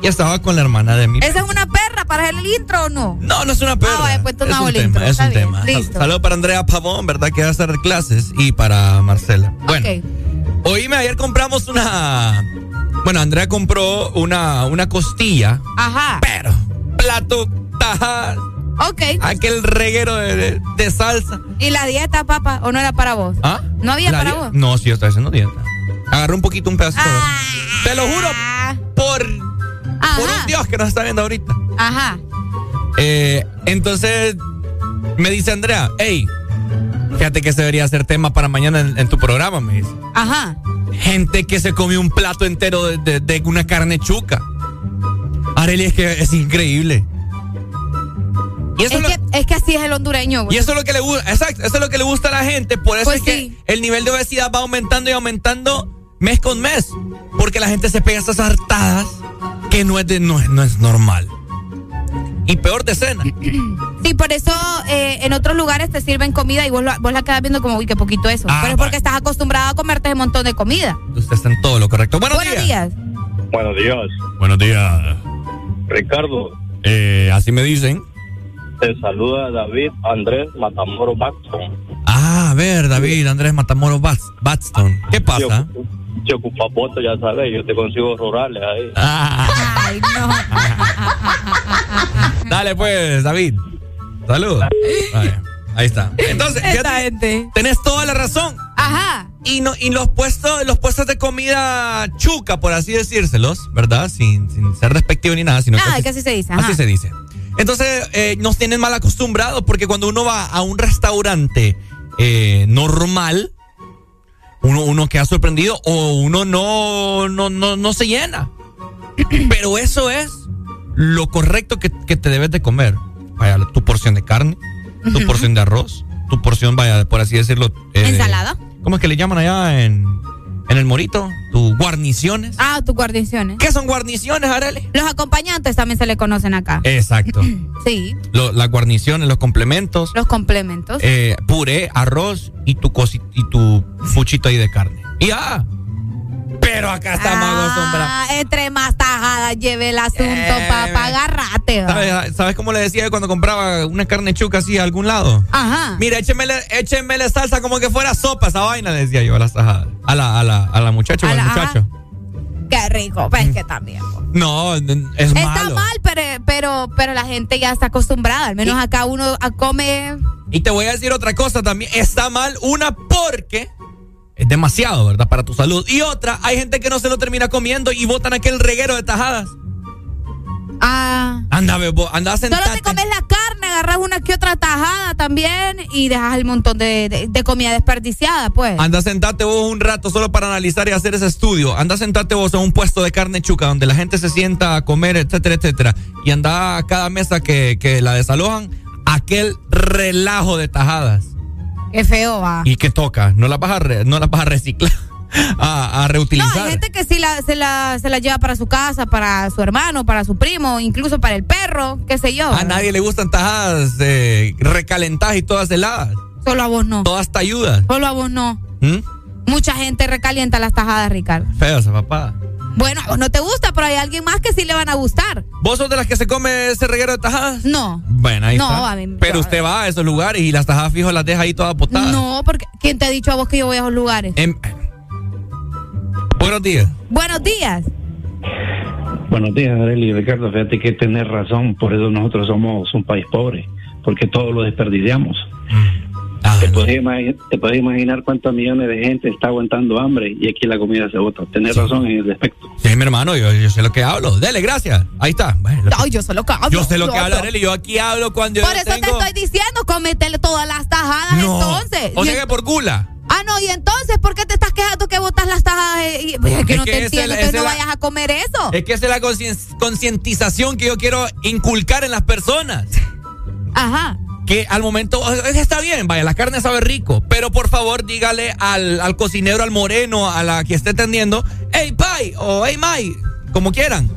Y estaba con la hermana de mi. ¿Esa es una perra para hacer el intro o no? No, no es una perra. Ah, pues es un el tema, intro. es un bien, tema. Saludos para Andrea Pavón, ¿verdad? Que va a hacer clases. Y para Marcela. Bueno, Ok. oíme, ayer compramos una. Bueno, Andrea compró una, una costilla. Ajá. Pero, plato, taja, Ok. aquel reguero de, de- de salsa. ¿Y la dieta, papá? ¿O no era para vos? ¿Ah? ¿No había para vos? No, sí, yo estaba haciendo dieta. Agarré un poquito, un pedacito. Ah. Te lo juro, por, Dios que nos está viendo ahorita. Ajá. Eh, entonces, me dice Andrea, hey, fíjate que se debería hacer tema para mañana en, en tu programa, me dice. Ajá. Gente que se comió un plato entero de, de- de una carne chuca. Arely, es que es increíble. Y eso Es lo- que, es que así es el hondureño. güey. Y eso es lo que le gusta, exacto, eso es lo que le gusta a la gente, por eso Pues es que el nivel de obesidad va aumentando y aumentando mes con mes, porque la gente se pega esas hartadas que no es de, no es, no es normal. Y peor de cena. *clears throat* Sí, por eso eh, en otros lugares te sirven comida y vos, lo- vos la quedas viendo como, uy, qué poquito eso. Ah, Pero es porque estás acostumbrado a comerte un montón de comida. Usted está en todo lo correcto. Buenos, Buenos días. días. Buenos días. Buenos días. Ricardo, Eh, así me dicen. te saluda David Andrés Matamoro Baxton. Ah, a ver, David, Andrés Matamoros Batston. ¿Qué pasa? Ocupas votos, ya sabes, yo te consigo rurales ahí. *laughs* Ay, no. *laughs* Dale pues, David. Saludos. Ahí está. Entonces, fíjate, tenés toda la razón. Ajá. Y no, y los puestos, los puestos de comida chuca, por así decírselos, ¿verdad? Sin, sin ser despectivo ni nada, sino Ah, que que así se dice. Ajá. así se dice. Entonces, eh, nos tienen mal acostumbrados porque cuando uno va a un restaurante eh, normal, uno, uno queda sorprendido o uno no, no, no, no se llena. *clears throat* Pero eso es lo correcto que, que te debes de comer. Vaya, tu porción de carne, tu porción de arroz, tu porción, vaya, por así decirlo. eh, ¿Ensalada? ¿Cómo es que le llaman allá en, en el morito? Tus guarniciones. Ah, tus guarniciones. ¿Qué son guarniciones, Arely? Los acompañantes también se le conocen acá. Exacto. *clears throat* Sí, Lo- las guarniciones, los complementos, los complementos. eh, puré, arroz y tu cosi- y tu fuchito ahí de carne. Y ya. Pero acá está. Ah, entre más tajadas lleve el asunto, Eh, papá, agarrate. ¿Sabes, ¿Sabes cómo le decía yo cuando compraba una carne chuca así a algún lado? Ajá. Mira, échemele, échemele salsa como que fuera sopa esa vaina, le decía yo a las tajadas. A la, a la, a la muchacha o al muchacho. Qué rico, pues que también. po. No, es Está malo. mal, pero, pero, pero la gente ya está acostumbrada. Al menos acá uno a- come. Y te voy a decir otra cosa también. Está mal, una porque es demasiado, ¿verdad? Para tu salud. Y otra, hay gente que no se lo termina comiendo y botan aquel reguero de tajadas. Ah. Anda, bebo, anda a Solo te comes la carne, agarras una que otra tajada también y dejas el montón de, de- de comida desperdiciada, pues. Anda a sentarte vos un rato solo para analizar y hacer ese estudio. Anda a sentarte vos en un puesto de carne chuca donde la gente se sienta a comer, etcétera, etcétera. Y anda a cada mesa que, que la desalojan, aquel relajo de tajadas. Qué feo va. Y que toca, no las vas a, re- no las vas a reciclar, *laughs* a, a No, reutilizar. hay gente que sí la, se, la, se la lleva para su casa, para su hermano, para su primo, incluso para el perro, qué sé yo. A nadie le gustan tajadas eh, recalentadas y todas heladas. Solo a vos no. Todas te ayudan. Solo a vos no. ¿Mm? Mucha gente recalienta las tajadas, Ricardo. Feo esa papá. Bueno, no te gusta, pero hay alguien más que sí le van a gustar. ¿Vos sos de las que se come ese reguero de tajadas? No. Bueno, ahí No, está. a mí- Pero yo- usted va a esos lugares y las tajadas fijo las deja ahí todas botadas. No, porque ¿quién te ha dicho a vos que yo voy a esos lugares? Em- Buenos días. Buenos días. Buenos días, Arely y Ricardo. Fíjate que tenés razón, por eso nosotros somos un país pobre, porque todo lo desperdiciamos. Ah, te, puedes te puedes imaginar cuántos millones de gente está aguantando hambre y aquí la comida se bota. Tenés razón en ese aspecto. Sí, mi hermano, yo, yo sé lo que hablo. Dele, gracias. Ahí está. Bueno, Ay, yo solo que hablo. yo sé lo que yo- Arely. Yo aquí hablo cuando Por yo eso tengo... te estoy diciendo, cometele todas las tajadas No. entonces. O sea que por gula. Ah, no, y entonces, ¿por qué te estás quejando que botas las tajadas? eh, y- pues, es que Es no que te entiendo, la- esa no la- vayas a comer eso. Es que esa es la concientización que yo quiero inculcar en las personas. Ajá. Que al momento eh, está bien, vaya, la carne sabe rico, pero por favor dígale al, al cocinero, al moreno, a la que esté atendiendo, hey Pai o hey Mai, como quieran.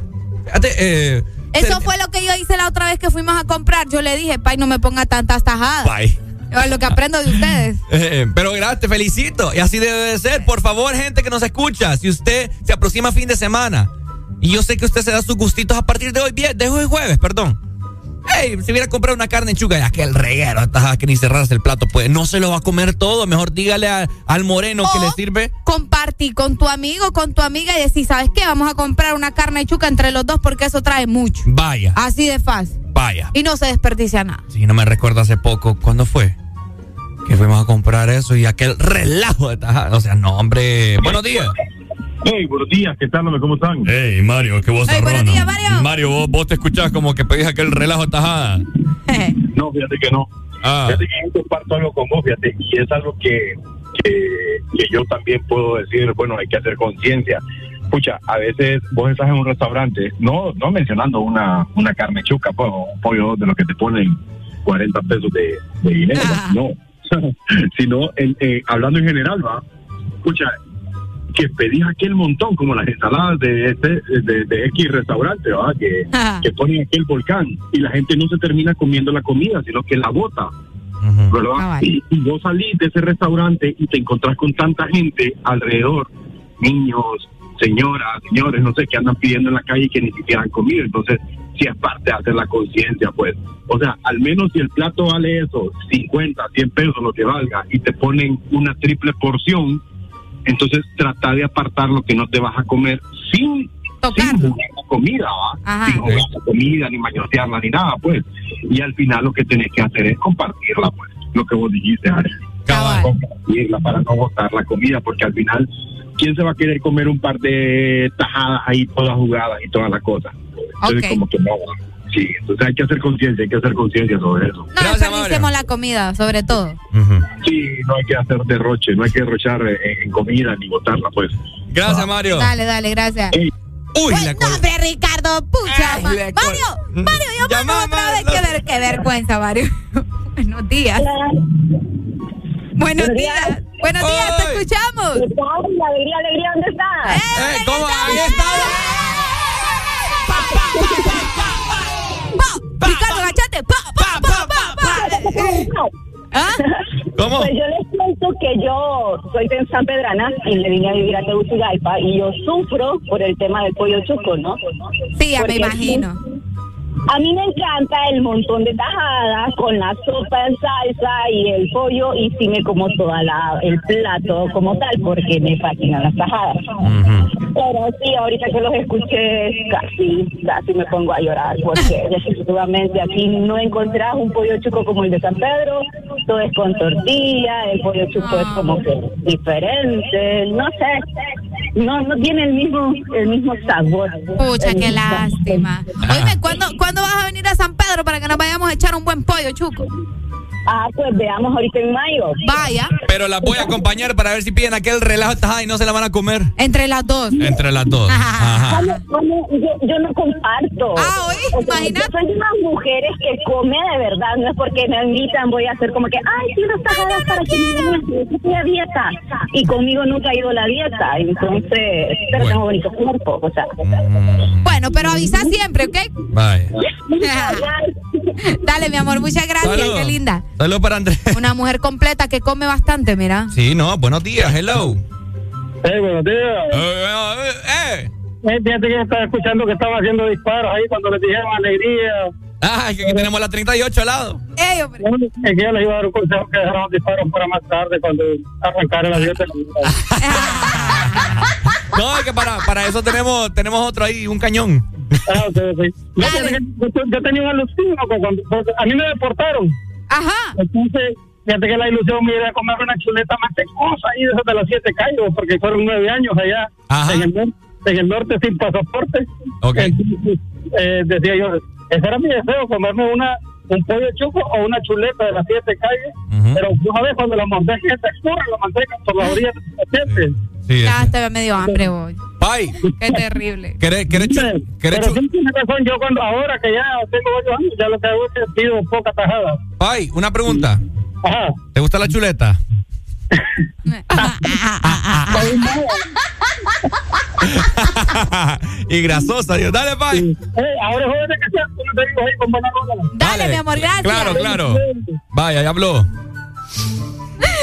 Fíjate, eh, Eso fue lo que yo hice la otra vez que fuimos a comprar. Yo le dije, Pai, no me ponga tantas tajadas. Pai. Lo que aprendo de ustedes. *laughs* Eh, pero gracias, te felicito. Y así debe de ser. Por favor, gente que nos escucha, si usted se aproxima fin de semana y yo sé que usted se da sus gustitos a partir de hoy, de hoy jueves, perdón. Hey, si viera a comprar una carne chuca, ya que el reguero, está que ni cerrarse el plato, pues no se lo va a comer todo. Mejor dígale a- al moreno que le sirve. Compartí con tu amigo, con tu amiga y decir, ¿sabes qué? Vamos a comprar una carne chuca entre los dos porque eso trae mucho. Vaya, Así de fácil. vaya. Y no se desperdicia nada. Si no me recuerdo hace poco, ¿cuándo fue? Que fuimos a comprar eso y aquel relajo de tajada. O sea, no, hombre. Buenos días. Hey, buenos días, ¿qué tal? ¿Cómo están? Hey, Mario, qué voz Hey, buenos días, Mario. Mario, vos, vos te escuchás como que pedís aquel relajo tajada. *laughs* No, fíjate que no. Ah. Fíjate que yo comparto algo con vos, fíjate, y es algo que, que, que yo también puedo decir, bueno, hay que hacer conciencia. Pucha, a veces vos estás en un restaurante, no no mencionando una, una carne chuca, pues, o un pollo de lo que te ponen 40 pesos de, de dinero, no. *laughs* Sino en- eh, hablando en general, va. Pucha, que pedís aquel montón, como las ensaladas de este, de, de X restaurante, ¿verdad? Que, que ponen aquel volcán y la gente no se termina comiendo la comida, sino que la bota. ¿verdad? Y, y vos salís de ese restaurante y te encontrás con tanta gente alrededor, niños, señoras, señores, no sé, que andan pidiendo en la calle y que ni siquiera han comido. Entonces, si es parte de hacer la conciencia, pues. O sea, al menos si el plato vale eso, 50, 100 pesos, lo que valga, y te ponen una triple porción, entonces trata de apartar lo que no te vas a comer sin, sin jugar la comida, ¿va? Sin jugar la comida, ni mañotearla, ni nada, pues. Y al final lo que tenés que hacer es compartirla, pues. Lo que vos dijiste, Ari. Compartirla para no botar la comida, porque al final, ¿quién se va a querer comer un par de tajadas ahí todas jugadas y todas las cosas? Entonces, como que no. Sí, entonces hay que hacer conciencia, hay que hacer conciencia sobre eso. No desperdiciemos la comida, sobre todo. Sí, no hay que hacer derroche, no hay que derrochar eh, en, comida ni botarla, pues. Gracias, Mario. Dale, dale, gracias. Uy, Pues, no, hombre, Ricardo, pucha. ma- col- Mario, Mario, llamamos otra vez. Qué, ver- qué vergüenza, Mario. *laughs* Buenos días. Buenos días. Buenos días, te escuchamos. Alegría, alegría, ¿dónde estás? Eh, ¿cómo? Ahí está. Pa, Ricardo, agachate. Pa, pa, pa, pa, pa. ¿Ah? ¿Cómo? Pues yo les cuento que yo soy de San Pedrana y me vine a vivir a Tegucigalpa y yo sufro por el tema del pollo chuco, ¿no? Sí, ya me imagino. A mí me encanta el montón de tajadas con la sopa en salsa y el pollo y sí me como toda la el plato como tal porque me fascinan las tajadas. Pero sí, ahorita que los escuché casi, casi me pongo a llorar porque *laughs* definitivamente aquí no encontrás un pollo chuco como el de San Pedro, todo es con tortilla, el pollo chuco es como que diferente, no sé, no no tiene el mismo el mismo sabor. Pucha, qué lástima. Oíme, ¿cuándo, ¿cuándo vas a venir a San Pedro para que nos vayamos a echar un buen pollo, Chuco? Ah, pues veamos ahorita en mayo. Vaya. Pero las voy a acompañar para ver si piden aquel relajo tajada y no se la van a comer. Entre las dos. Entre las dos. Ajá. Bueno, bueno, yo, yo no comparto. Ah, oí, O sea, yo soy de unas mujeres que come de verdad, no es porque me invitan, voy a hacer como que, ay, sí, unas tajadas para que me den yo estoy a dieta. Y conmigo nunca ha ido la dieta, entonces, pero tengo bonito cuerpo, o sea. Bueno, pero avisa siempre, ¿ok? Bye. Dale, mi amor, muchas gracias, Saludos. qué linda. Saludos para Andrés. Una mujer completa que come bastante, mira. Sí, no, buenos días, hello. Hey, buenos días. Eh, Eh, fíjate que estaba escuchando que estaban haciendo disparos ahí cuando les dijeron alegría. Ah, es que aquí tenemos la 38 al lado. Ey, hombre. Es que yo les iba a dar un consejo que dejaran los disparos para más tarde cuando arrancara la *laughs* dieta. *laughs* No, es que para, para eso tenemos, tenemos otro ahí, un cañón. Ah, ok, ok. No, fíjate que yo, yo tenía cuando, porque a mí me deportaron. Ajá. Entonces, fíjate que la ilusión me iba a comer una chuleta mantecosa ahí de esas de las siete callos, porque fueron nueve años allá en el, nor- en el norte sin pasaporte. Ok. Entonces, eh, decía yo, ese era mi deseo, comerme una un pollo chuco o una chuleta de las siete calles, pero tú sabes cuando la manteca textura, la manteca por la orilla de los dientes. Sí, Ya te ve medio hambre hoy. Pai, Qué terrible. ¿querés, querés Pero sí tiene razón, yo cuando ahora que ya tengo varios años, ya lo que hago es que pido poca tajada. Pai, una pregunta. Ajá. ¿Te gusta la chuleta? *laughs* y grasosa, Dios. Dale, Pai. Eh, ahora joven de que sea, tú no te digo ahí con buena rola. Dale, mi amor, gracias. Claro, claro. Vaya, ya habló.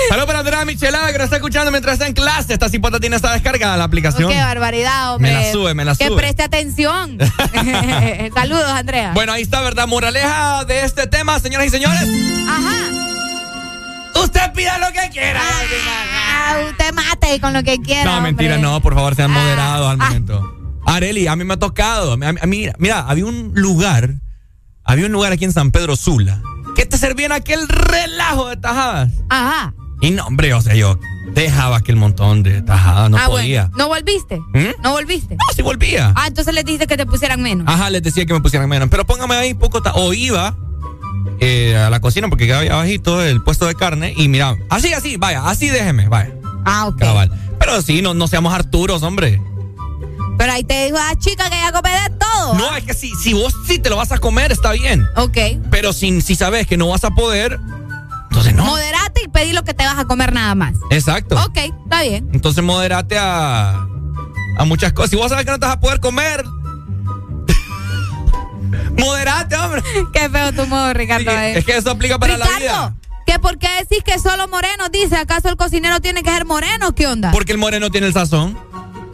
Saludos para Andrea Michelada que nos está escuchando mientras está en clase. Esta cipota tiene esta descarga la aplicación. Oh, qué barbaridad, hombre. Me la sube, me la Que sube. preste atención. *laughs* *laughs* Saludos, Andrea. Bueno, ahí está, ¿verdad? Moraleja de este tema, señoras y señores. Ajá. Usted pida lo que quiera. Ah, usted mate con lo que quiera. No, mentira, hombre. no, por favor, sean Ah, moderados al momento. Areli, a mí me ha tocado. A mí- a mí- mira, había un lugar, había un lugar aquí en San Pedro Sula que te servían aquel relajo de tajadas. Ajá. Y no, hombre, o sea, yo dejaba aquel montón de tajadas, no ah, podía. bueno. ¿No volviste? ¿Mm? ¿No volviste? No, sí volvía. Ah, entonces les dijiste que te pusieran menos. Ajá, les decía que me pusieran menos. Pero póngame ahí poco. O iba eh, a la cocina porque quedaba ahí abajito el puesto de carne. Y mira, así, así, vaya, así déjeme, vaya. Ah, ok. Cabal. Pero sí, no, no seamos Arturos, hombre. Pero ahí te dijo la chica que ya come de todo. No, es que si, si vos sí te lo vas a comer, está bien. Ok. Pero si, si sabes que no vas a poder, entonces no. Moderate y pedí lo que te vas a comer nada más. Exacto. Ok, está bien. Entonces moderate a, a muchas cosas. Si vos sabes que no te vas a poder comer, moderate, hombre. *laughs* Qué feo tu modo, Ricardo. eh. Es que eso aplica para la vida. Ricardo, ¿que por qué decís que solo moreno dice? ¿Acaso el cocinero tiene que ser moreno? ¿Qué onda? Porque el moreno tiene el sazón.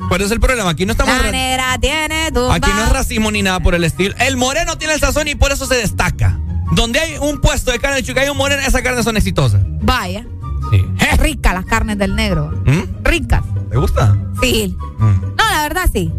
¿Cuál es el problema? Aquí no estamos... La negra tiene tu Aquí no es racismo ni nada por el estilo. El moreno tiene el sazón y por eso se destaca. Donde hay un puesto de carne de chuca y un moreno, esas carnes son exitosas. Vaya. Sí. *laughs* Ricas las carnes del negro. ¿Mm? Ricas. ¿Te gusta? Sí. Mm. No, la verdad sí.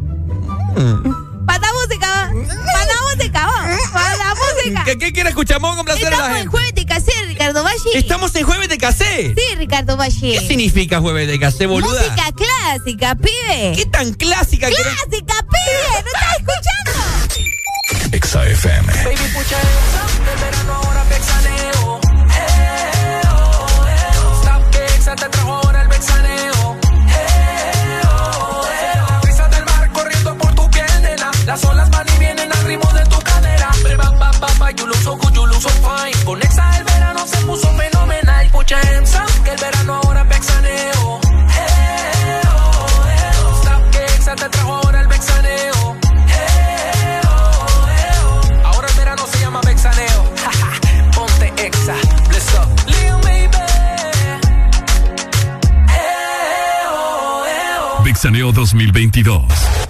Mm. Pata música, va. Pata música, va. Pata música. ¿Qué, qué quiere escuchar? Vamos a complacer a la Estamos en jueves de casé, Ricardo Valle. Estamos en jueves de casé. Sí, Ricardo Valle. ¿Qué significa jueves de casé, boluda? Música clásica, pibe. ¿Qué tan clásica que Clásica, pibe. ¿No estás escuchando? Exa FM. Baby, pucha verano ahora vexaneo. Las olas van y vienen al ritmo de tu cadera. Bre, ba, ba, ba, ba, you look so good, you look so fine. Con Exa el verano se puso fenomenal. Pucha esa, que el verano ahora vexaneo. Eh, oh. Stop que Exa te trajo ahora el vexaneo. Ahora el verano se llama vexaneo. *laughs* Ponte exa, bless up. Lil baby. Vixaneo 2022.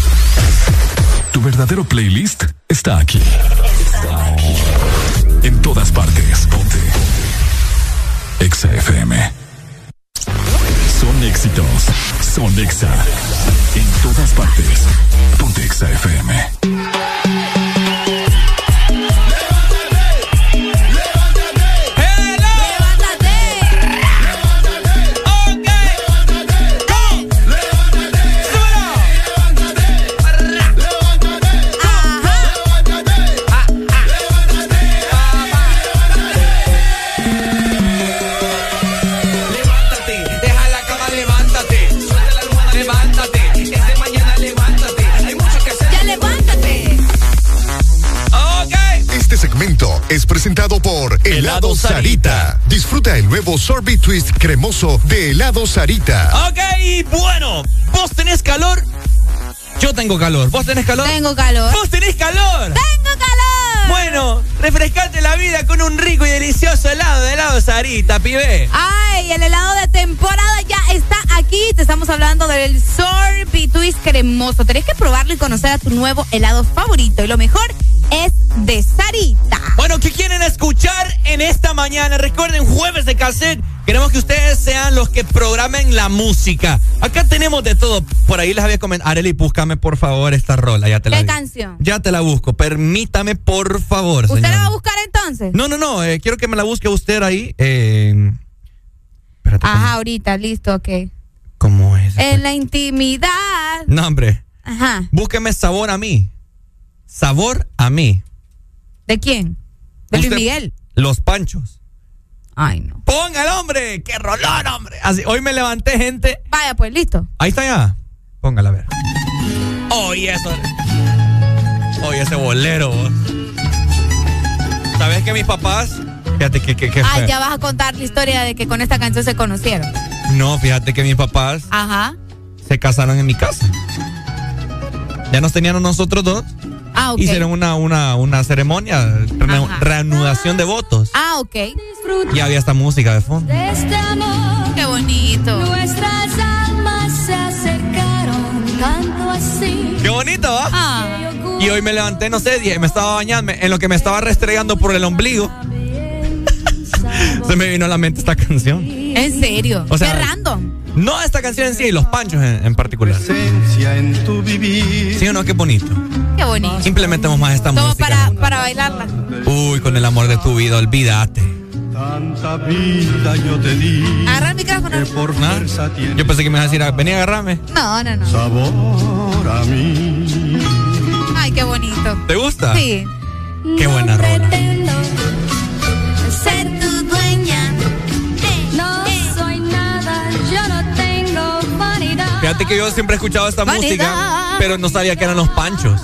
Verdadero playlist está aquí. Está aquí. En todas partes. Ponte. Exa FM. Son éxitos. Son Exa. En todas partes. Ponte Exa FM. Helado Sarita. Disfruta el nuevo sorbet twist cremoso de Helado Sarita. Ok, bueno, ¿vos tenés calor? Yo tengo calor. ¿Vos tenés calor? Tengo calor. ¿Vos tenés calor? Tengo calor. Bueno, refrescate la vida con un rico y delicioso helado de helado Sarita, pibe. Ay, el helado de temporada ya está aquí. Te estamos hablando del Sorbet Twist cremoso. Tenés que probarlo y conocer a tu nuevo helado favorito. Y lo mejor es de Sarita. Bueno, ¿qué quieren escuchar en esta mañana? Recuerden, jueves de cassette. Queremos que ustedes sean los que programen la música. Acá tenemos de todo. Por ahí les había comentado. Areli, búscame por favor esta rola. Ya te la ¿Qué canción? Ya te la busco. Permítame, por favor. ¿Usted señora. la va a buscar entonces? No, no, no. eh, quiero que me la busque usted ahí. Eh, Ajá, ahorita, listo, ok. ¿Cómo es? En la intimidad. No, hombre. Ajá. Búsqueme sabor a mí. Sabor a mí. ¿De quién? ¿De Luis Miguel? Los Panchos. Ay, no. Ponga el hombre. ¡Qué rolón, hombre! Así, hoy me levanté, gente. Vaya, pues listo. Ahí está ya. Póngala a ver. Oye, eso. Oye, ese bolero. ¿Sabes que mis papás? Fíjate que, que, que Ah, ya vas a contar la historia de que con esta canción se conocieron. No, fíjate que mis papás Ajá. se casaron en mi casa. Ya nos tenían a nosotros dos. Ah. Hicieron una, una, una ceremonia, re- reanudación de votos. Ah, ok. Y había esta música de fondo. De este amor, Qué bonito. nuestras almas se acercaron tanto así. Qué bonito, ¿va? Ah. Y hoy me levanté, no sé, dije, me estaba bañando, en lo que me estaba restregando por el ombligo. *laughs* se me vino a la mente esta canción. En serio. O sea, Qué random. No esta canción en sí, los panchos en, en particular. en tu vivir. ¿Sí o no? Qué bonito. Qué bonito. Implementemos más esta Como música. para, para bailarla. Uy, con el amor de tu vida, olvídate. Tanta vida yo te di. Agarra el micrófono. Yo pensé que me ibas a decir, vení a agarrarme. No, no, no. sabor a mí. Ay, qué bonito. ¿Te gusta? Sí. Qué buena rola. Pretendo ser tu Fíjate que yo siempre he escuchado esta Vanidad. música, pero no sabía que eran los panchos.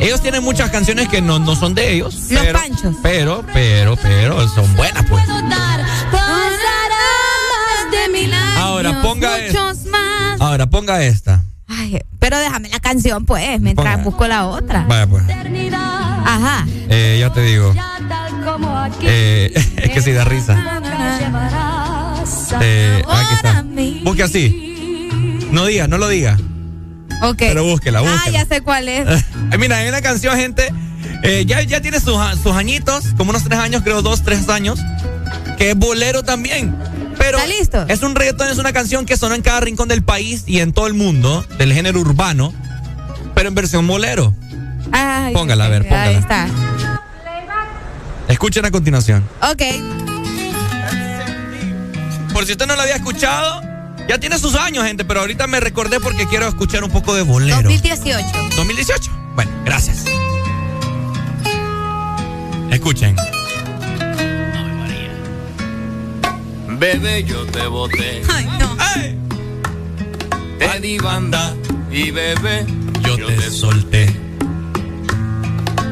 Ellos tienen muchas canciones que no, no son de ellos. Los pero, Panchos. Pero, pero, pero son buenas, pues. Ahora ponga Muchos más. Ahora ponga esta. Ay, pero déjame la canción, pues, mientras Ponga. busco la otra. Vaya, pues. Ajá. Eh, ya te digo. Tal como aquí. Eh, *laughs* es que sí da risa. Eh, aquí está. Busque así. No diga, no lo diga. Ok. Pero búsquela, Ah, búsquela. ya sé cuál es. *laughs* Mira, hay una canción, gente. eh, ya, ya tiene sus, sus añitos, como unos tres años, creo, dos, tres años. Que es bolero también. Pero ¿Está listo? es un reggaetón, es una canción que sonó en cada rincón del país y en todo el mundo, del género urbano, pero en versión bolero. Ay, Póngala, a ver, Ahí póngala. está. Escuchen a continuación. Ok. Por si usted no lo había escuchado, ya tiene sus años, gente, pero ahorita me recordé porque quiero escuchar un poco de bolero. 2018. 2018. Bueno, gracias. Escuchen. Bebé, yo te boté. Ay, no. Te di banda y bebé, yo, te solté.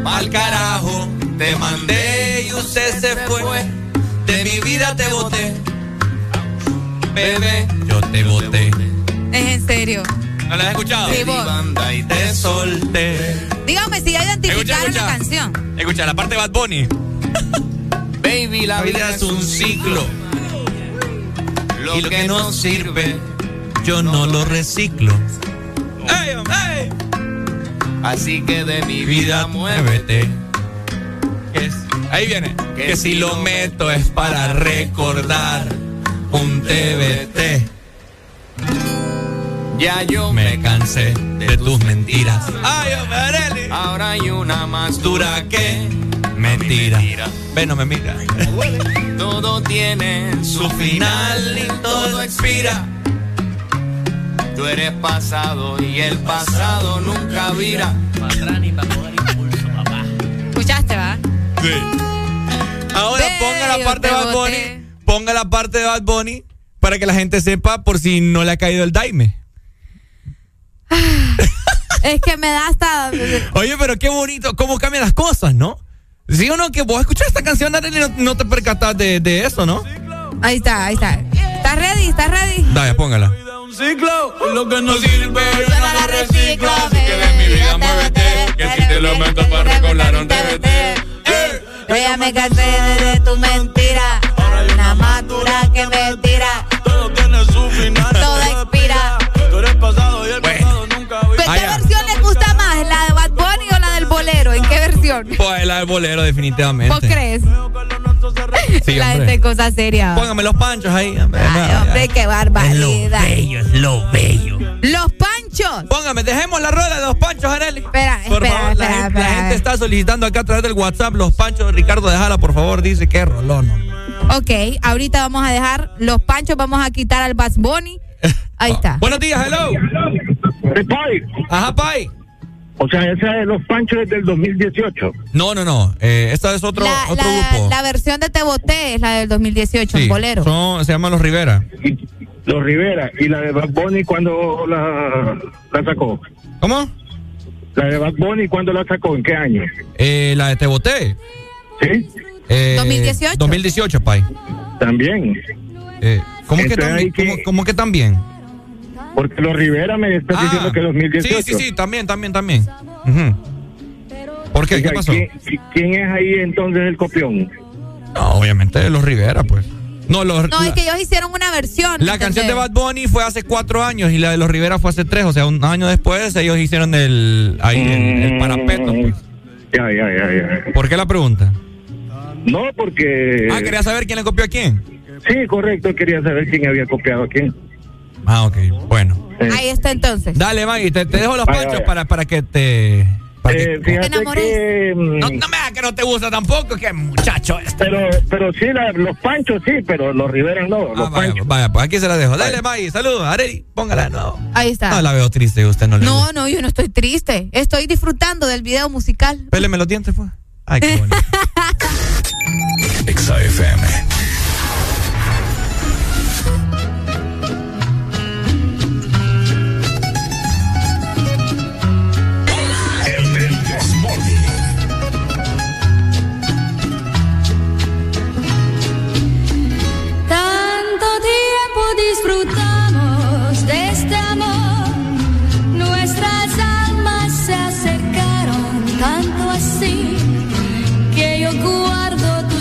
Al carajo, te mandé y usted se fue. De mi vida te boté. Bebé, yo te boté. Es en serio. ¿No la has escuchado? Sí, vos. banda y te solté. Dígame si ya identificaron la canción. Escucha, la parte de Bad Bunny. Baby, la, La vida es un ciclo. y lo que no sirve, yo no lo reciclo. Así que de mi Vida, muévete. Es- ahí viene. Que, si lo meto es para recordar un TBT. Ya yo Me cansé de tus mentiras. Ay, Ahora hay una más Dura que mentira. Ve, no me mira. Todo tiene Su final y todo expira. Tú eres pasado y el pasado nunca vira. ¿Escuchaste, va? Sí. Ahora ponga la parte de Ponga la parte de Bad Bunny para que la gente sepa por si no le ha caído el daime. Es que me da hasta. *laughs* Oye, pero qué bonito, cómo cambian las cosas, ¿no? Sí o no, que vos escuchas esta canción, y no, no te percatas de, de eso, ¿no? Ahí está, ahí está. ¿Estás ready? ¿Estás ready? Dale, póngala. Un ciclo, lo que no sirve, yo no lo reciclo, Así que de mi vida muévete, que si te lo meto para recordar un TBT. Yo ya me cansé de tu mentira. Una madura que me tira. Todo tiene su final. Todo expira. Tú eres pasado y el pasado nunca ¿Qué Ah, versión les gusta más? ¿La de Bad Bunny o la del bolero? ¿En qué versión? Pues la del bolero, definitivamente. ¿Vos crees? Sí, la gente cosa seria. Póngame los panchos ahí. Hombre, Ay, No, hombre, qué barbaridad. bello, es lo bello. Los panchos. Póngame, dejemos la rueda de los panchos, Arely. Espera, Por espera, favor, la, espera, gente, la espera. gente está solicitando acá a través del WhatsApp los panchos. Ricardo, déjala, por favor. Dice que rolón. Ok, ahorita vamos a dejar los panchos, vamos a quitar al Bad Bunny. Ahí está. Buenos días, hello. Ajá, Pai. O sea, esa de los panchos es del 2018. No, no, no. Eh, esta es otro, La, otro la- grupo. la versión de Te Boté es la del 2018, Sí, en bolero. son- se llaman Los Rivera. Los Rivera. ¿Y la de Bad Bunny cuando la, la sacó? ¿Cómo? La de Bad Bunny, ¿cuándo la sacó? ¿En qué año? Eh, la de Te Boté. ¿Sí? Eh, 2018. 2018, Pai. También. Eh, ¿cómo, que también? hay que- ¿Cómo, cómo que también? Porque los Rivera me están Ah, diciendo que 2018. Sí, sí, sí, también, también, también. ¿Por qué? Oiga, ¿Qué pasó? ¿quién, quién es ahí entonces el copión? No, obviamente los Rivera, pues. No, los, No, la, es que ellos hicieron una versión. la canción de. Bad Bunny fue hace cuatro años y la de los Rivera fue hace tres, o sea, un año después ellos hicieron el, ahí, el, el parapeto. pues. Ya, ya, ya, ya. ¿Por qué la pregunta? No, porque... Ah, quería saber quién le copió a quién. Sí, correcto, quería saber quién había copiado a quién. Ah, ok, bueno. Ahí está entonces. Dale, Maggie, te, te dejo los Vaya, panchos vaya. para, para que te... para que- Eh, fíjate enamores. que... mm, no, no me hagas que no te gusta tampoco, que muchacho este. Pero, pero sí, la- los panchos sí, pero los Rivera no. Los Ah, vaya, panchos. vaya, pues aquí se la dejo. Dale, Maggie, saludos. Areli, póngala. No, Ahí está. no la veo triste, usted no le No, gusta. no, yo no estoy triste. Estoy disfrutando del video musical. Péleme los dientes, pues. Ay, qué bonito. *laughs* Exa.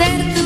Ser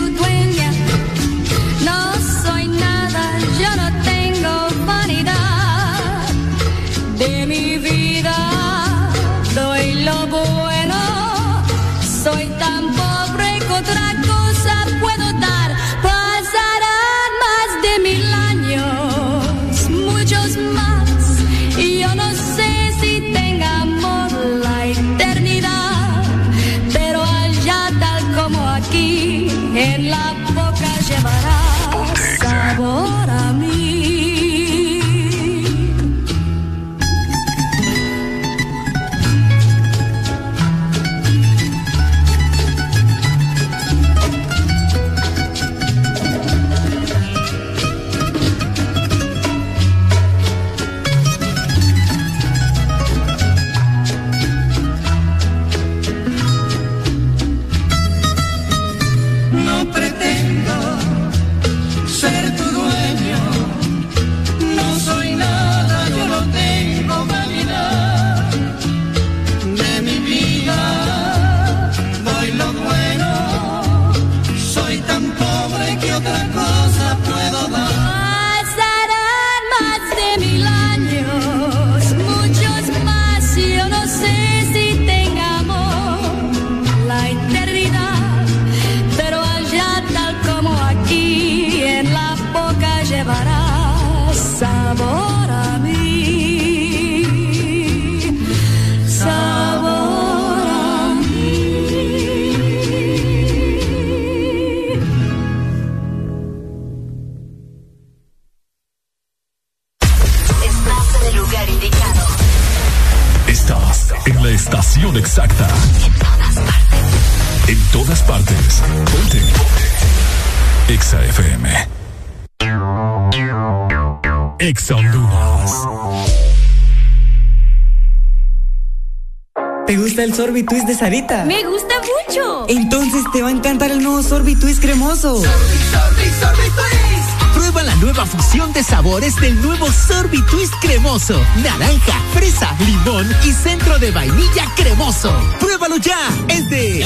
todas partes. Ponte. Exa FM. Exa Honduras. ¿Te gusta el Sorbi Twist de Sarita? Me gusta mucho. Entonces te va a encantar el nuevo Sorbi Twist cremoso. Nueva fusión de sabores del nuevo Sorbi Twist cremoso. Naranja, fresa, limón y centro de vainilla cremoso. Pruébalo ya. Es de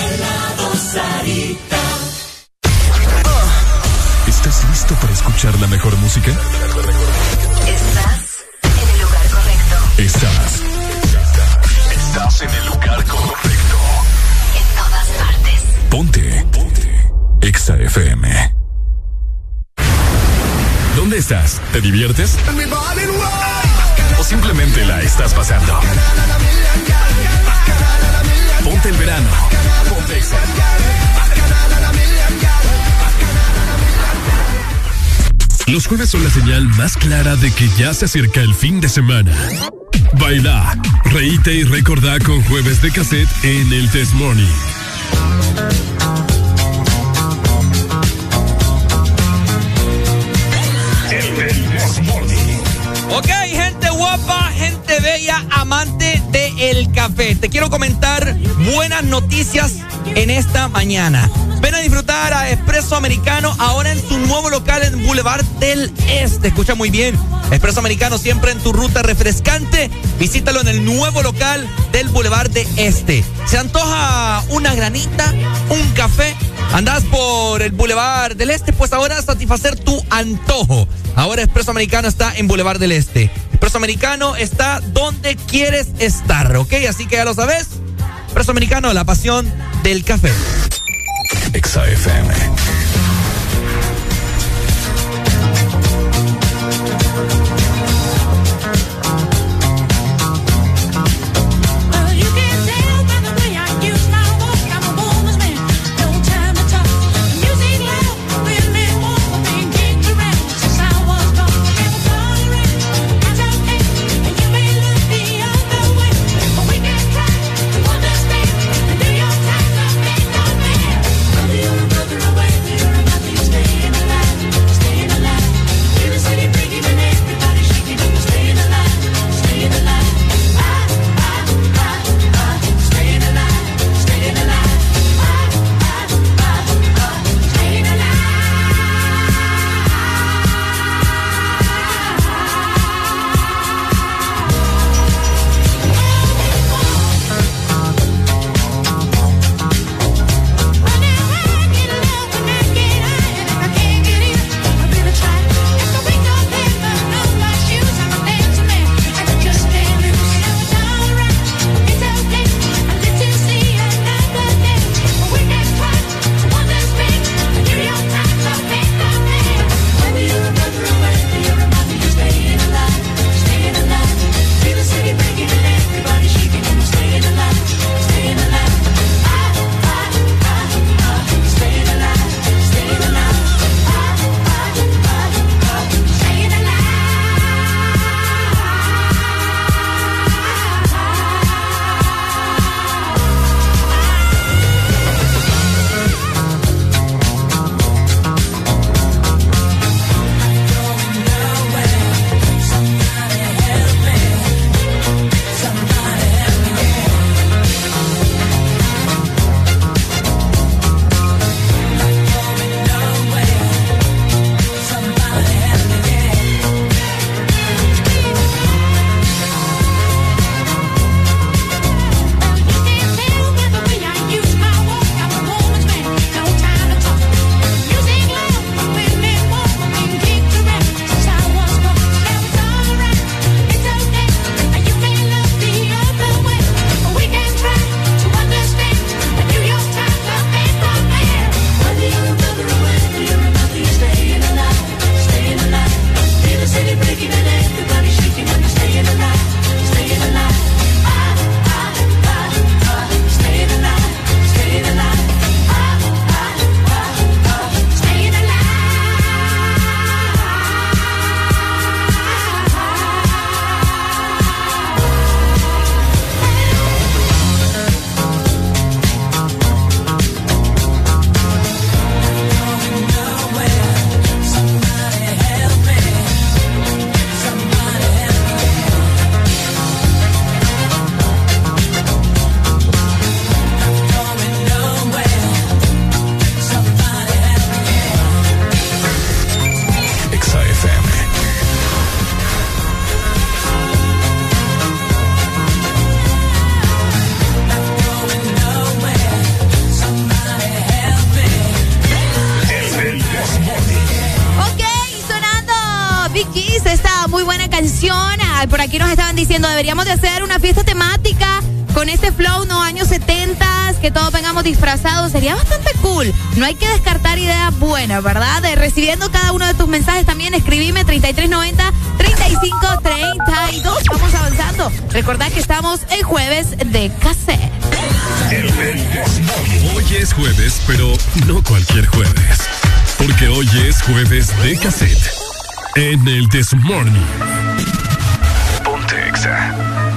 ¿Estás listo para escuchar la mejor música? Estás en el lugar correcto. Estás. Estás en el lugar correcto. En todas partes. Ponte. Ponte. Exa FM. ¿Dónde estás? ¿Te diviertes? estás pasando. Ponte el verano. Los jueves son la señal más clara de que ya se acerca el fin de semana. Baila, reíte y recordá con jueves de cassette en el Test Morning. Amante de el café. Te quiero comentar buenas noticias en esta mañana. Ven a disfrutar a Espresso Americano ahora en su nuevo local en Boulevard del Este. Escucha muy bien. Espresso Americano siempre en tu ruta refrescante. Visítalo en el nuevo local del Boulevard de Este. ¿Se antoja una granita? ¿Un café? ¿Andás por el Boulevard del Este? Pues ahora satisfacer tu antojo. Ahora Espresso Americano está en Boulevard del Este. Espresso Americano está donde quieres estar, ¿ok? Así que ya lo sabes. Espresso Americano, la pasión del café. No hay que descartar idea buena, ¿verdad? Eh, recibiendo cada uno de tus mensajes también, escribime 3390 3532. Vamos avanzando. Recordad que estamos en jueves de cassette. Hoy es jueves, pero no cualquier jueves. Porque hoy es jueves de cassette. En el This Morning. Ponte Exa.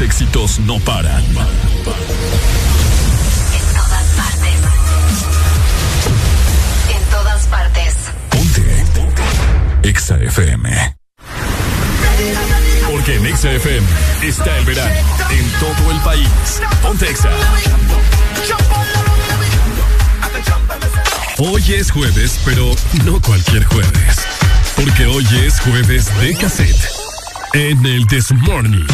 éxitos no paran. En todas partes. En todas partes. Ponte. Exa FM. Porque en Exa FM está el verano. En todo el país. Ponte Exa. Hoy es jueves, pero no cualquier jueves. Porque hoy es jueves de cassette. En el This Morning.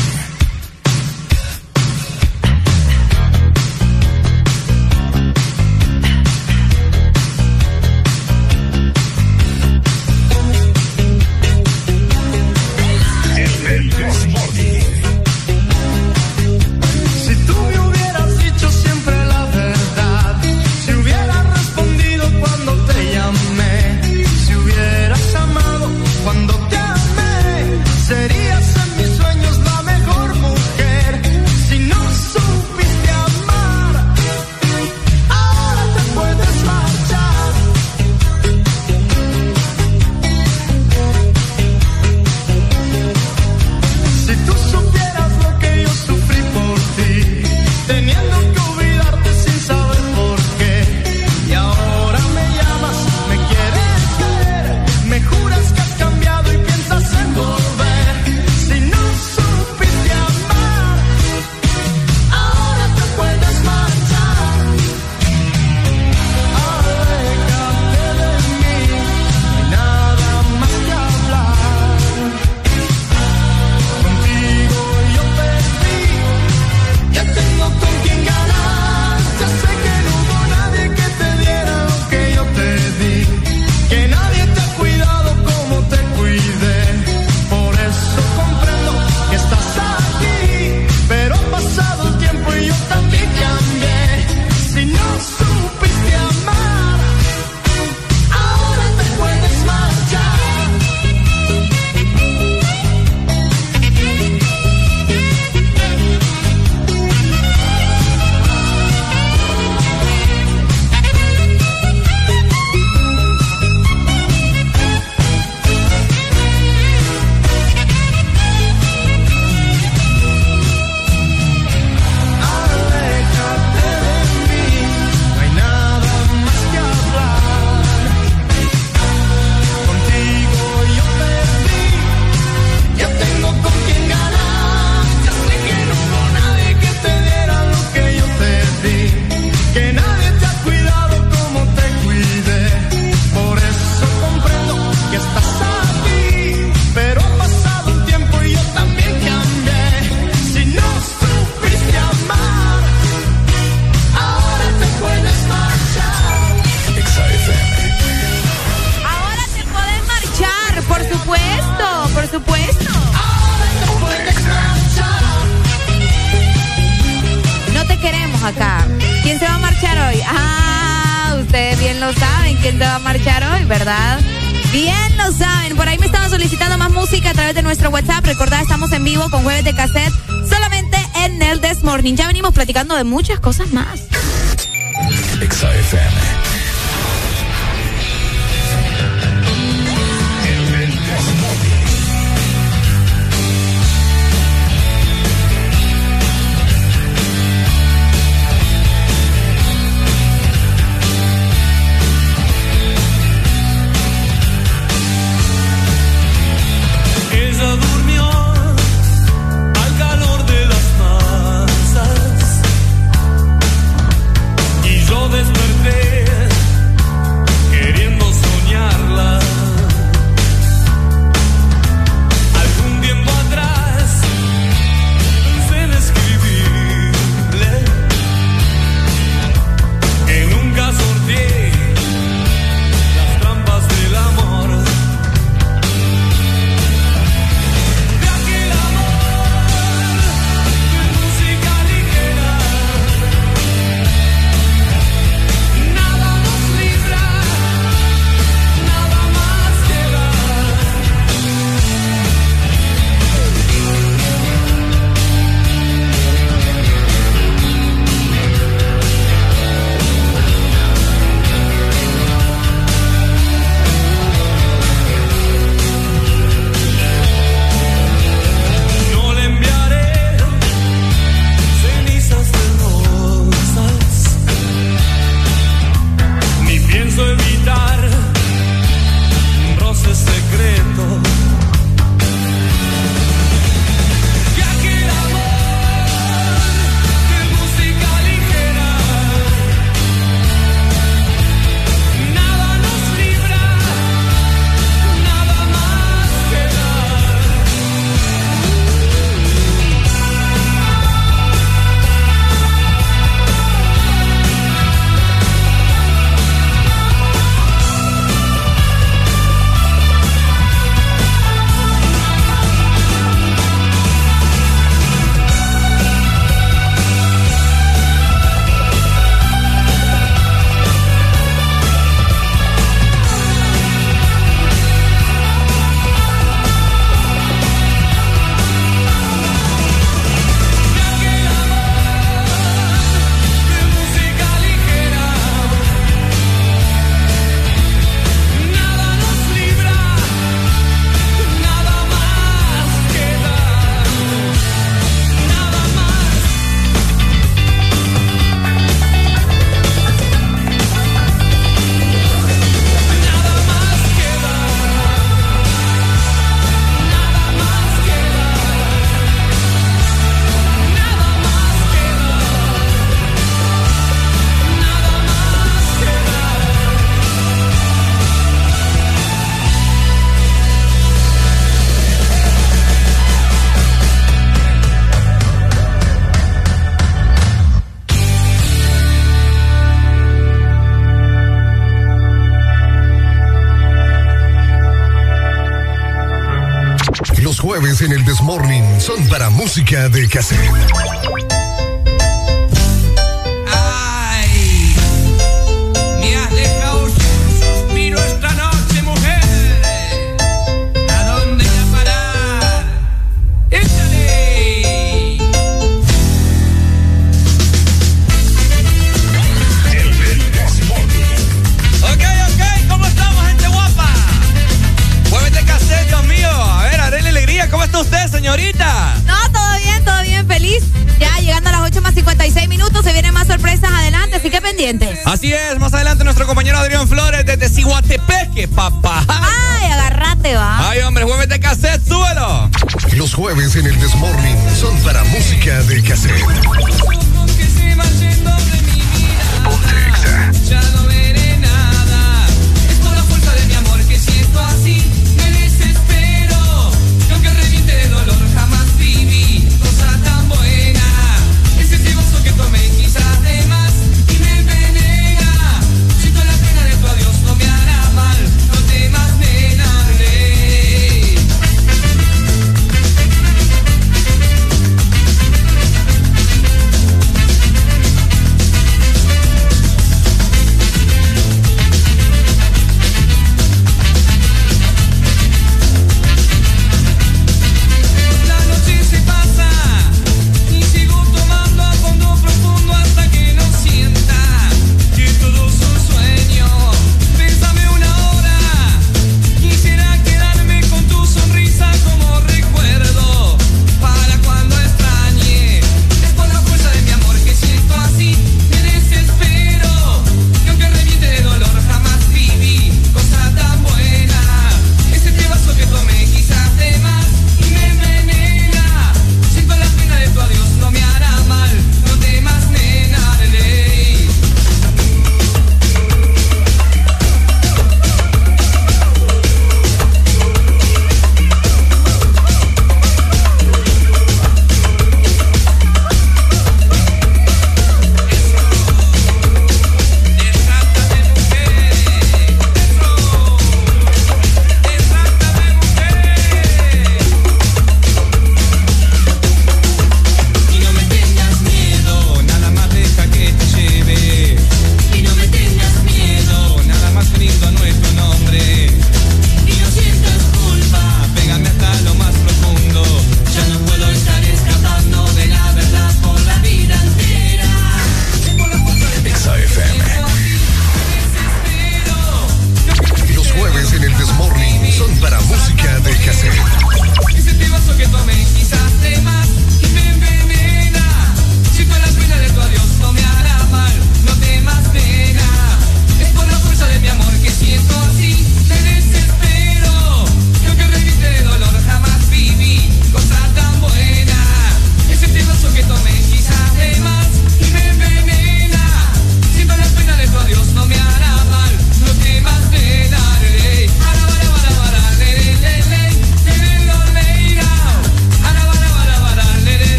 muchas cosas más.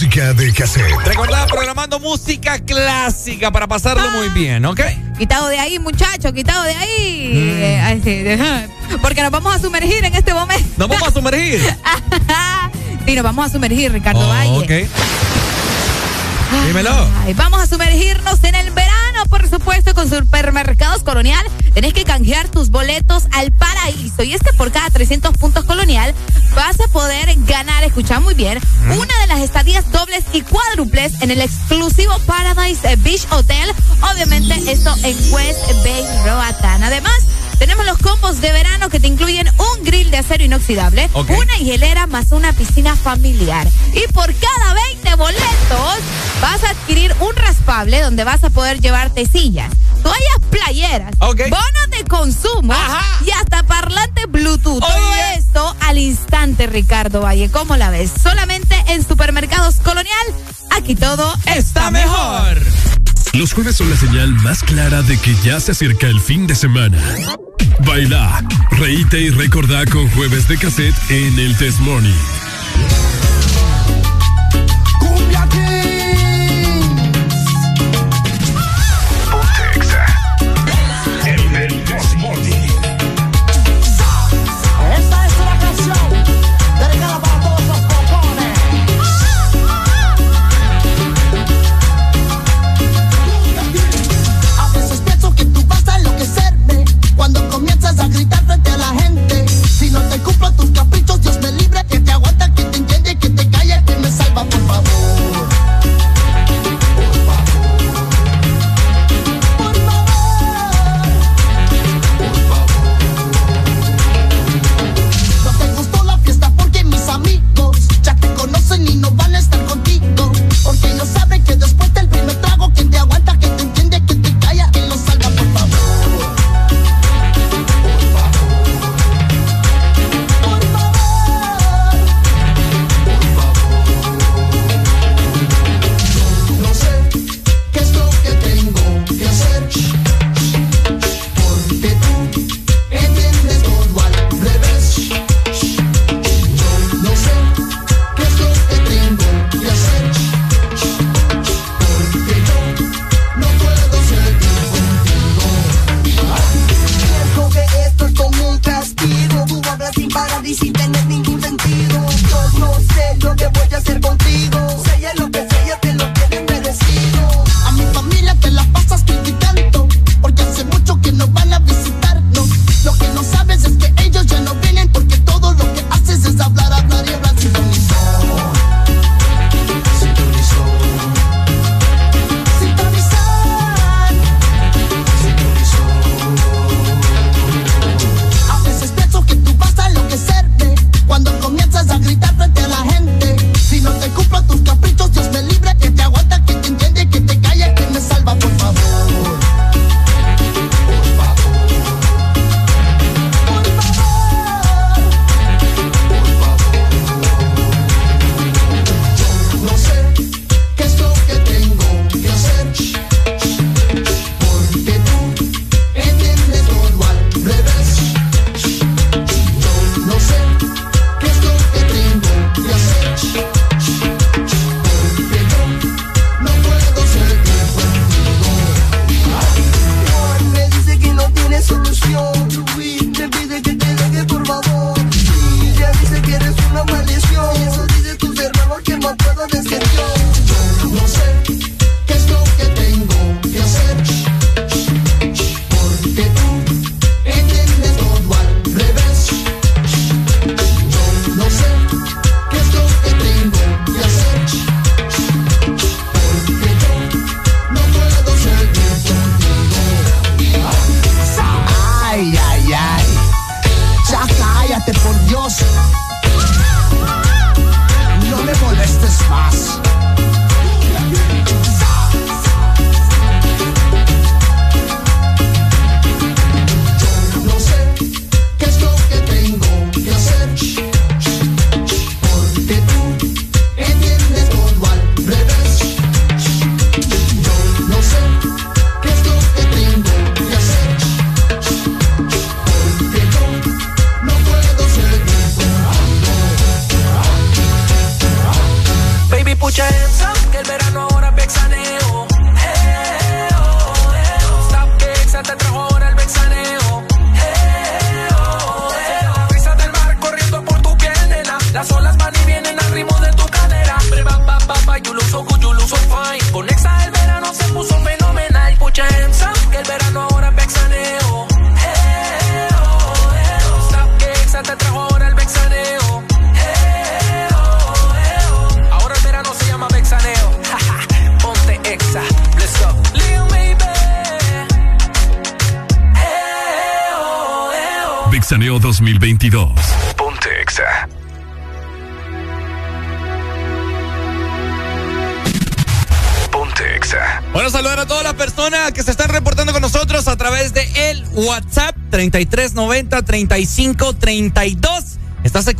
música de cassette. Programando música clásica para pasarlo muy ah. bien, ¿ok? Quitado de ahí, muchachos, quitado de ahí. Mm. Eh, porque nos vamos a sumergir en este momento. Nos vamos a sumergir. *laughs* sí, nos vamos a sumergir, Ricardo oh, Valle. Dímelo. Vamos a sumergirnos en el verano, por supuesto, con Supermercados Colonial tenés que canjear tus boletos al paraíso. Y es que por cada 300 puntos colonial vas a poder ganar, escucha muy bien, una de las estadías dobles y cuádruples en el exclusivo Paradise Beach Hotel. Obviamente esto en West Bay Roatán. Además, tenemos los combos de verano que te incluyen un grill de acero inoxidable, una hielera más una piscina familiar. Y por cada 20 boletos vas a adquirir un raspable donde vas a poder llevarte sillas toallas playeras, okay. bonos de consumo y hasta parlante Bluetooth. Todo esto al instante, Ricardo Valle. ¿Cómo la ves? Solamente en Supermercados Colonial, aquí todo está, mejor. Los jueves son la señal más clara de que ya se acerca el fin de semana. Baila, reíte y recordá con jueves de cassette en el Test Morning.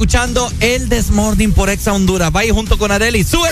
Escuchando el Desmorning por Exa Honduras. Vaya junto con Areli. Sube.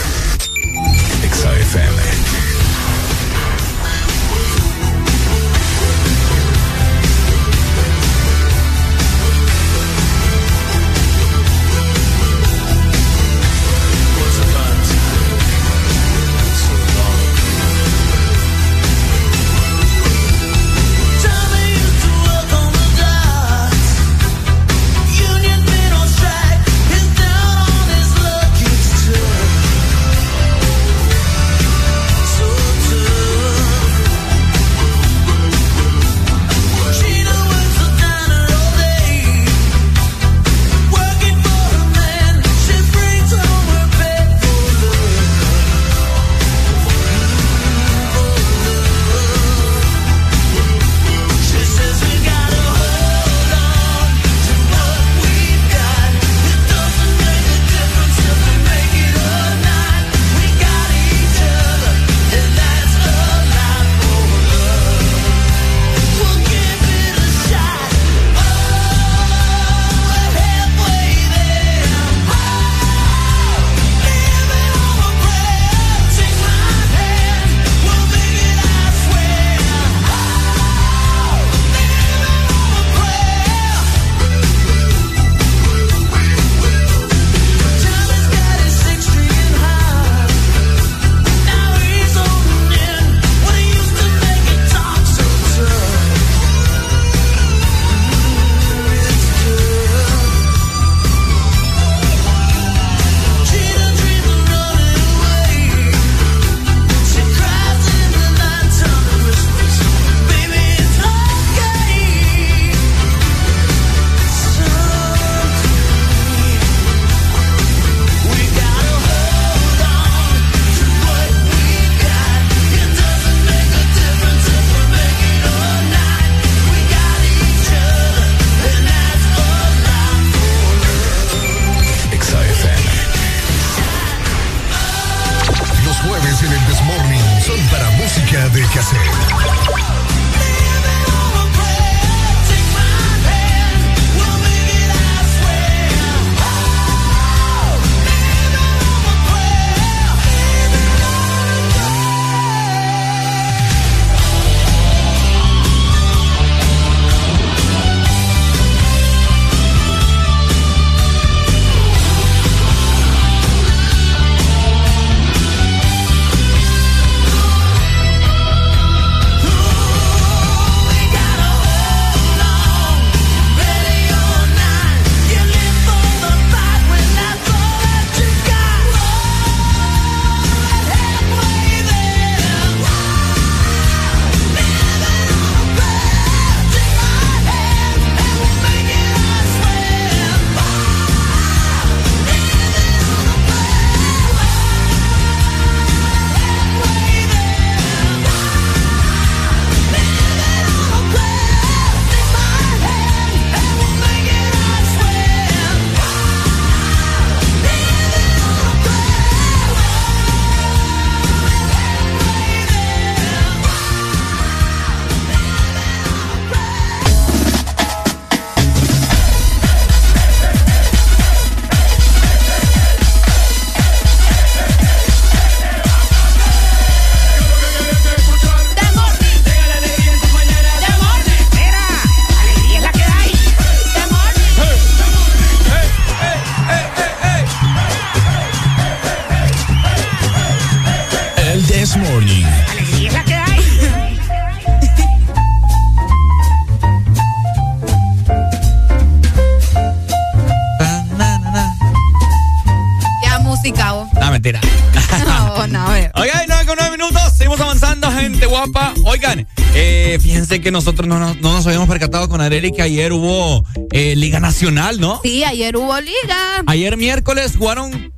Que nosotros no, nos- no nos habíamos percatado con Areli que ayer hubo eh, Liga Nacional, ¿no? Sí, ayer hubo liga. Ayer miércoles jugaron.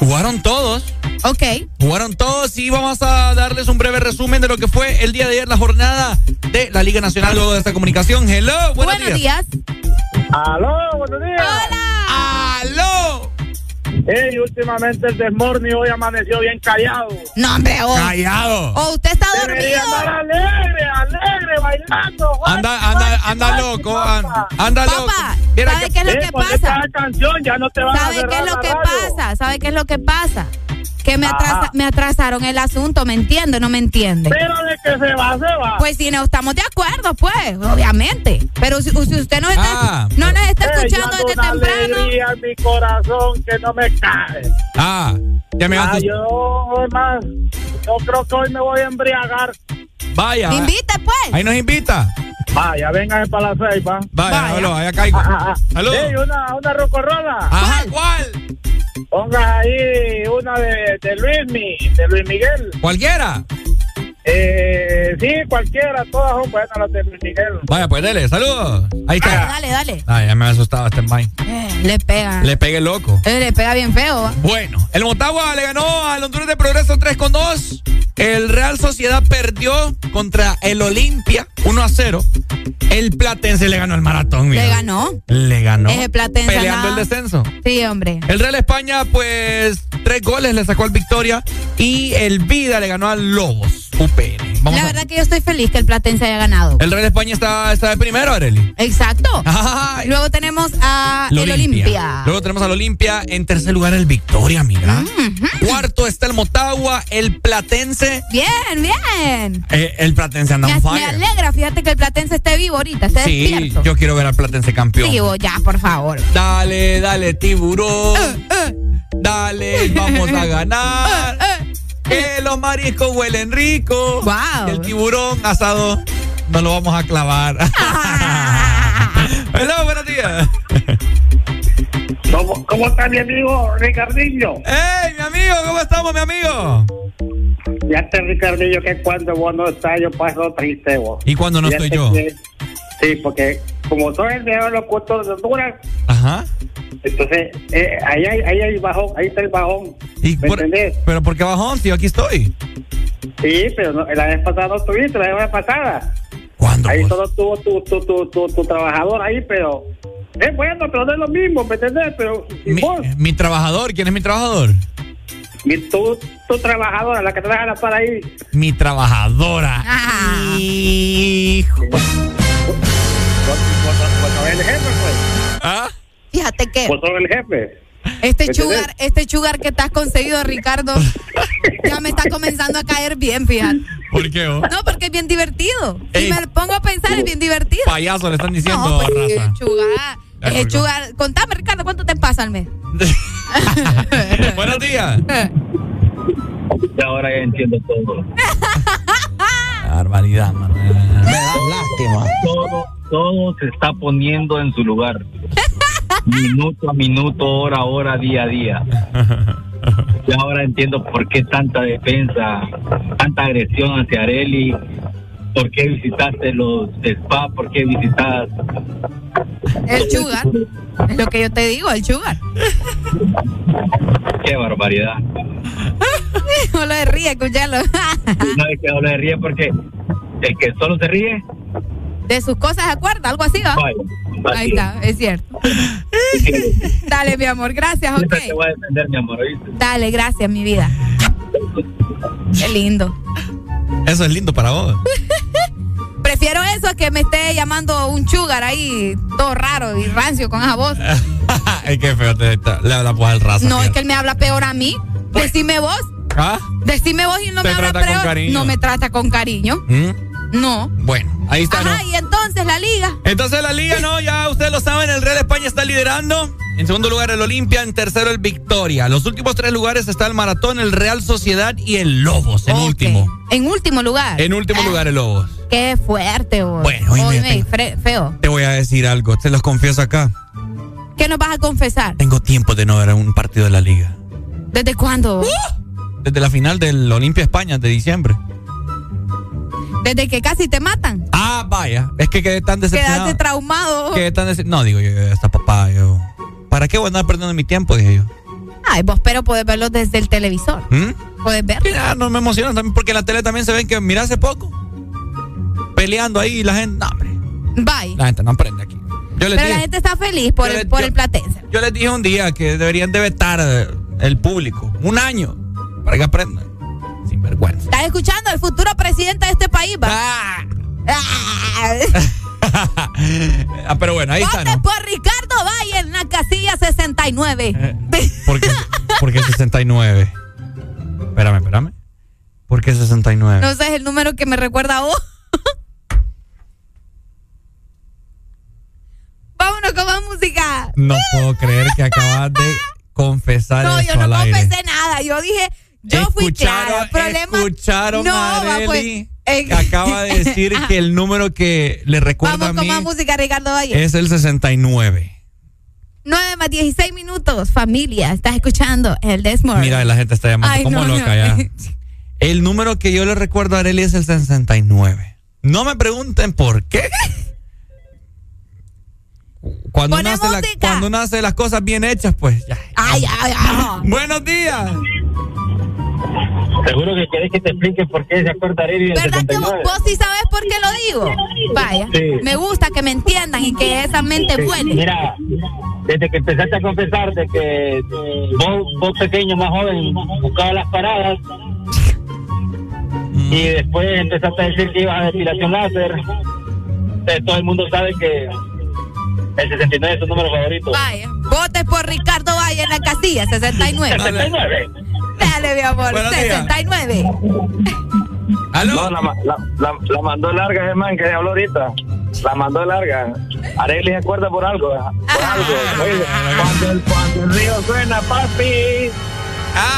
Jugaron todos. Ok. Jugaron todos y vamos a darles un breve resumen de lo que fue el día de ayer la jornada de la Liga Nacional luego de esta comunicación. Hello, buenos, Buenos días. Aló, buenos días. Hola. ¡Aló! Ey, últimamente el Desmorning hoy amaneció bien callado. No, hombre, o, Callado. o usted está Debería dormido. Alegre, bailando. Juan. Anda, anda, anda loco, an- anda loco. Papá, Mira ¿sabe que- qué es lo que pasa? esta canción, ya no te van a ¿Sabe qué es lo que radio. pasa? ¿Sabe qué es lo que pasa? Que me, atrasa- me atrasaron el asunto, ¿me entiende? ¿No me entiende? Pero de que se va, se va. Pues si no estamos de acuerdo, pues, obviamente. Pero si, si usted no, está, Ah, no nos está Eh, escuchando desde una temprano, alegría en mi corazón que no me cae. Ah, ya me Ah, vas yo, más, yo creo que hoy me voy a embriagar. Vaya. invite, pues. Ahí nos invita. Vaya, vengan para la seis, va. Vaya, Vaya. aló, allá caigo. Ah, ah, ah. Aló. Ey, una, una rocorrola. Ajá, ¿cuál? Ponga ahí una de, de Luis, Mi- de Luis Miguel. Cualquiera. Eh, sí, cualquiera, todas son buenas las de Luis Miguel. Vaya, pues dele, saludos. Ahí Dale, está. dale, dale. Ay, ya me ha asustado este man. Eh, le pega. Le pegué loco. Eh, le pega bien feo. ¿va? Bueno, el Motagua le ganó al Honduras de Progreso 3 con 2. El Real Sociedad perdió contra el Olimpia 1 a 0. El Platense le ganó el maratón. mira. Le ganó. Le ganó. Ese Platense Peleando nada. el descenso. Sí, hombre. El Real España, pues, tres goles le sacó al Victoria. Y el Vida le ganó al Lobos Vamos La a- verdad que yo estoy feliz que el Platense haya ganado. El Real España está, está de primero, Areli. Exacto. *laughs* Ay. Luego tenemos a El el Olimpia. Luego tenemos al Olimpia. En tercer lugar, el Victoria, mira. Cuarto está el Motagua, el Platense. Bien, bien. Eh, el Platense anda Me, on me fire. alegra, fíjate que el Platense esté vivo ahorita, esté Sí, despierto. yo quiero ver al Platense campeón. Vivo, ya, por favor. Dale, dale, tiburón. Eh, Dale, vamos a ganar. Que los mariscos huelen rico. Wow. Y el tiburón asado no lo vamos a clavar. *laughs* Hello, buenos días. ¿Cómo, ¿Cómo está mi amigo Ricardillo? ¡Ey, mi amigo! ¿Cómo estamos, mi amigo? Ya te Ricardillo que cuando vos no estás yo paso triste vos. ¿Y cuando no estoy yo? que- sí, porque como soy el mejor locutor de Honduras, Ajá. entonces eh, ahí, hay, ahí hay bajón, ahí está el bajón. ¿Y ¿Me por- entendés? ¿Pero por qué bajón? Si yo aquí estoy. Sí, pero no, la vez pasada no estuviste, la vez pasada. ¿Cuándo? Ahí vos? solo tuvo tu, tu, tu, tu, tu trabajador ahí, pero es bueno, pero no es lo mismo, ¿me entendés? Pero Mi, vos, mi trabajador, ¿quién es mi trabajador? y tu, tu trabajadora, la que te deja la para ahí, Mi trabajadora. Ah. Hijo. El jefe, pues. ¿Ah? Fíjate que Vos sos el jefe. este ¿Me sugar, entendés? este sugar que te has conseguido, Ricardo, *laughs* ya me está comenzando a caer bien, fíjate. ¿Por qué vos? No, porque es bien divertido. Si me pongo a pensar, es bien divertido. Payaso le están diciendo, No, pues, raza. Ya Eh, colgó. sugar. Contame, Ricardo, ¿cuánto te pasa al mes? *laughs* Buenos días. Y ahora ya entiendo todo. Barbaridad, mano. Me da lástima. Todo, todo se está poniendo en su lugar. *laughs* Minuto a minuto, hora a hora, día a día. Y ahora entiendo por qué tanta defensa, tanta agresión hacia Areli. ¿Por qué visitaste los spa? ¿Por qué visitas? El sugar. Es lo que yo te digo, el sugar. Qué barbaridad. *laughs* No lo de ríe, escucharlo. No es que hablo de ríe porque el que solo se ríe, De sus cosas se acuerda, algo así, ¿va? Ahí está, es cierto. *laughs* Dale, mi amor, gracias, Siempre ok. te voy a defender, mi amor, ¿oíste? Dale, gracias, mi vida. Qué lindo. Eso es lindo para vos. *laughs* Prefiero eso a que me esté llamando un sugar ahí, todo raro y rancio con esa voz. *laughs* es que feo te, te- le habla pues al raza. No, es que él me habla peor a mí. Decime vos. ¿Ah? Decime vos y no Te me habla trata con peor. cariño. No me trata con cariño. ¿Mm? No. Bueno, ahí está. Ajá, ¿no? y entonces la liga. Entonces la liga, no, ya ustedes lo saben, el Real España está liderando. En segundo lugar el Olimpia, en tercero el Victoria. Los últimos tres lugares está el Maratón, el Real Sociedad y el Lobos, en último. En último lugar. En último Ah, lugar el Lobos. Qué fuerte, vos. Bueno, oíme, tengo- feo. Te voy a decir algo, te los confieso acá. ¿Qué nos vas a confesar? Tengo tiempo de no ver un partido de la liga. ¿Desde cuándo? Desde la final del Olimpia España de diciembre. Desde que casi te matan. Ah, vaya. Es que quedé tan decepcionado. Quedaste traumado. Quedé tan No, digo yo, esta papá, yo. ¿Para qué voy a andar perdiendo mi tiempo? Dije yo. Ay, vos pero podés verlo desde el televisor. ¿Mm? Puedes verlo. Mira, no me emociona también porque en la tele también se ven que, mira, hace poco. Peleando ahí la gente. No, hombre. Bye. La gente no aprende aquí. Pero la gente está feliz por, el, por el platense. Yo les dije un día que deberían de vetar eh, el público. Un año. Para que aprendan. Vergüenza. ¿Estás escuchando? El futuro presidente de este país va. Ah. Ah, *laughs* pero bueno, ahí está. ¿no? por Ricardo Valle en la casilla 69. Eh, ¿Por qué, por qué 69? Espérame, espérame. ¿Por qué 69? No sé, es el número que me recuerda a vos. *laughs* Vámonos con más música. No puedo creer que acabas de *laughs* confesar No, eso yo no al aire. confesé nada. Yo dije, yo fui clara. Problema. Escucharon No, a pues, eh, que acaba de *laughs* decir que el número que le recuerda Vamos a con mí más música, Ricardo Valle. es el 69. 9 más 16 minutos. Familia, estás escuchando el Desmond. Mira, la gente está llamando Ay, como no, loca no. ya. *laughs* El número que yo le recuerdo a Arely es el 69. No me pregunten por qué. Cuando uno, hace la- cuando uno hace las cosas bien hechas, pues ya. Ay, ay, ay. Buenos días. Seguro que querés que te explique por qué se acuerda Arely del ¿Verdad que vos, 79. vos sí sabes por qué lo digo? Vaya, Sí. me gusta que me entiendan y que esa mente Sí, vuele. Mira, desde que empezaste a confesar de que vos, vos pequeño, más joven, buscabas las paradas y después empezaste a decir que ibas a depilación láser, entonces todo el mundo sabe que el 69 es tu número favorito. Vaya, votes por Ricardo Valle en la casilla 69. 69. Dale, mi amor, Buenos días. 69. No, la, la, la, la mandó larga, ese man que habló ahorita. La mandó larga. Arely se acuerda por algo. Por algo. Oye, cuando, el, cuando el río suena, papi.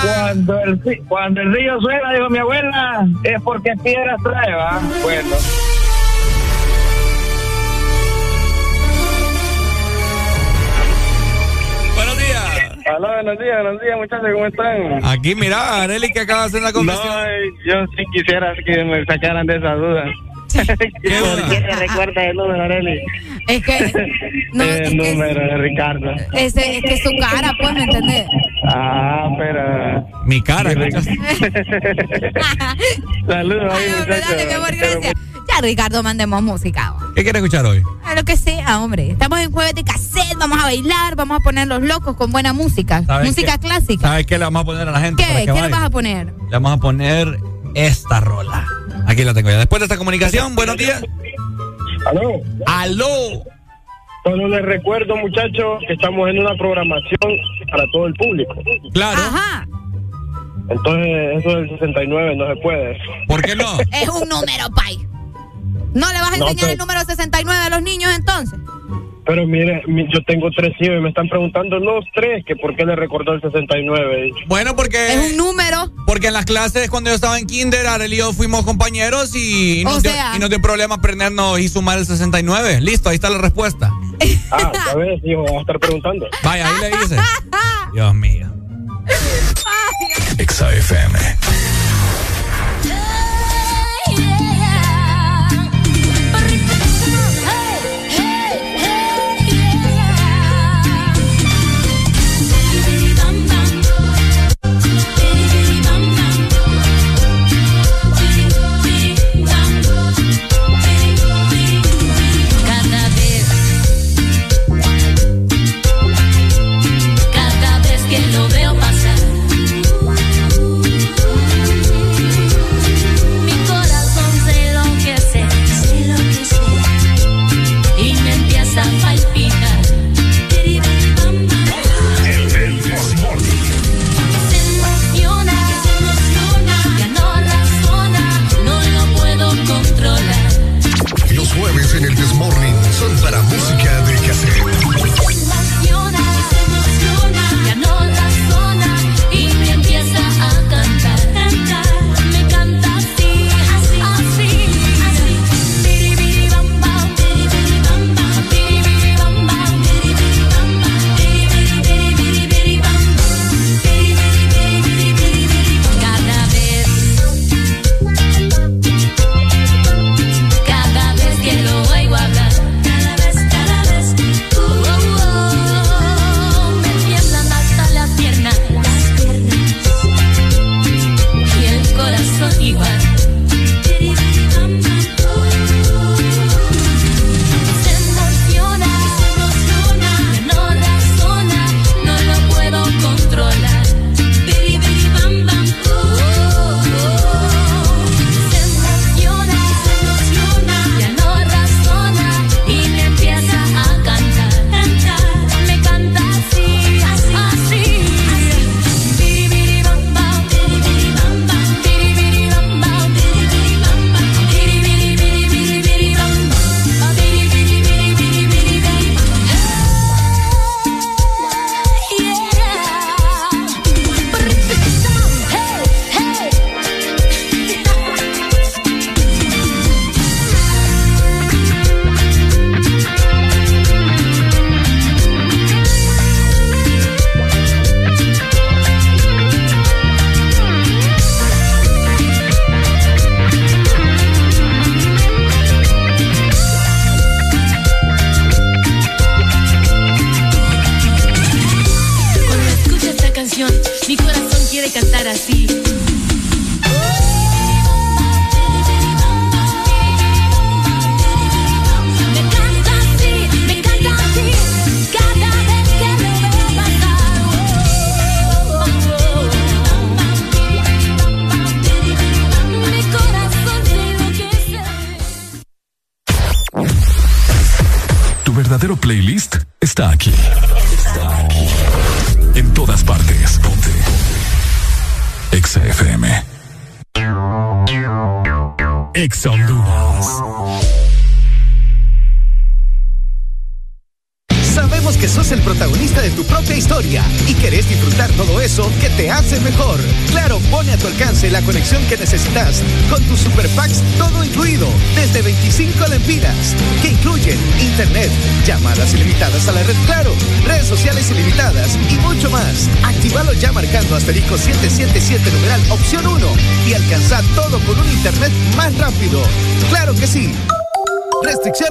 Cuando el, cuando el río suena, dijo mi abuela, es porque piedras trae, ¿va? Bueno. Hola, buenos días, buenos días, muchachos, ¿cómo están? Aquí, mira, Arely que acaba de hacer la confesión. No, eh, yo sí quisiera que me sacaran de esa duda. *laughs* *laughs* ¿Por qué te recuerda el número, Arely? Es que, no, *laughs* es el que, número de Ricardo. ese, es que su cara, pues, ¿me entendés? Ah, pero... Mi cara, Saludos ahí, Ay, Ya, Ricardo, mandemos música. ¿Qué quiere escuchar hoy? A lo que sea, hombre. Estamos en jueves de cassette, vamos a bailar, vamos a poner los locos con buena música. ¿Saben Música qué? clásica. ¿Sabes qué le vamos a poner a la gente? ¿Qué? para que ¿Qué le vas a poner? Le vamos a poner esta rola. Aquí la tengo ya. Después de esta comunicación, buenos días. ¿Aló? ¡Aló! Solo les recuerdo, muchachos, que estamos en una programación para todo el público. Claro. Ajá. Entonces, eso del 69 no se puede. ¿Por qué no? *laughs* Es un número, pay. ¿No le vas a No, enseñar pero- el número 69 a los niños entonces? Pero mire, mi- yo tengo tres hijos y me están preguntando los tres que por qué le recordó el 69. Bueno, porque. Es un número. Porque en las clases, cuando yo estaba en Kinder, Arely y yo fuimos compañeros y, nos O dio, y nos dio problema aprendernos y sumar el 69. Listo, ahí está la respuesta. Ah, ya ves, hijo, vas a estar preguntando. Vaya, ahí le dice. Dios mío. *laughs* XAFM.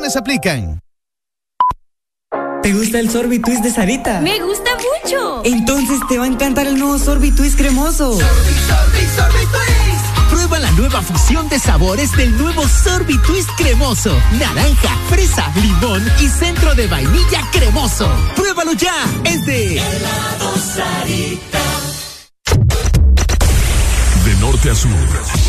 Restricciones aplican. ¿Te gusta el Sorbitwist de Sarita? Me gusta mucho. Entonces te va a encantar el nuevo Sorbitwist cremoso. Prueba la nueva fusión de sabores del nuevo Sorbitwist cremoso. Naranja, fresa, limón y centro de vainilla cremoso. Pruébalo ya. Es de De norte a sur.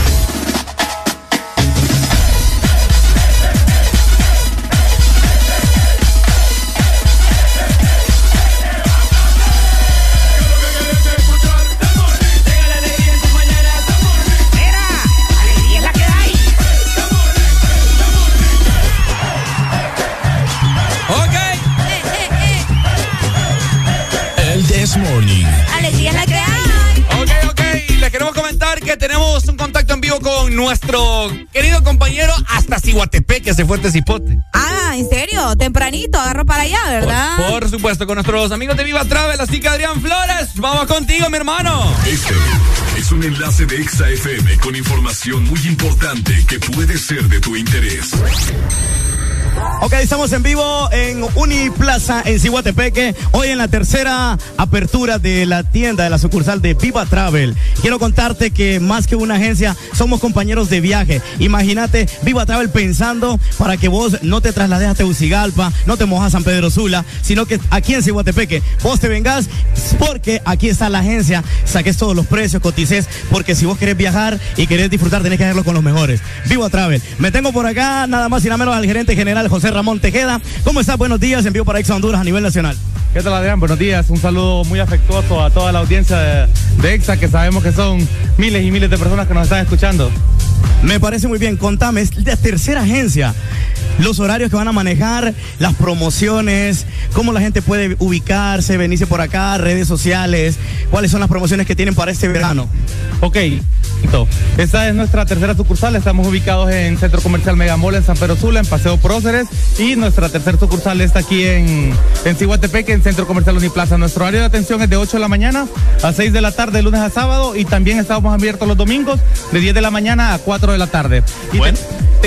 Con nuestro querido compañero hasta Cihuatepec, que se fue este cipote. Ah, ¿en serio? Tempranito, agarro para allá, ¿verdad? Por supuesto, con nuestros amigos de Viva Travel, así que Adrián Flores, vamos contigo, mi hermano. Este es un enlace de Exa FM con información muy importante que puede ser de tu interés. Ok, estamos en vivo en Uniplaza en Cihuatepeque. Hoy en la tercera apertura de la tienda de la sucursal de Viva Travel. Quiero contarte que más que una agencia, somos compañeros de viaje. Imagínate Viva Travel pensando para que vos no te traslades a Tegucigalpa, no te mojas a San Pedro Sula, sino que aquí en Cihuatepeque vos te vengas porque aquí está la agencia. Saques todos los precios, cotices, porque si vos querés viajar y querés disfrutar, tenés que hacerlo con los mejores. Viva Travel. Me tengo por acá nada más y nada menos al gerente general José Ramón Tejeda. ¿Cómo estás? Buenos días. Envío para Exa Honduras a nivel nacional. ¿Qué tal, Adrián? Buenos días. Un saludo muy afectuoso a toda la audiencia de, de EXA, que sabemos que son miles y miles de personas que nos están escuchando. Me parece muy bien. Contame, es la tercera agencia. Los horarios que van a manejar, las promociones, cómo la gente puede ubicarse, venirse por acá, redes sociales, cuáles son las promociones que tienen para este verano. Ok, esta es nuestra tercera sucursal. Estamos ubicados en Centro Comercial Megamol en San Pedro Sula, en Paseo Y nuestra tercera sucursal está aquí en, en Cihuatepeque, en Centro Comercial Uniplaza. Nuestro horario de atención es de 8 de la mañana a 6 de la tarde, de lunes a sábado. Y también estamos abiertos los domingos de 10 de la mañana a 4 de la tarde. Y Bueno,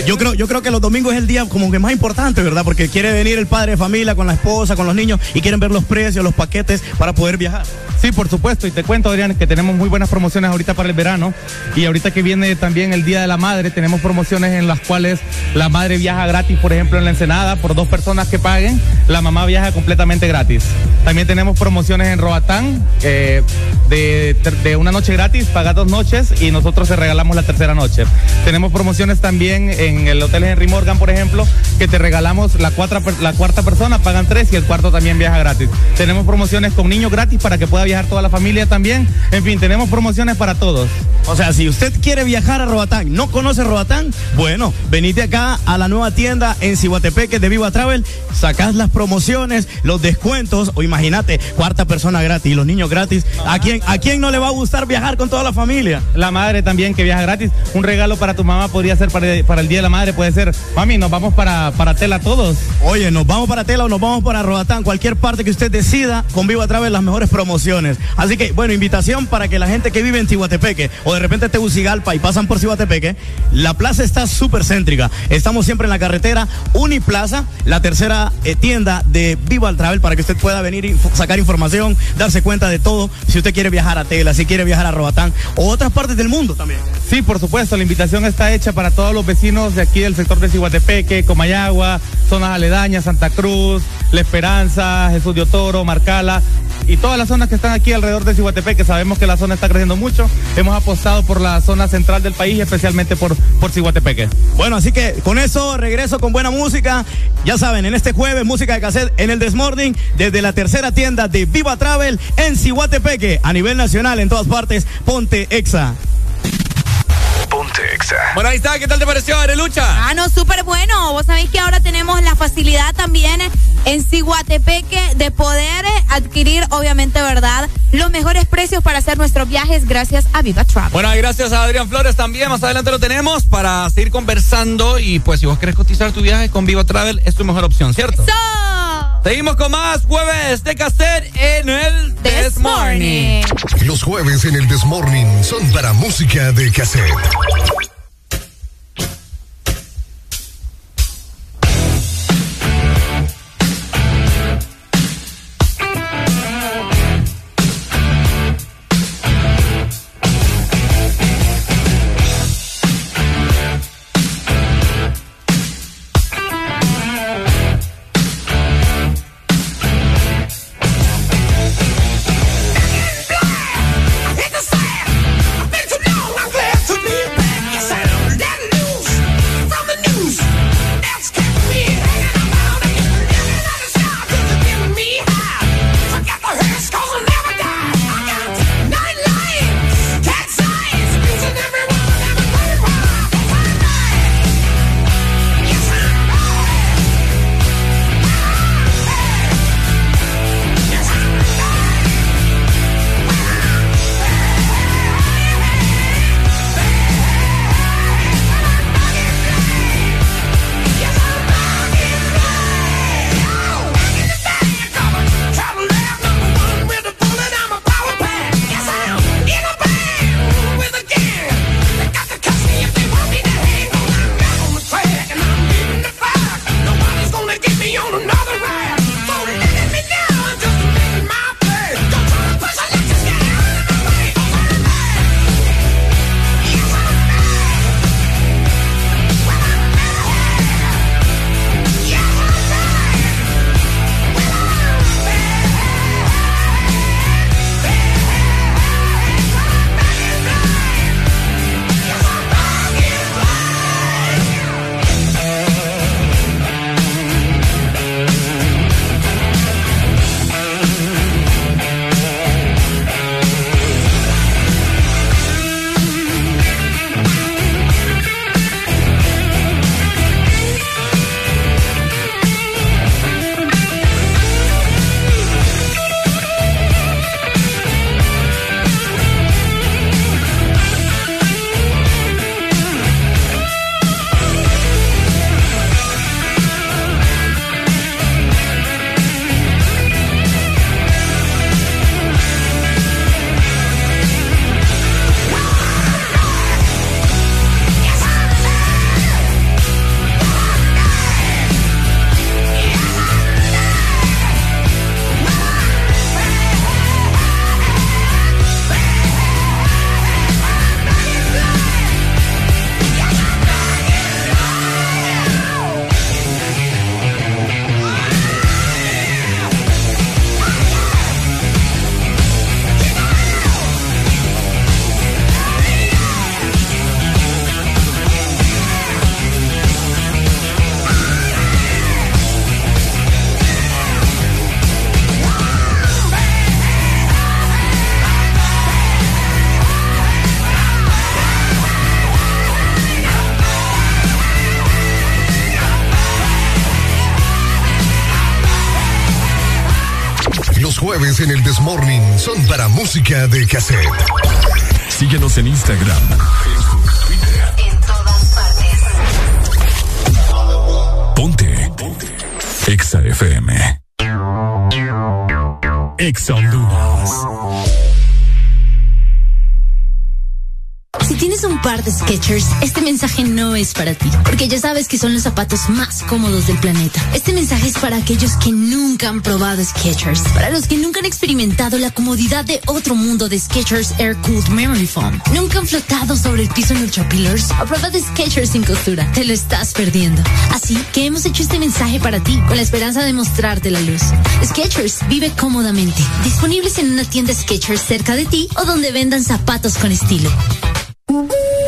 yo creo, yo creo que los domingos es el día como que más importante, ¿verdad? Porque quiere venir el padre de familia con la esposa, con los niños y quieren ver los precios, los paquetes para poder viajar. Sí, por supuesto. Y te cuento, Adrián, que tenemos muy buenas promociones ahorita para el verano. Y ahorita que viene también el Día de la Madre, tenemos promociones en las cuales la madre viaja gratis, por ejemplo, en la Ensenada, por dos personas que paguen, la mamá viaja completamente gratis. También tenemos promociones en Roatán, eh, de, de una noche gratis, pagas dos noches y nosotros te regalamos la tercera noche. Tenemos promociones también en el Hotel Henry Morgan, por ejemplo, que te regalamos la, cuarta la cuarta persona, pagan tres y el cuarto también viaja gratis. Tenemos promociones con niños gratis para que pueda viajar toda la familia también. En fin, tenemos promociones para todos. O sea, si usted quiere viajar a Roatán, no conoce Roatán, bueno, venite acá a la nueva tienda en Cihuatepeque de Viva Travel, sacás las promociones, los descuentos, o imagínate, cuarta persona gratis y los niños gratis. ¿A quién, ¿A quién no le va a gustar viajar con toda la familia? La madre también que viaja gratis. Un regalo para tu mamá podría ser para, para el Día Día de la Madre puede ser, mami, nos vamos para, para Tela todos. Oye, nos vamos para Tela o nos vamos para Roatán, cualquier parte que usted decida, con Viva Travel las mejores promociones. Así que, bueno, invitación para que la gente que vive en Cihuatepeque o de repente Tegucigalpa y pasan por Cihuatepeque, la plaza está súper céntrica. Estamos siempre en la carretera Uniplaza, la tercera eh, tienda de Viva Travel para que usted pueda venir y sacar información, darse cuenta de todo. Si usted quiere viajar a Tela, si quiere viajar a Roatán o otras partes del mundo también. Sí, por supuesto, la invitación está hecha para todos los vecinos de aquí del sector de Cihuatepeque, Comayagua, zonas aledañas, Santa Cruz, La Esperanza, Jesús de Otoro, Marcala y todas las zonas que están aquí alrededor de Cihuatepeque. Sabemos que la zona está creciendo mucho. Hemos apostado por la zona central del país, especialmente por, por Cihuatepeque. Bueno, así que con eso regreso con buena música. Ya saben, en este jueves, música de cassette en el Desmorning, desde la tercera tienda de Viva Travel en Cihuatepeque, a nivel nacional, en todas partes, Ponte Exa. Ponte Exa. Bueno, ahí está. ¿Qué tal te pareció, Arelucha? Ah, no, súper bueno. Vos sabéis que ahora tenemos la facilidad también en Ciguatepeque de poder adquirir, obviamente, ¿verdad? Los mejores precios para hacer nuestros viajes gracias a Viva Travel. Bueno, y gracias a Adrián Flores también. Más adelante lo tenemos para seguir conversando. Y pues, si vos querés cotizar tu viaje con Viva Travel, es tu mejor opción, ¿cierto? ¡Eso! Seguimos con más jueves de cassette en el This Morning. Los jueves en el Desmorning son para música de cassette. música de cassette. Síguenos en Instagram, Facebook, Twitter. En todas partes. Ponte. Ponte. Exa FM. De Skechers, este mensaje no es para ti, porque ya sabes que son los zapatos más cómodos del planeta. Este mensaje es para aquellos que nunca han probado Skechers, para los que nunca han experimentado la comodidad de otro mundo de Skechers Air Cooled Memory Foam, nunca han flotado sobre el piso en Ultra Pillars o probado Skechers sin costura. Te lo estás perdiendo. Así que hemos hecho este mensaje para ti, con la esperanza de mostrarte la luz. Skechers vive cómodamente, disponibles en una tienda Skechers cerca de ti o donde vendan zapatos con estilo.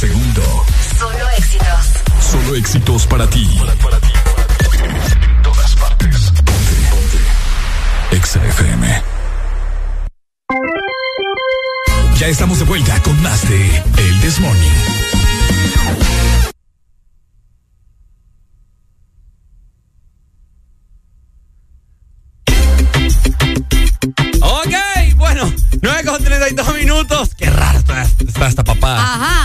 Segundo. Solo éxitos. Solo éxitos para ti. En todas partes. Ponte, ponte. Exa FM. Ya estamos de vuelta con más de El This Morning. Ok, bueno, 9 con 32 minutos. Qué raro está, está esta papá. Ajá.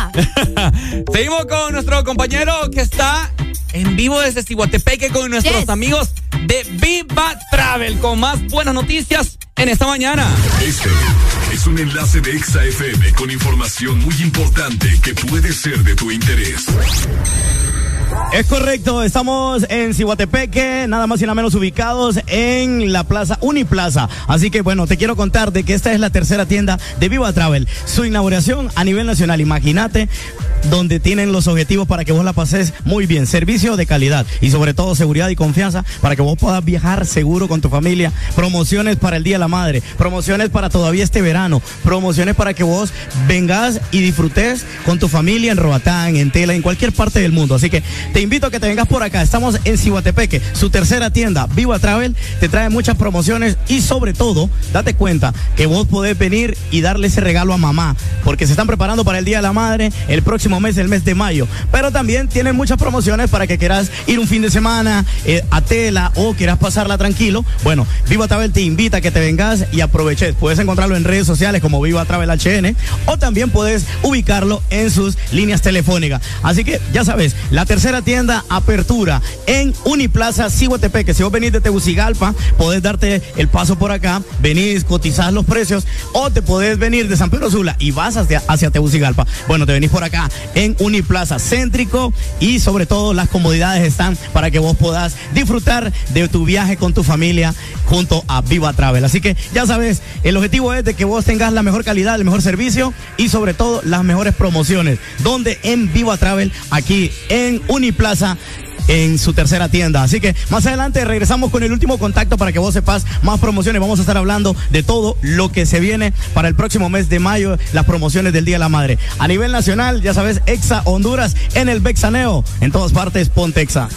Seguimos con nuestro compañero que está en vivo desde Cihuatepeque con nuestros Yes. amigos de Viva Travel con más buenas noticias en esta mañana. Este es un enlace de Exa FM con información muy importante que puede ser de tu interés. Es correcto, estamos en Cihuatepeque, nada más y nada menos ubicados en la plaza Uniplaza. Así que bueno, te quiero contar de que esta es la tercera tienda de Viva Travel. Su inauguración a nivel nacional, imagínate, donde tienen los objetivos para que vos la pases muy bien. Servicio de calidad y sobre todo seguridad y confianza para que vos puedas viajar seguro con tu familia. Promociones para el Día de la Madre, promociones para todavía este verano, promociones para que vos vengas y disfrutes con tu familia en Roatán, en Tela, en cualquier parte del mundo. Así que te invito a que te vengas por acá. Estamos en Cihuatepeque, su tercera tienda, Viva Travel, te trae muchas promociones y sobre todo, date cuenta que vos podés venir y darle ese regalo a mamá, porque se están preparando para el Día de la Madre el próximo mes, el mes de mayo. Pero también tienen muchas promociones para que quieras ir un fin de semana eh, a Tela o quieras pasarla tranquilo. Bueno, Viva Travel te invita a que te vengas y aproveches. Puedes encontrarlo en redes sociales como Viva Travel HN o también puedes ubicarlo en sus líneas telefónicas. Así que ya sabes, la tercera tienda apertura en Uniplaza Cihuatepeque. Si vos venís de Tegucigalpa, podés darte el paso por acá, venís, cotizás los precios o te podés venir de San Pedro Sula y vas hacia, hacia Tegucigalpa. Bueno, te venís por acá en Uniplaza céntrico y sobre todo las comodidades están para que vos puedas disfrutar de tu viaje con tu familia junto a Viva Travel. Así que ya sabes, el objetivo es de que vos tengas la mejor calidad, el mejor servicio y sobre todo las mejores promociones. Donde en Viva Travel, aquí en Uniplaza en su tercera tienda. Así que más adelante regresamos con el último contacto para que vos sepas más promociones. Vamos a estar hablando de todo lo que se viene para el próximo mes de mayo, las promociones del Día de la Madre. A nivel nacional, ya sabes, Exa Honduras en el Bexaneo. En todas partes, ponte Exa.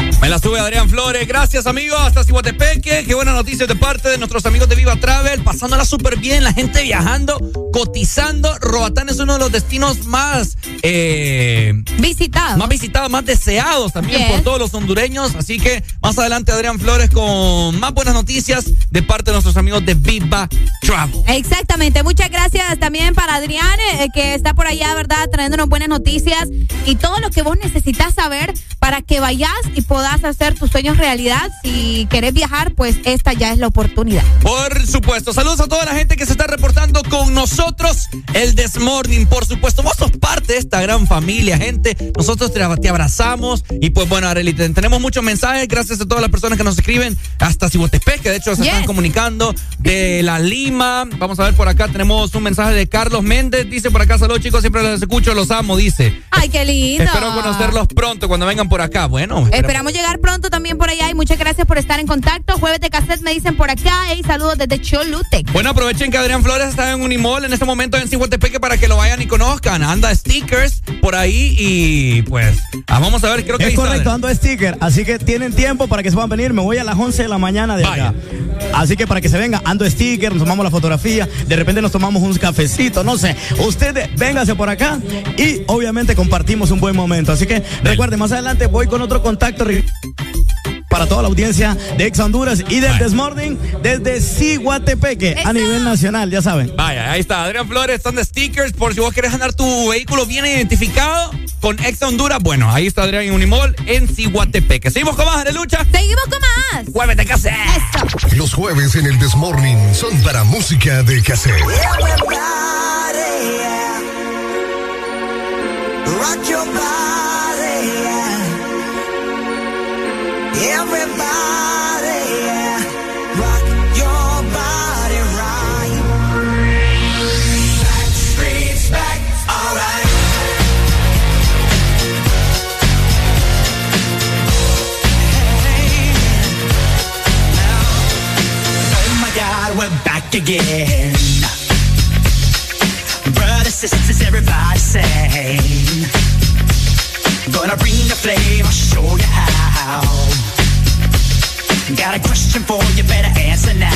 Me la sube Adrián Flores. Gracias, amigos. Hasta Cihuatepeque. Qué buenas noticias de parte de nuestros amigos de Viva Travel. Pasándola súper bien. La gente viajando, cotizando. Roatán es uno de los destinos más eh, visitados. Más visitados, más deseados también Yes. por todos los hondureños. Así que más adelante Adrián Flores con más buenas noticias de parte de nuestros amigos de Viva Travel. Exactamente, muchas gracias también para Adrián, eh, que está por allá, ¿verdad? Trayéndonos buenas noticias y todo lo que vos necesitas saber para que vayas y puedas hacer tus sueños realidad. Si querés viajar, pues esta ya es la oportunidad. Por supuesto. Saludos a toda la gente que se está reportando con nosotros. El Desmorning, por supuesto. Vos sos parte de esta gran familia, gente. Nosotros te, te abrazamos. Y pues bueno, Arely, te- tenemos muchos mensajes. Gracias a todas las personas que nos escriben. Hasta Cibotepec, que de hecho se están comunicando. De La Lima. Vamos a ver por acá. Tenemos un mensaje de Carlos Méndez. Dice por acá, saludos chicos. Siempre los escucho, los amo, dice. Ay, qué lindo. Espero conocerlos pronto cuando vengan por acá. Bueno. Esperamos llegar pronto también por allá y muchas gracias por estar en contacto. Jueves de cassette me dicen por acá. Hey, saludos desde Cholutec. Bueno, aprovechen que Adrián Flores está en Unimol, en en este momento en Cihuatepeque para que lo vayan y conozcan. Anda stickers por ahí y pues ah, vamos a ver, creo que Es ahí correcto, ando sticker. Así que tienen tiempo para que se puedan venir. Me voy a las 11 de la mañana de acá. Así que para que se venga, ando sticker, nos tomamos la fotografía. De repente nos tomamos un cafecito, no sé. Usted véngase por acá y obviamente compartimos un buen momento. Así que recuerde, más adelante voy con otro contacto para toda la audiencia de Ex Honduras y del Desmorning desde Ciguatepeque a nivel nacional, ya saben. Vaya, ahí está. Adrián Flores, están de stickers por si vos querés andar tu vehículo bien identificado con Ex Honduras. Bueno, ahí está Adrián en Unimol en Cihuatepeque. Seguimos con más de lucha. Seguimos con más. Muévete, casé. Los jueves en el Desmorning son para música de cassette. Rock your body, again. Brothers, sisters, everybody sing. Gonna bring the flame, I'll show you how. Got a question for you, better answer now.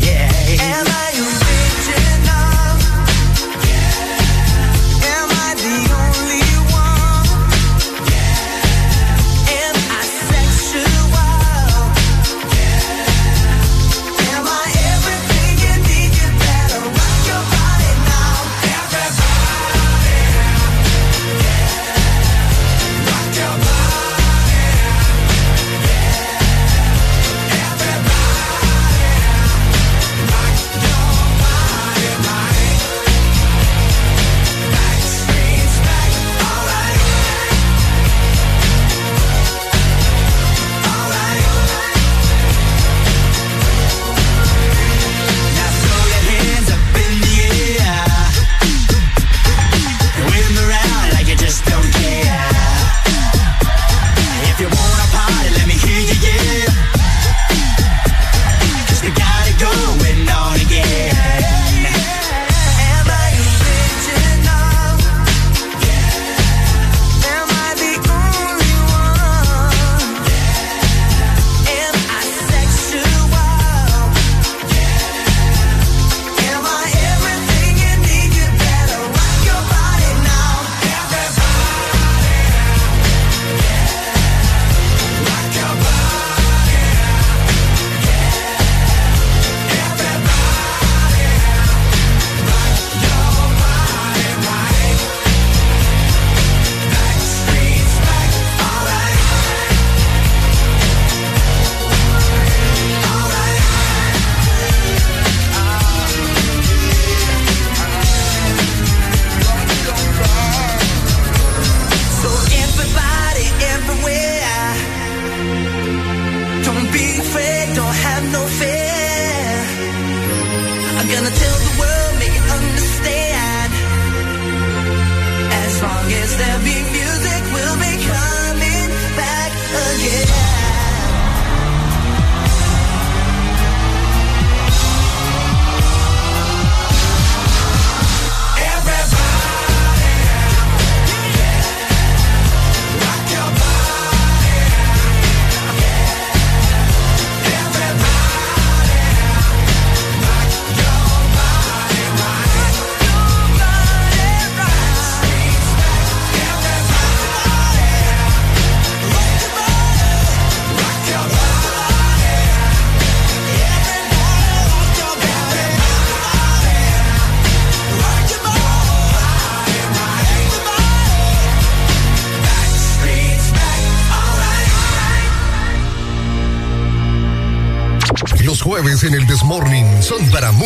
Yeah.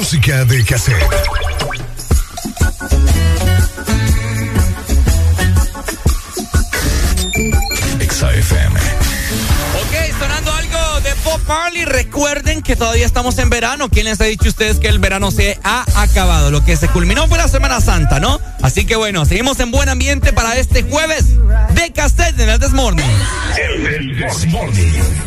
Música de cassette. XAFM. Ok, sonando algo de Bob Marley. Recuerden que todavía estamos en verano. ¿Quién les ha dicho a ustedes que el verano se ha acabado? Lo que se culminó fue la Semana Santa, ¿no? Así que bueno, seguimos en buen ambiente para este jueves de cassette en el This Morning. El Desmorning.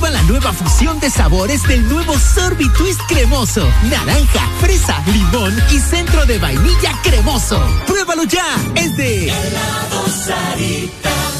Prueba la nueva fusión de sabores del nuevo Sorbitwist cremoso. Naranja, fresa, limón y centro de vainilla cremoso. Pruébalo ya. Es de Sarita.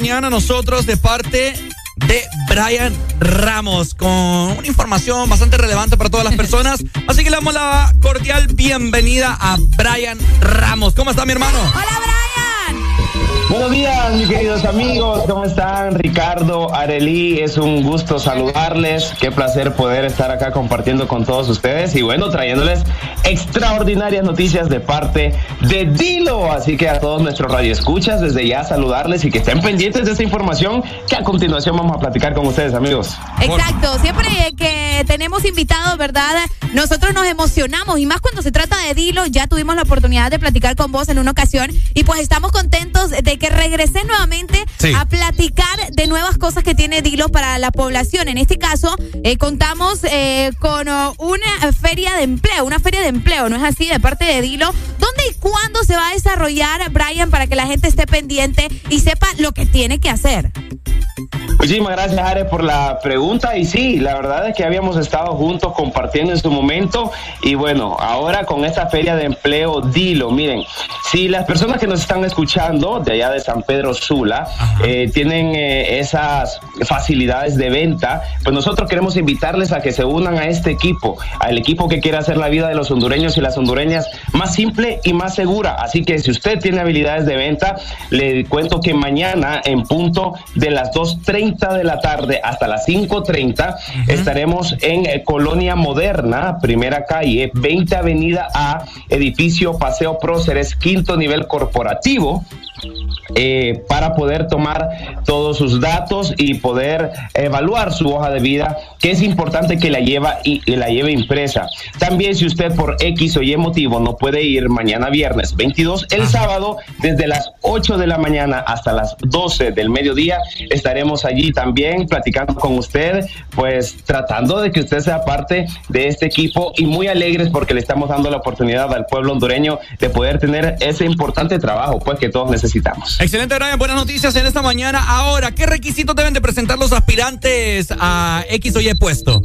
Mañana nosotros de parte de Brian Ramos con una información bastante relevante para todas las personas. *laughs* Así que le damos la cordial bienvenida a Brian Ramos. ¿Cómo está mi hermano? Hola Brian. Buenos días, mis queridos amigos. ¿Cómo están? Ricardo, Arelí, es un gusto saludarles. Qué placer poder estar acá compartiendo con todos ustedes y bueno, trayéndoles extraordinarias noticias de parte de Dilo. Así que a todos nuestros radioescuchas, desde ya saludarles y que estén pendientes de esta información que a continuación vamos a platicar con ustedes, amigos. Exacto, siempre que tenemos invitados, ¿verdad? Nosotros nos emocionamos y más cuando se trata de Dilo, ya tuvimos la oportunidad de platicar con vos en una ocasión y pues estamos contentos de que regrese nuevamente Sí. a platicar de nuevas cosas que tiene Dilo para la población. En este caso, eh, contamos eh, con oh, una feria de empleo, una feria de empleo, ¿no es así? De parte de Dilo. ¿Dónde y cuándo se va a desarrollar, Brian, para que la gente esté pendiente y sepa lo que tiene que hacer? Muchísimas gracias, Are, por la pregunta. Y sí, la verdad es que habíamos estado juntos compartiendo en su momento. Y bueno, ahora con esta feria de empleo, dilo. Miren, si las personas que nos están escuchando de allá de San Pedro Sula eh, tienen eh, esas facilidades de venta, pues nosotros queremos invitarles a que se unan a este equipo, al equipo que quiere hacer la vida de los hondureños y las hondureñas más simple y más segura. Así que si usted tiene habilidades de venta, le cuento que mañana en punto de las 2.30 de la tarde hasta las 5.30 estaremos en eh, Colonia Moderna, primera calle, 20 Avenida A, edificio Paseo Próceres, quinto nivel corporativo. Eh, para poder tomar todos sus datos y poder evaluar su hoja de vida, que es importante que la lleva y, y la lleve impresa. También si usted por X o Y motivo no puede ir mañana viernes 22, el sábado desde las 8 de la mañana hasta las 12 del mediodía estaremos allí también platicando con usted, pues tratando de que usted sea parte de este equipo y muy alegres porque le estamos dando la oportunidad al pueblo hondureño de poder tener ese importante trabajo pues que todos necesitamos. Excelente, Brian. Buenas noticias en esta mañana. Ahora, ¿qué requisitos deben de presentar los aspirantes a X o Y puesto?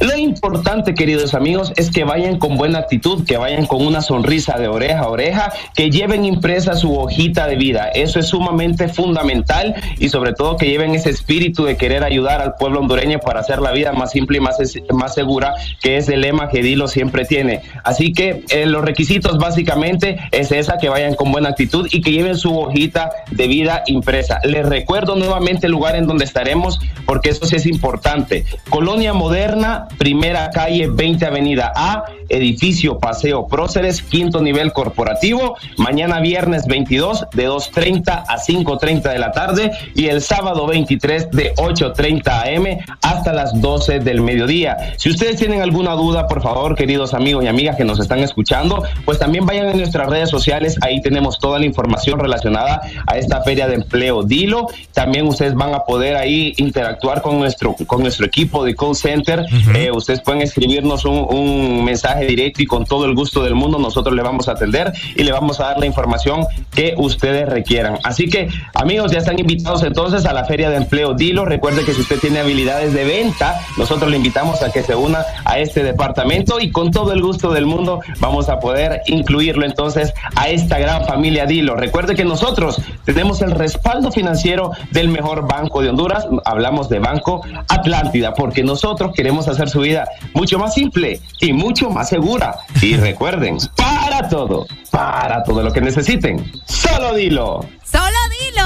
Lo importante, queridos amigos, es que vayan con buena actitud, que vayan con una sonrisa de oreja a oreja, que lleven impresa su hojita de vida. Eso es sumamente fundamental y sobre todo que lleven ese espíritu de querer ayudar al pueblo hondureño para hacer la vida más simple y más, más segura, que es el lema que Dilo siempre tiene. Así que eh, los requisitos básicamente es esa, que vayan con buena actitud y que lleven su hojita de vida impresa. Les recuerdo nuevamente el lugar en donde estaremos, porque eso sí es importante. Colonia Moderna, primera calle 20 Avenida A, edificio Paseo Próceres, quinto nivel corporativo, mañana viernes 22 de 2.30 a 5.30 de la tarde y el sábado 23 de 8.30 am hasta las 12 del mediodía. Si ustedes tienen alguna duda, por favor, queridos amigos y amigas que nos están escuchando, pues también vayan a nuestras redes sociales, ahí tenemos toda la información relacionada a esta feria de empleo Dilo. También ustedes van a poder ahí interactuar con nuestro, con nuestro equipo de call center. Eh, ustedes pueden escribirnos un, un mensaje directo y con todo el gusto del mundo nosotros le vamos a atender y le vamos a dar la información que ustedes requieran. Así que, amigos, ya están invitados entonces a la feria de empleo Dilo. Recuerde que si usted tiene habilidades de venta, nosotros le invitamos a que se una a este departamento y con todo el gusto del mundo vamos a poder incluirlo entonces a esta gran familia Dilo. Recuerde que nosotros tenemos el respaldo financiero del mejor banco de Honduras. Hablamos de Banco Atlántida porque nosotros queremos hacer su vida mucho más simple y mucho más segura. Y recuerden, para todo, para todo lo que necesiten, solo Dilo. ¡Solo dilo!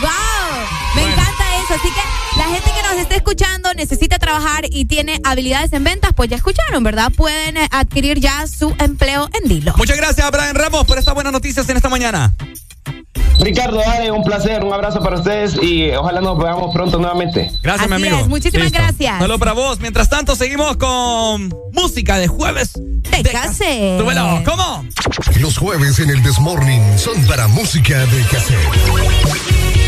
¡Wow! Me encanta eso. Así que la gente que nos esté escuchando necesita trabajar y tiene habilidades en ventas, pues ya escucharon, ¿verdad? Pueden eh, adquirir ya su empleo en Dilo. Muchas gracias, Brian Ramos, por estas buenas noticias en esta mañana. Ricardo, Ale, un placer, un abrazo para ustedes y ojalá nos veamos pronto nuevamente. Gracias, mi amigo. es, muchísimas Listo. gracias. Saludos para vos. Mientras tanto, seguimos con música de jueves. Te casé. Súbelo. ¿Cómo? Los jueves en el Desmorning son para música de cassette.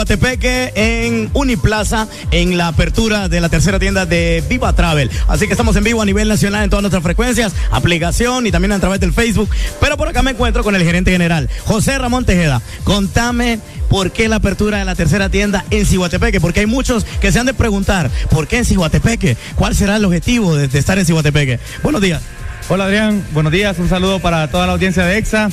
Cihuatepeque, en Uniplaza, en la apertura de la tercera tienda de Viva Travel. Así que estamos en vivo a nivel nacional en todas nuestras frecuencias, aplicación y también a través del Facebook. Pero por acá me encuentro con el gerente general, José Ramón Tejeda. Contame por qué la apertura de la tercera tienda en Cihuatepeque, porque hay muchos que se han de preguntar, ¿por qué en Cihuatepeque? ¿Cuál será el objetivo de, de estar en Cihuatepeque? Buenos días. Hola Adrián, buenos días, un saludo para toda la audiencia de EXA.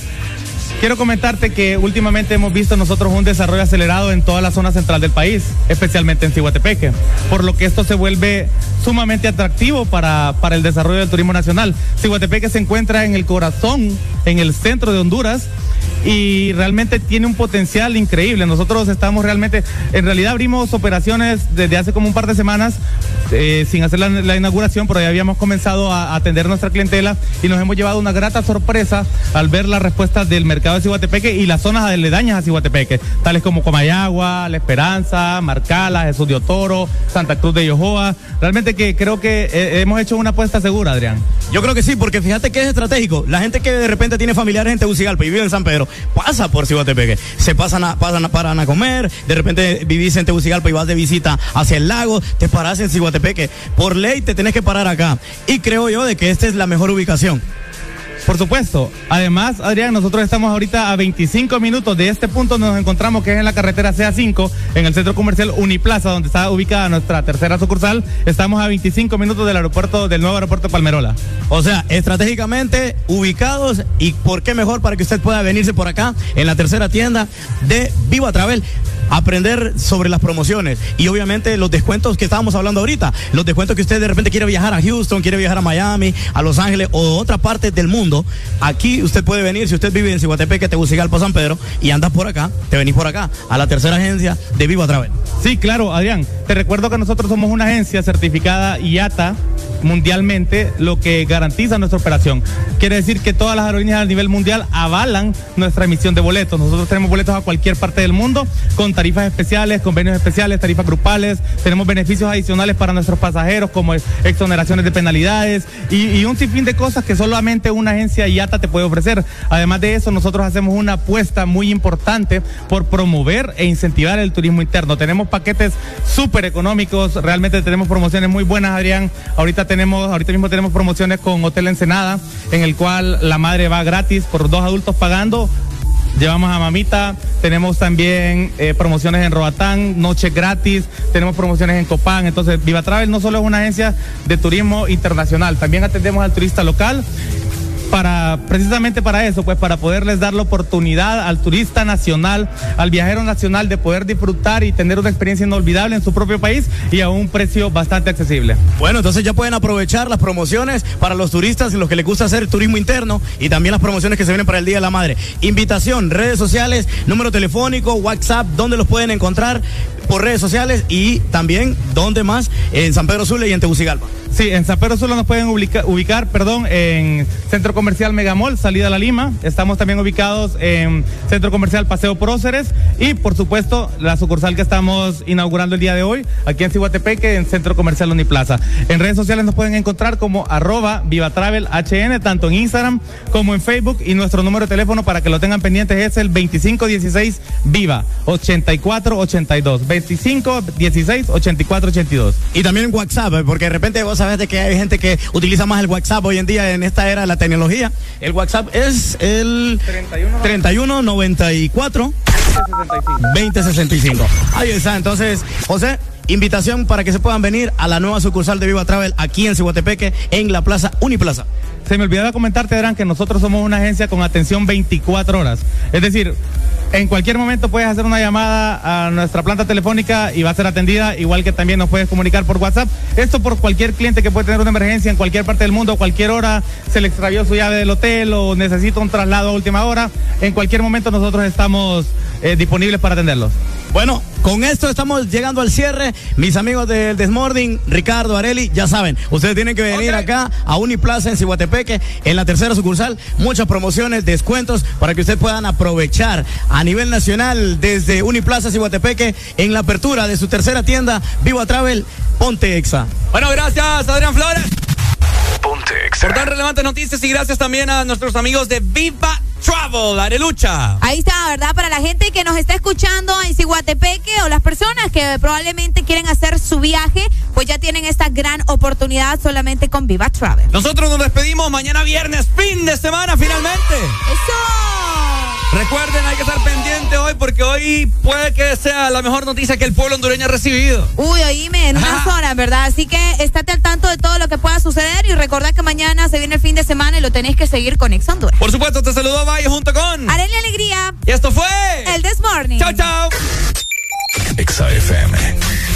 Quiero comentarte que últimamente hemos visto nosotros un desarrollo acelerado en toda la zona central del país, especialmente en Cihuatepeque, por lo que esto se vuelve sumamente atractivo para, para el desarrollo del turismo nacional. Cihuatepeque se encuentra en el corazón, en el centro de Honduras, y realmente tiene un potencial increíble. Nosotros estamos realmente, en realidad abrimos operaciones desde hace como un par de semanas eh, sin hacer la, inauguración, pero ya habíamos comenzado a, atender nuestra clientela y nos hemos llevado una grata sorpresa al ver la respuesta del mercado de Cihuatepeque y las zonas aledañas a Cihuatepeque, tales como Comayagua, La Esperanza, Marcala, Jesús de Otoro, Santa Cruz de Yojoa. Realmente que creo que eh, hemos hecho una apuesta segura, Adrián. Yo creo que sí, porque fíjate que es estratégico. La gente que de repente tiene familiares en Tegucigalpa y vive en San Pedro, pasa por Cihuatepeque. Se pasan a, pasan a, paran a comer, de repente vivís en Tegucigalpa y vas de visita hacia el lago, te paras en Cihuatepeque. Por ley te tenés que parar acá. Y creo yo de que esta es la mejor ubicación. Por supuesto. Además, Adrián, nosotros estamos ahorita a 25 minutos de este punto nos encontramos, que es en la carretera CA5, en el centro comercial Uniplaza, donde está ubicada nuestra tercera sucursal. Estamos a 25 minutos del aeropuerto, del nuevo aeropuerto Palmerola. O sea, estratégicamente ubicados y por qué mejor para que usted pueda venirse por acá en la tercera tienda de Viva Travel aprender sobre las promociones y obviamente los descuentos que estábamos hablando ahorita, los descuentos que usted de repente quiere viajar a Houston, quiere viajar a Miami, a Los Ángeles o otra parte del mundo, aquí usted puede venir, si usted vive en Cihuatepeque, Tegucigalpa, San Pedro y andas por acá, te venís por acá a la tercera agencia de Viva Travel. Sí, claro, Adrián. Te recuerdo que nosotros somos una agencia certificada IATA mundialmente, lo que garantiza nuestra operación. Quiere decir que todas las aerolíneas a nivel mundial avalan nuestra emisión de boletos. Nosotros tenemos boletos a cualquier parte del mundo con tarifas especiales, convenios especiales, tarifas grupales. Tenemos beneficios adicionales para nuestros pasajeros como exoneraciones de penalidades y, un sinfín de cosas que solamente una agencia IATA te puede ofrecer. Además de eso, nosotros hacemos una apuesta muy importante por promover e incentivar el turismo interno. Tenemos paquetes súper económicos, realmente tenemos promociones muy buenas, Adrián. Ahorita tenemos, ahorita mismo tenemos promociones con Hotel Ensenada, en el cual la madre va gratis por dos adultos pagando. Llevamos a mamita, tenemos también eh, promociones en Roatán, noche gratis, tenemos promociones en Copán. Entonces, Viva Travel no solo es una agencia de turismo internacional, también atendemos al turista local para precisamente para eso, pues para poderles dar la oportunidad al turista nacional, al viajero nacional de poder disfrutar y tener una experiencia inolvidable en su propio país y a un precio bastante accesible. Bueno, entonces ya pueden aprovechar las promociones para los turistas y los que les gusta hacer turismo interno y también las promociones que se vienen para el Día de la Madre. Invitación, redes sociales, número telefónico, WhatsApp, ¿dónde los pueden encontrar? Por redes sociales y también, ¿dónde más? En San Pedro Sula y en Tegucigalpa. Sí, en San Pedro Sula nos pueden ubica- ubicar, perdón, en Centro Comercial Megamall, salida a la Lima. Estamos también ubicados en Centro Comercial Paseo Próceres y, por supuesto, la sucursal que estamos inaugurando el día de hoy, aquí en Cihuatepeque, en Centro Comercial Uniplaza. En redes sociales nos pueden encontrar como arroba Viva Travel HN, tanto en Instagram como en Facebook y nuestro número de teléfono para que lo tengan pendientes es el 2516 Viva 8482. 2516 8482. Y también en WhatsApp, eh, porque de repente vos sabés de que hay gente que utiliza más el WhatsApp hoy en día en esta era de la tecnología. El WhatsApp es el 3194 2065. Ahí está, entonces, José, invitación para que se puedan venir a la nueva sucursal de Viva Travel aquí en Cihuatepeque, en la Plaza Uniplaza. Se me olvidaba comentarte, Adrián, que nosotros somos una agencia con atención 24 horas. Es decir, en cualquier momento puedes hacer una llamada a nuestra planta telefónica y va a ser atendida, igual que también nos puedes comunicar por WhatsApp. Esto por cualquier cliente que puede tener una emergencia en cualquier parte del mundo, a cualquier hora, se le extravió su llave del hotel o necesita un traslado a última hora. En cualquier momento nosotros estamos eh, disponibles para atenderlos. Bueno, con esto estamos llegando al cierre. Mis amigos del Desmorning, Ricardo, Areli, ya saben, ustedes tienen que venir acá a Uniplaza en Cihuatepeque, en la tercera sucursal. Muchas promociones, descuentos para que ustedes puedan aprovechar a nivel nacional desde Uniplaza Cihuatepeque en la apertura de su tercera tienda, Viva Travel, Ponte Exa. Bueno, gracias, Adrián Flores. Ponte Por tan relevantes noticias y gracias también a nuestros amigos de Viva Travel, Arelucha. Ahí está, ¿verdad? Para la gente que nos está escuchando en Ciguatepeque o las personas que probablemente quieren hacer su viaje, pues ya tienen esta gran oportunidad solamente con Viva Travel. Nosotros nos despedimos mañana viernes, fin de semana finalmente. ¡Eso! Recuerden, hay que estar pendiente hoy porque hoy puede que sea la mejor noticia que el pueblo hondureño ha recibido. Uy, oíme, en unas horas, ¿verdad? Así que estate al tanto de todo lo que pueda suceder y recordad que mañana se viene el fin de semana y lo tenéis que seguir con Ex Honduras. Por supuesto, te saludó Valle junto con Arely Alegría. Y esto fue El This Morning. Chao, chao. Exa FM.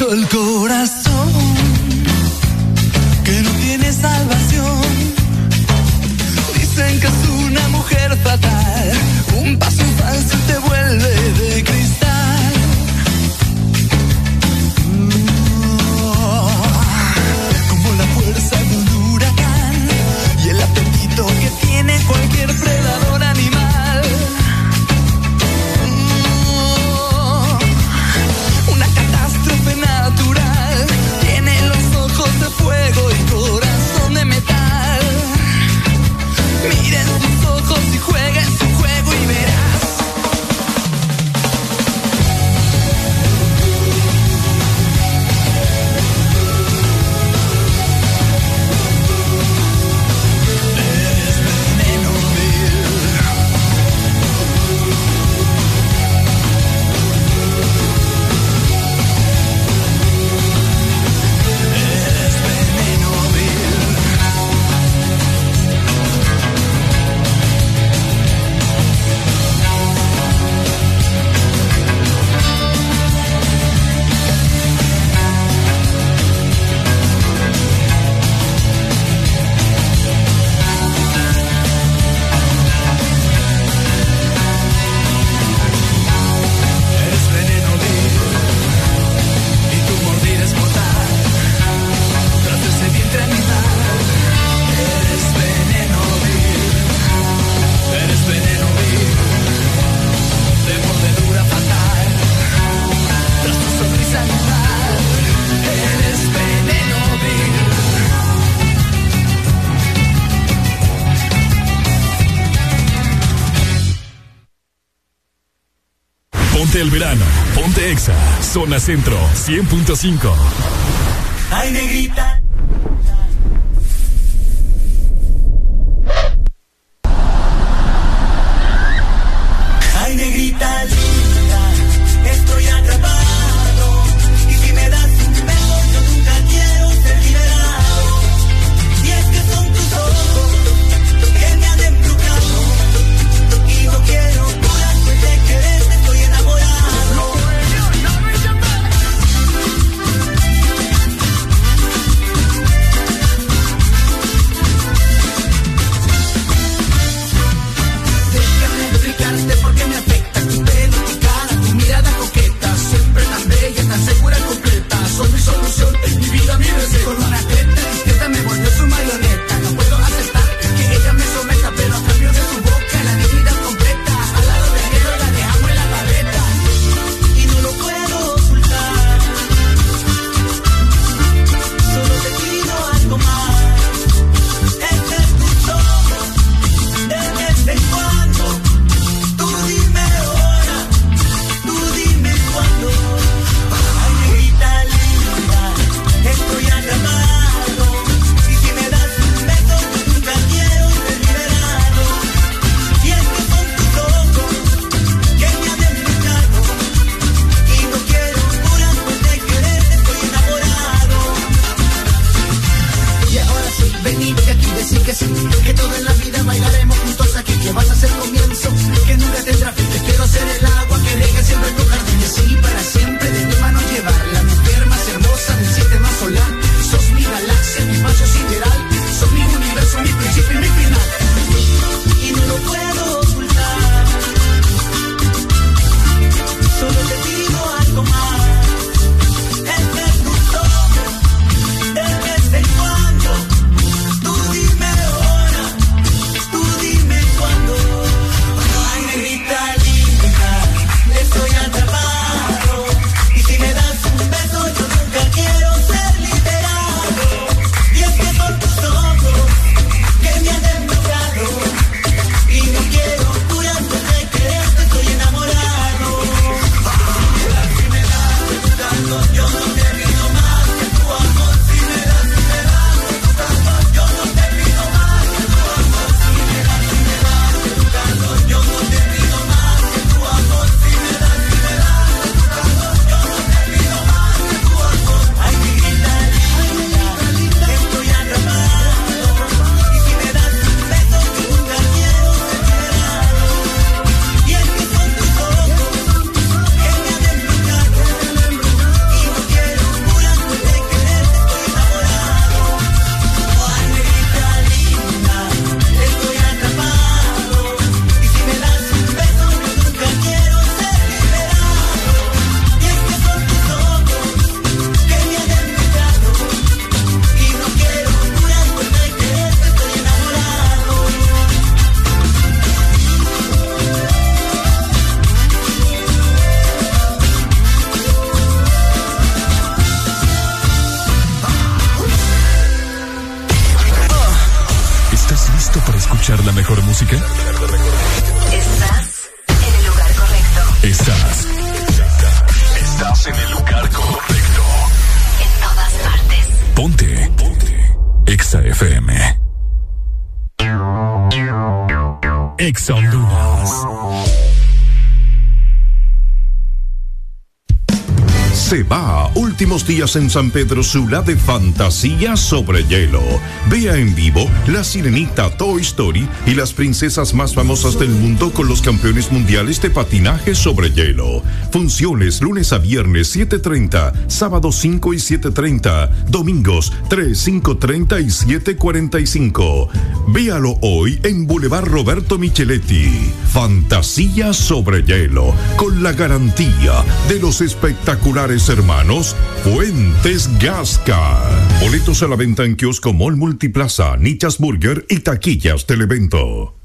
Maldito Zona Centro 100.5. Ay, negrita. En San Pedro, ciudad de fantasía sobre hielo. Vea en vivo La Sirenita Toy Story y las princesas más famosas del mundo con los campeones mundiales de patinaje sobre hielo. Funciones lunes a viernes 7.30, sábado 5 y 7.30, domingos 3, 5.30 y 7.45. Véalo hoy en Boulevard Roberto Micheletti. Fantasía sobre hielo, con la garantía de los espectaculares hermanos Fuentes Gasca. Boletos a la venta en kiosco Mall Multiplaza, Nichas Burger y taquillas del evento.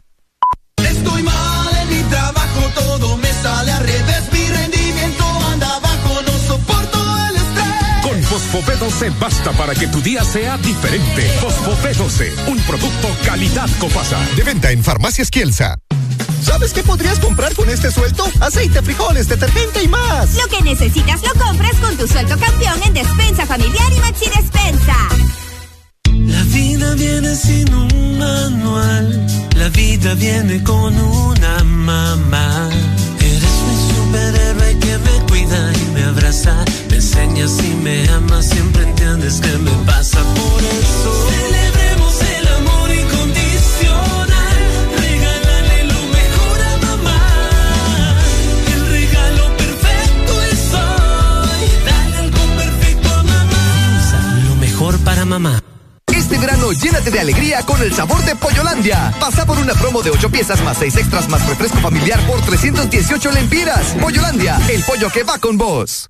para que tu día sea diferente. Fosfo B12, un producto calidad Copasa. De venta en Farmacias Kielsa. ¿Sabes qué podrías comprar con este suelto? Aceite, frijoles, detergente y más. Lo que necesitas lo compras con tu suelto campeón en Despensa Familiar y Maxi Despensa. La vida viene sin un manual. La vida viene con una mamá. Eres mi superhéroe que me cuida y me abraza me enseñas y me amas, siempre entiendes que me pasa por eso. Celebremos el amor incondicional, regálale lo mejor a mamá. El regalo perfecto es hoy, dale algo perfecto a mamá. Lo mejor para mamá. Este verano llénate de alegría con el sabor de Pollolandia. Pasa por una promo de 8 piezas más 6 extras más refresco familiar por 318 lempiras. Pollolandia, el pollo que va con vos.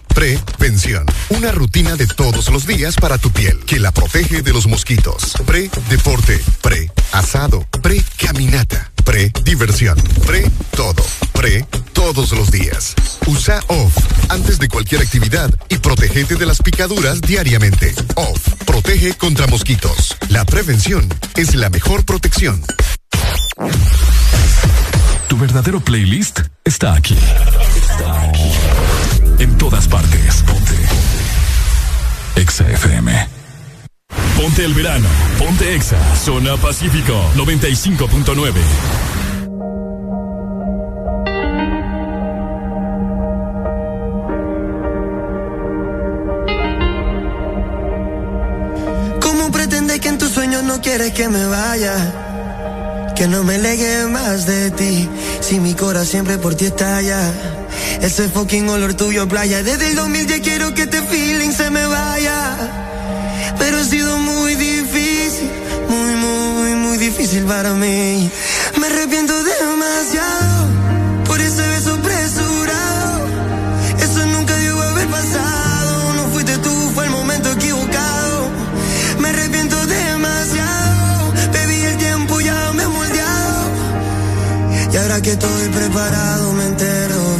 prevención. Una rutina de todos los días para tu piel que la protege de los mosquitos. Pre-deporte, pre-asado, pre-caminata, pre-diversión, pre-todo, pre todos los días. Usa OFF antes de cualquier actividad y protégete de las picaduras diariamente. OFF protege contra mosquitos. La prevención es la mejor protección. Tu verdadero playlist está aquí. Está aquí. En todas partes. Ponte. Exa FM. Ponte el verano. Ponte Exa. Zona Pacífico 95.9. ¿Cómo pretendes que en tus sueños no quieres que me vaya? Que no me legue más de ti. Si mi corazón siempre por ti estalla. Ese fucking olor tuyo playa. Desde el 2000 ya quiero que este feeling se me vaya. Pero ha sido muy difícil. Muy, muy, muy difícil para mí. Me arrepiento demasiado. Por ese beso apresurado. Eso nunca debió haber pasado. No fuiste tú, fue el momento equivocado. Me arrepiento demasiado. Baby, el tiempo ya me ha moldeado. Y ahora que estoy preparado, me entero,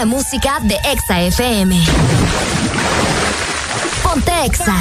La música de Exa FM. Ponte Exa.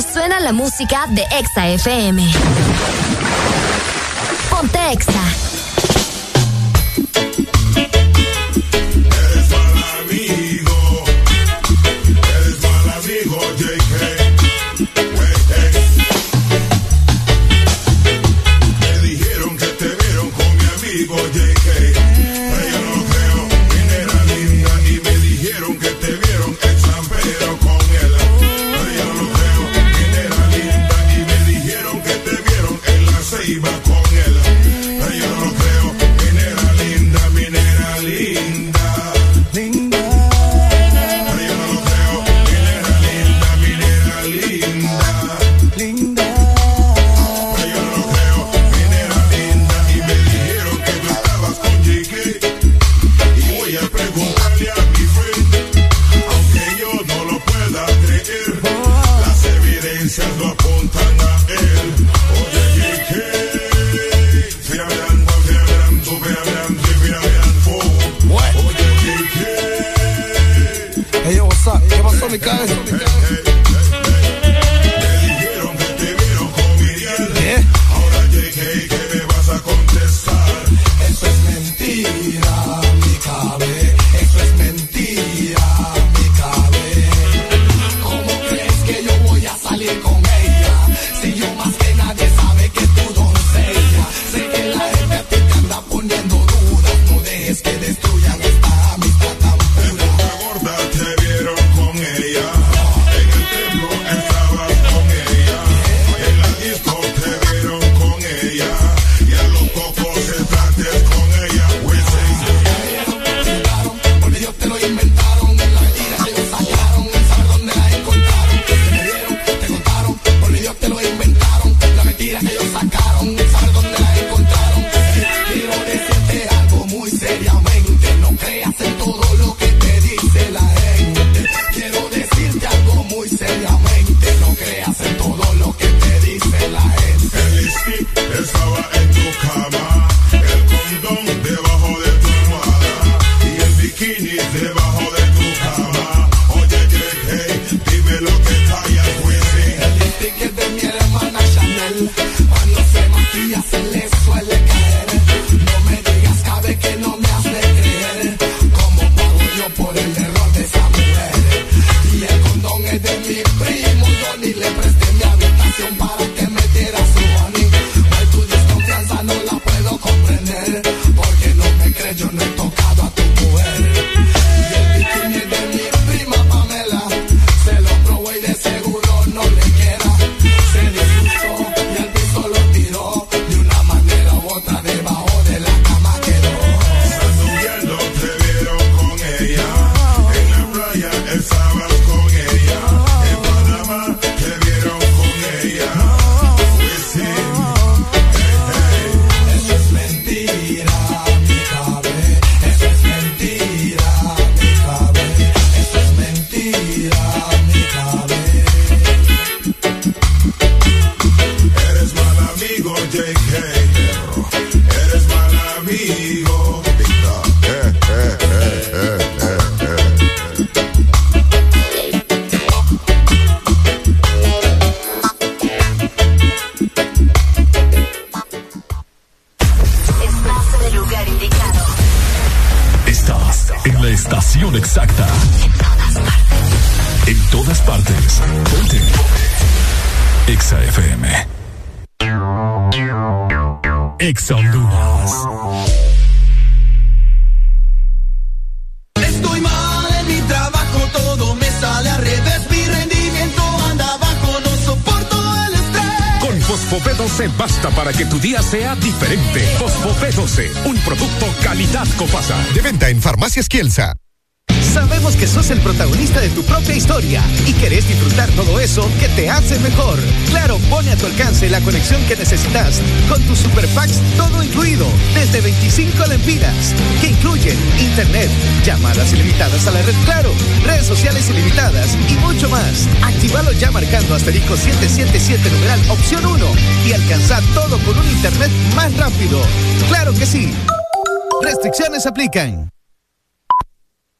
Suena la música de Exa FM. Ponte Exa.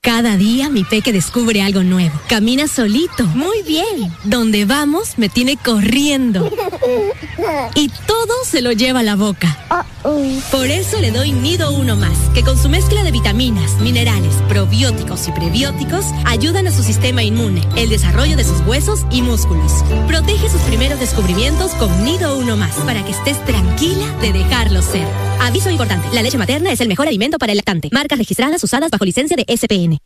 Cada día mi peque descubre algo nuevo. Camina solito. Muy bien. Donde vamos me tiene corriendo. Y todo se lo lleva a la boca. Por eso le doy Nido Uno Más, que con su mezcla de vitaminas, minerales, probióticos y prebióticos ayudan a su sistema inmune, el desarrollo de sus huesos y músculos. Protege sus primeros descubrimientos con Nido Uno Más para que estés tranquila de dejarlo ser. Aviso importante: la leche materna es el mejor alimento para el lactante. Marcas registradas usadas bajo licencia de SPN.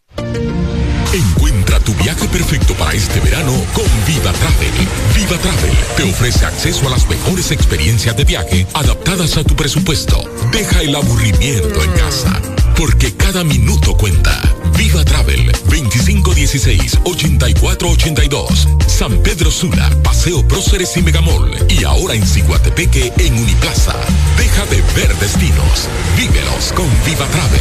Encuentra tu viaje perfecto para este verano con Viva Travel. Viva Travel te ofrece acceso a las mejores experiencias de viaje adaptadas a tu presupuesto. Deja el aburrimiento en casa, porque cada minuto cuenta. Viva Travel 2516-8482. San Pedro Sula, Paseo Próceres y Megamall. Y ahora en Ciguatepeque en Uniplaza. Deja de ver destinos. Vívelos con Viva Travel.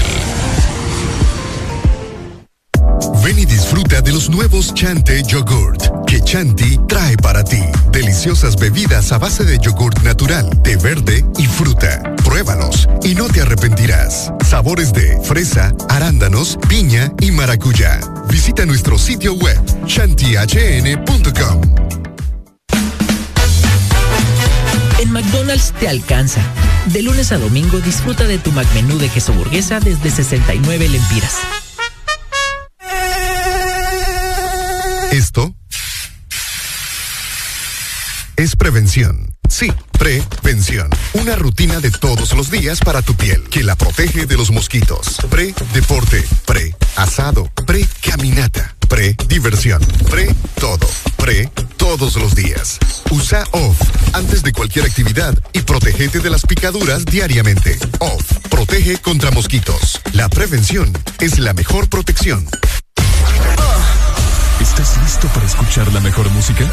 Ven y disfruta de los nuevos Chante Yogurt que Chanti trae para ti. Deliciosas bebidas a base de yogurt natural, de verde y fruta. Pruébalos y no te arrepentirás. Sabores de fresa, arándanos, piña y maracuyá. Visita nuestro sitio web chantihn.com. En McDonald's te alcanza. De lunes a domingo disfruta de tu McMenú de queso burguesa desde 69 lempiras. Esto es prevención. Sí, prevención. Una rutina de todos los días para tu piel que la protege de los mosquitos. Pre-deporte, pre-asado, pre-diversión, pre-todo, pre todos los días. Usa OFF antes de cualquier actividad y protégete de las picaduras diariamente. OFF protege contra mosquitos. La prevención es la mejor protección. ¿Estás listo para escuchar la mejor música?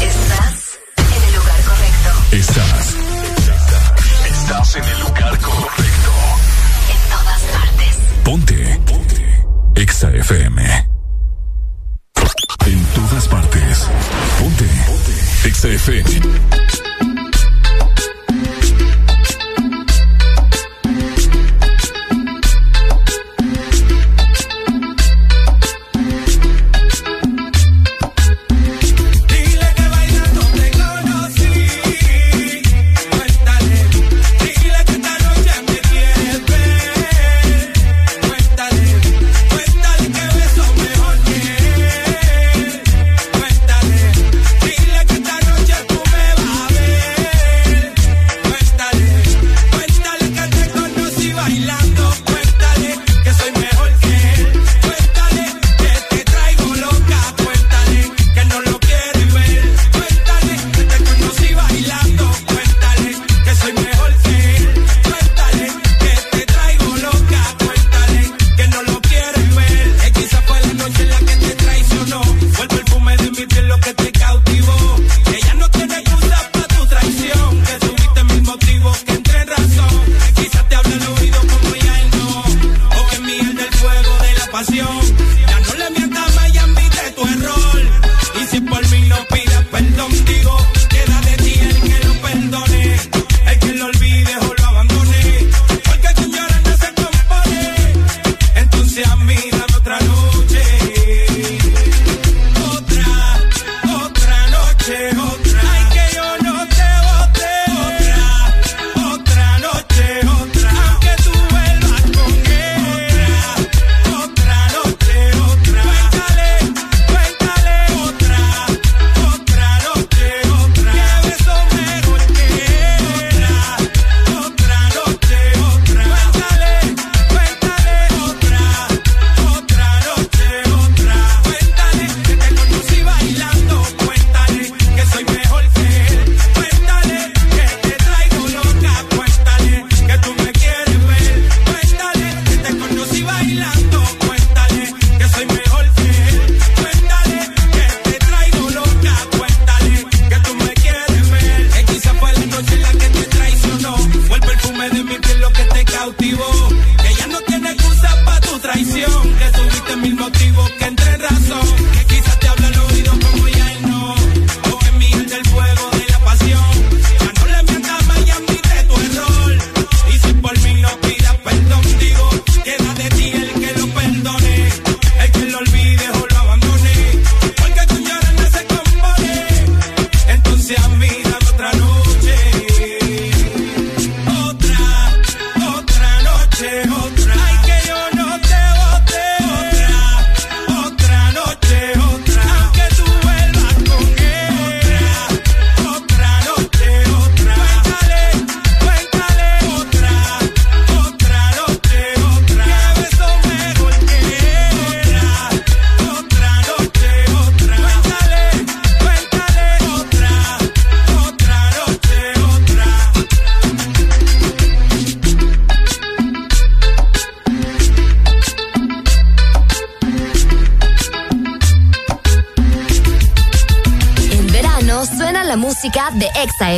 Estás en el lugar correcto. Estás. Estás en el lugar correcto. En todas partes. Ponte. Ponte. Exa FM. FM.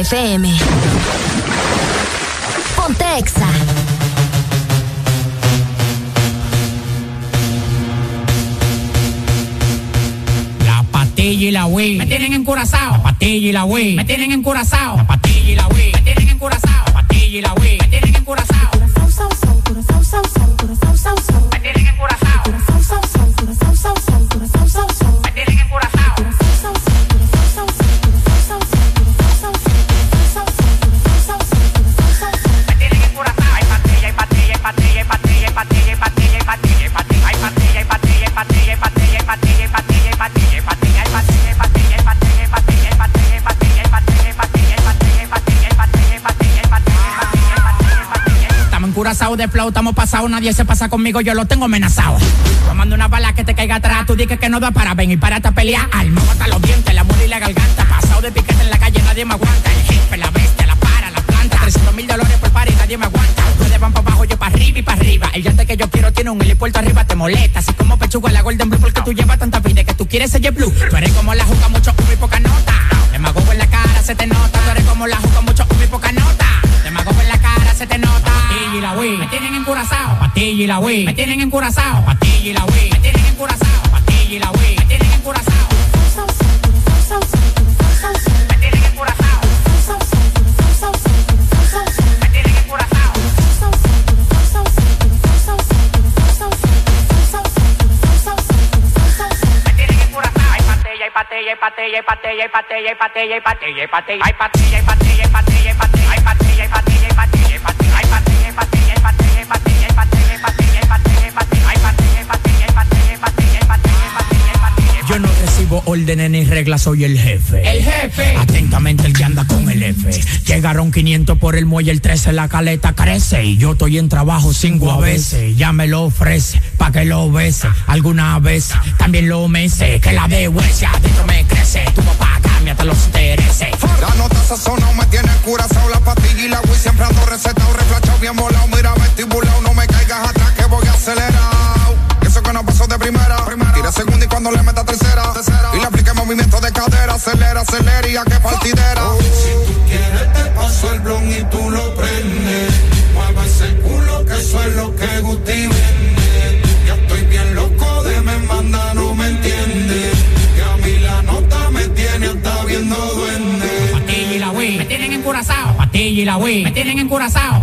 FM. Flow, estamos pasados, nadie se pasa conmigo, yo lo tengo amenazado. Tomando una bala que te caiga atrás, tú dices que no da para ven y para esta pelea. Alma hasta los dientes, la mula y la garganta. Pasado de piquete en la calle, nadie me aguanta. El jefe, la bestia, la para, la planta. 300 mil dólares por par y nadie me aguanta. Ustedes van para abajo, yo para arriba y para arriba. El yate que yo quiero tiene un helipuerto arriba, te molesta. Así como pechuga la Golden Blue, porque tú llevas tanta vida que tú quieres ser Blue. Tú eres como la juca, mucho humo y poca nota. Demagogo en la cara, se te nota. Tú eres como la juca, Patilla y la Wii, me tienen encurazao. Patilla y la Wii, me tienen encurazao. Patilla y la Wii, me tienen encurazao. Patilla y la Wii, me tienen encurazao. Me tienen encurazao. Me tienen encurazao. Me tienen encurazao. Hay patilla, hay patilla, hay patilla, hay patilla, hay patilla, hay patilla, hay patilla, hay patilla, hay patilla, soy el jefe. El jefe. Atentamente el que anda con el F. Llegaron 500 por el muelle, el 13 la caleta crece. Y yo estoy en trabajo cinco a veces. Ya me lo ofrece, pa' que lo bese. Alguna vez también lo mece. Que la de huesia adentro me crece. Tu papá cambia hasta los intereses. La nota sazonado me tiene curazao La pastilla y la Wii siempre ando recetado Reflachado bien volado, mira vestibulado No me caigas atrás que voy acelerado Eso que no pasó de primera Tira segunda y cuando le meta tercera Y Acelera, acelera y a qué partidera. Si tú quieres te paso el blon y tú lo prendes. Mueve ese culo que eso es lo que Guti vende. Ya estoy bien loco de me manda, no me entiende Que a mí la nota me tiene hasta viendo duende. Patilla y la Wii, me tienen encurazao. Patilla y la Wii, me tienen encurazao.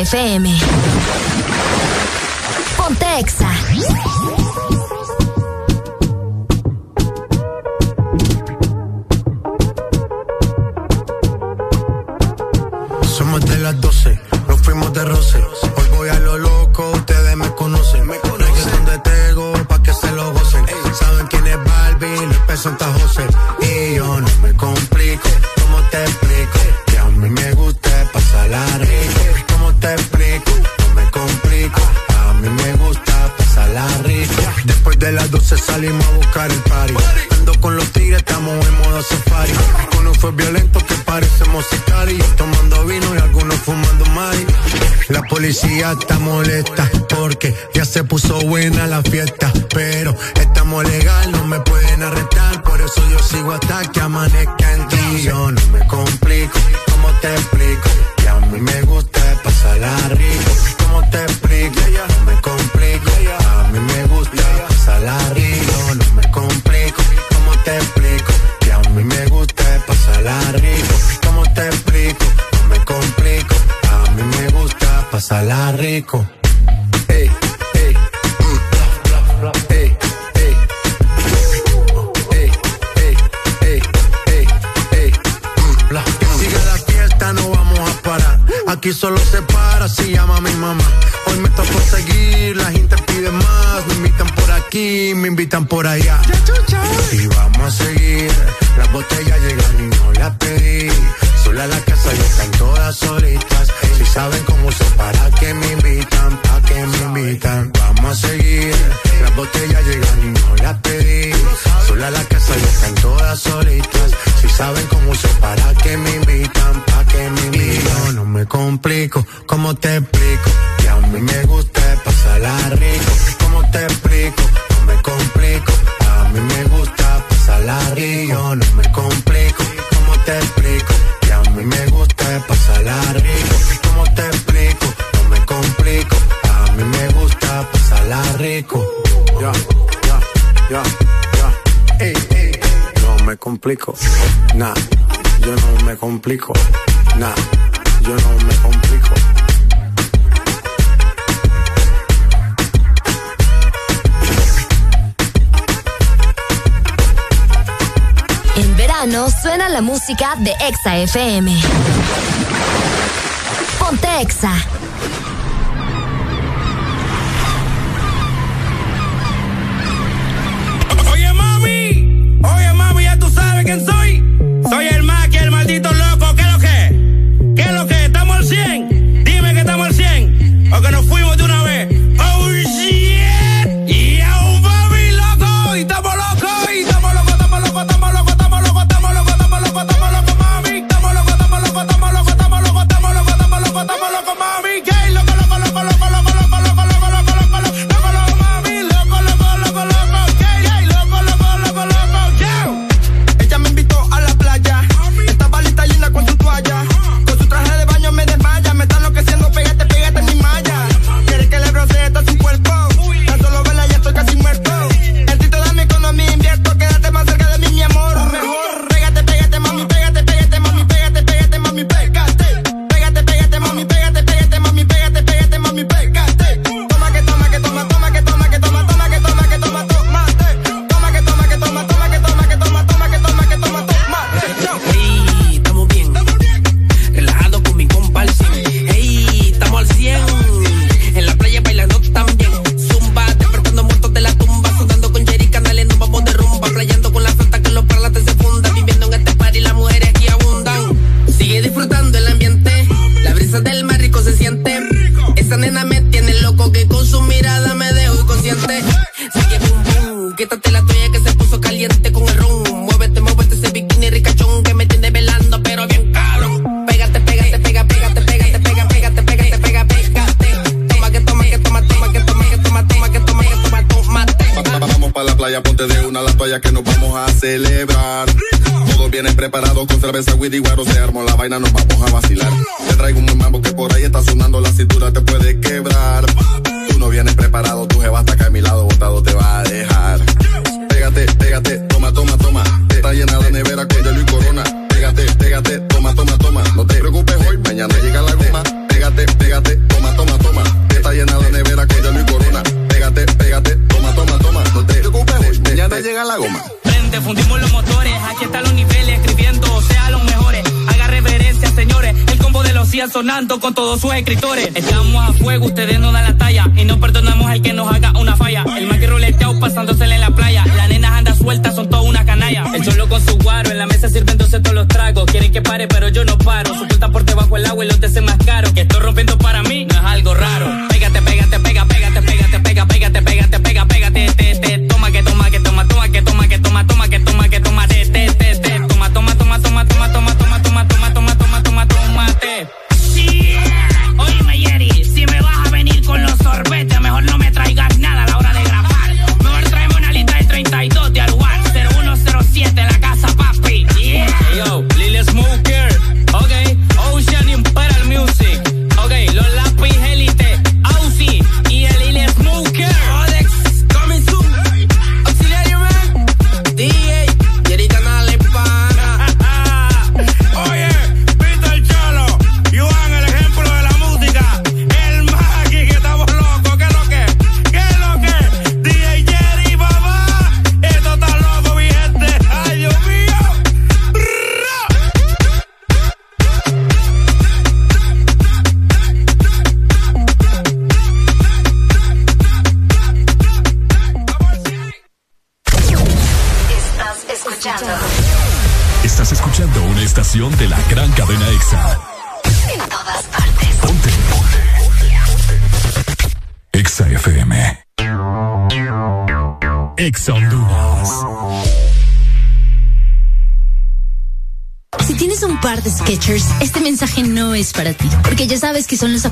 FM. FM.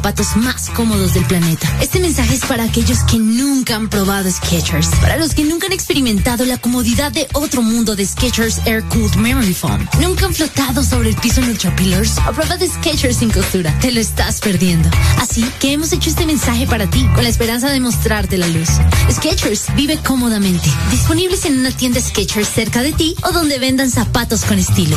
Zapatos más cómodos del planeta. Este mensaje es para aquellos que nunca han probado Skechers, para los que nunca han experimentado la comodidad de otro mundo de Skechers Air Cooled Memory Foam. Nunca han flotado sobre el piso en Ultra Pillars o prueba de Skechers sin costura. Te lo estás perdiendo. Así que hemos hecho este mensaje para ti, con la esperanza de mostrarte la luz. Skechers vive cómodamente. Disponibles en una tienda Skechers cerca de ti o donde vendan zapatos con estilo.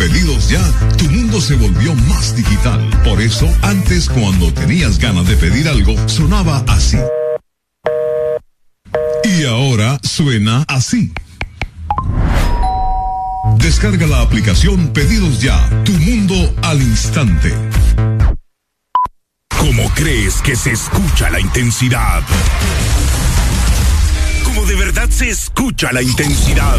Pedidos ya, tu mundo se volvió más digital. Por eso, antes cuando tenías ganas de pedir algo, sonaba así. Y ahora suena así. Descarga la aplicación Pedidos Ya, tu mundo al instante. ¿Cómo crees que se escucha la intensidad? ¿Cómo de verdad se escucha la intensidad?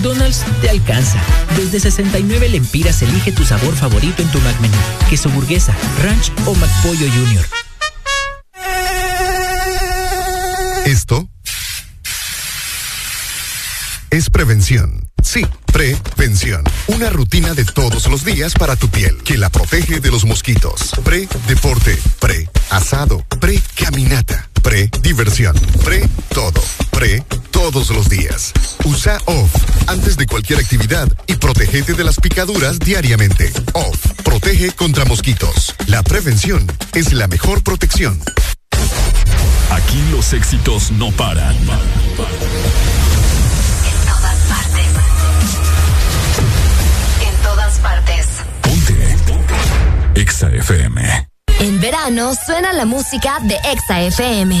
McDonald's te alcanza. Desde 69 lempiras elige tu sabor favorito en tu McMenú. Queso burguesa, ranch o McPollo Junior. Esto es prevención. Sí, prevención. Una rutina de todos los días para tu piel que la protege de los mosquitos. Pre-deporte, pre-asado, pre-caminata, pre-diversión, pre-todo, pre todos los días. Usa OFF antes de cualquier actividad y protégete de las picaduras diariamente. OFF protege contra mosquitos. La prevención es la mejor protección. Aquí los éxitos no paran. En todas partes. En todas partes. EXA FM. En verano suena la música de Exa FM.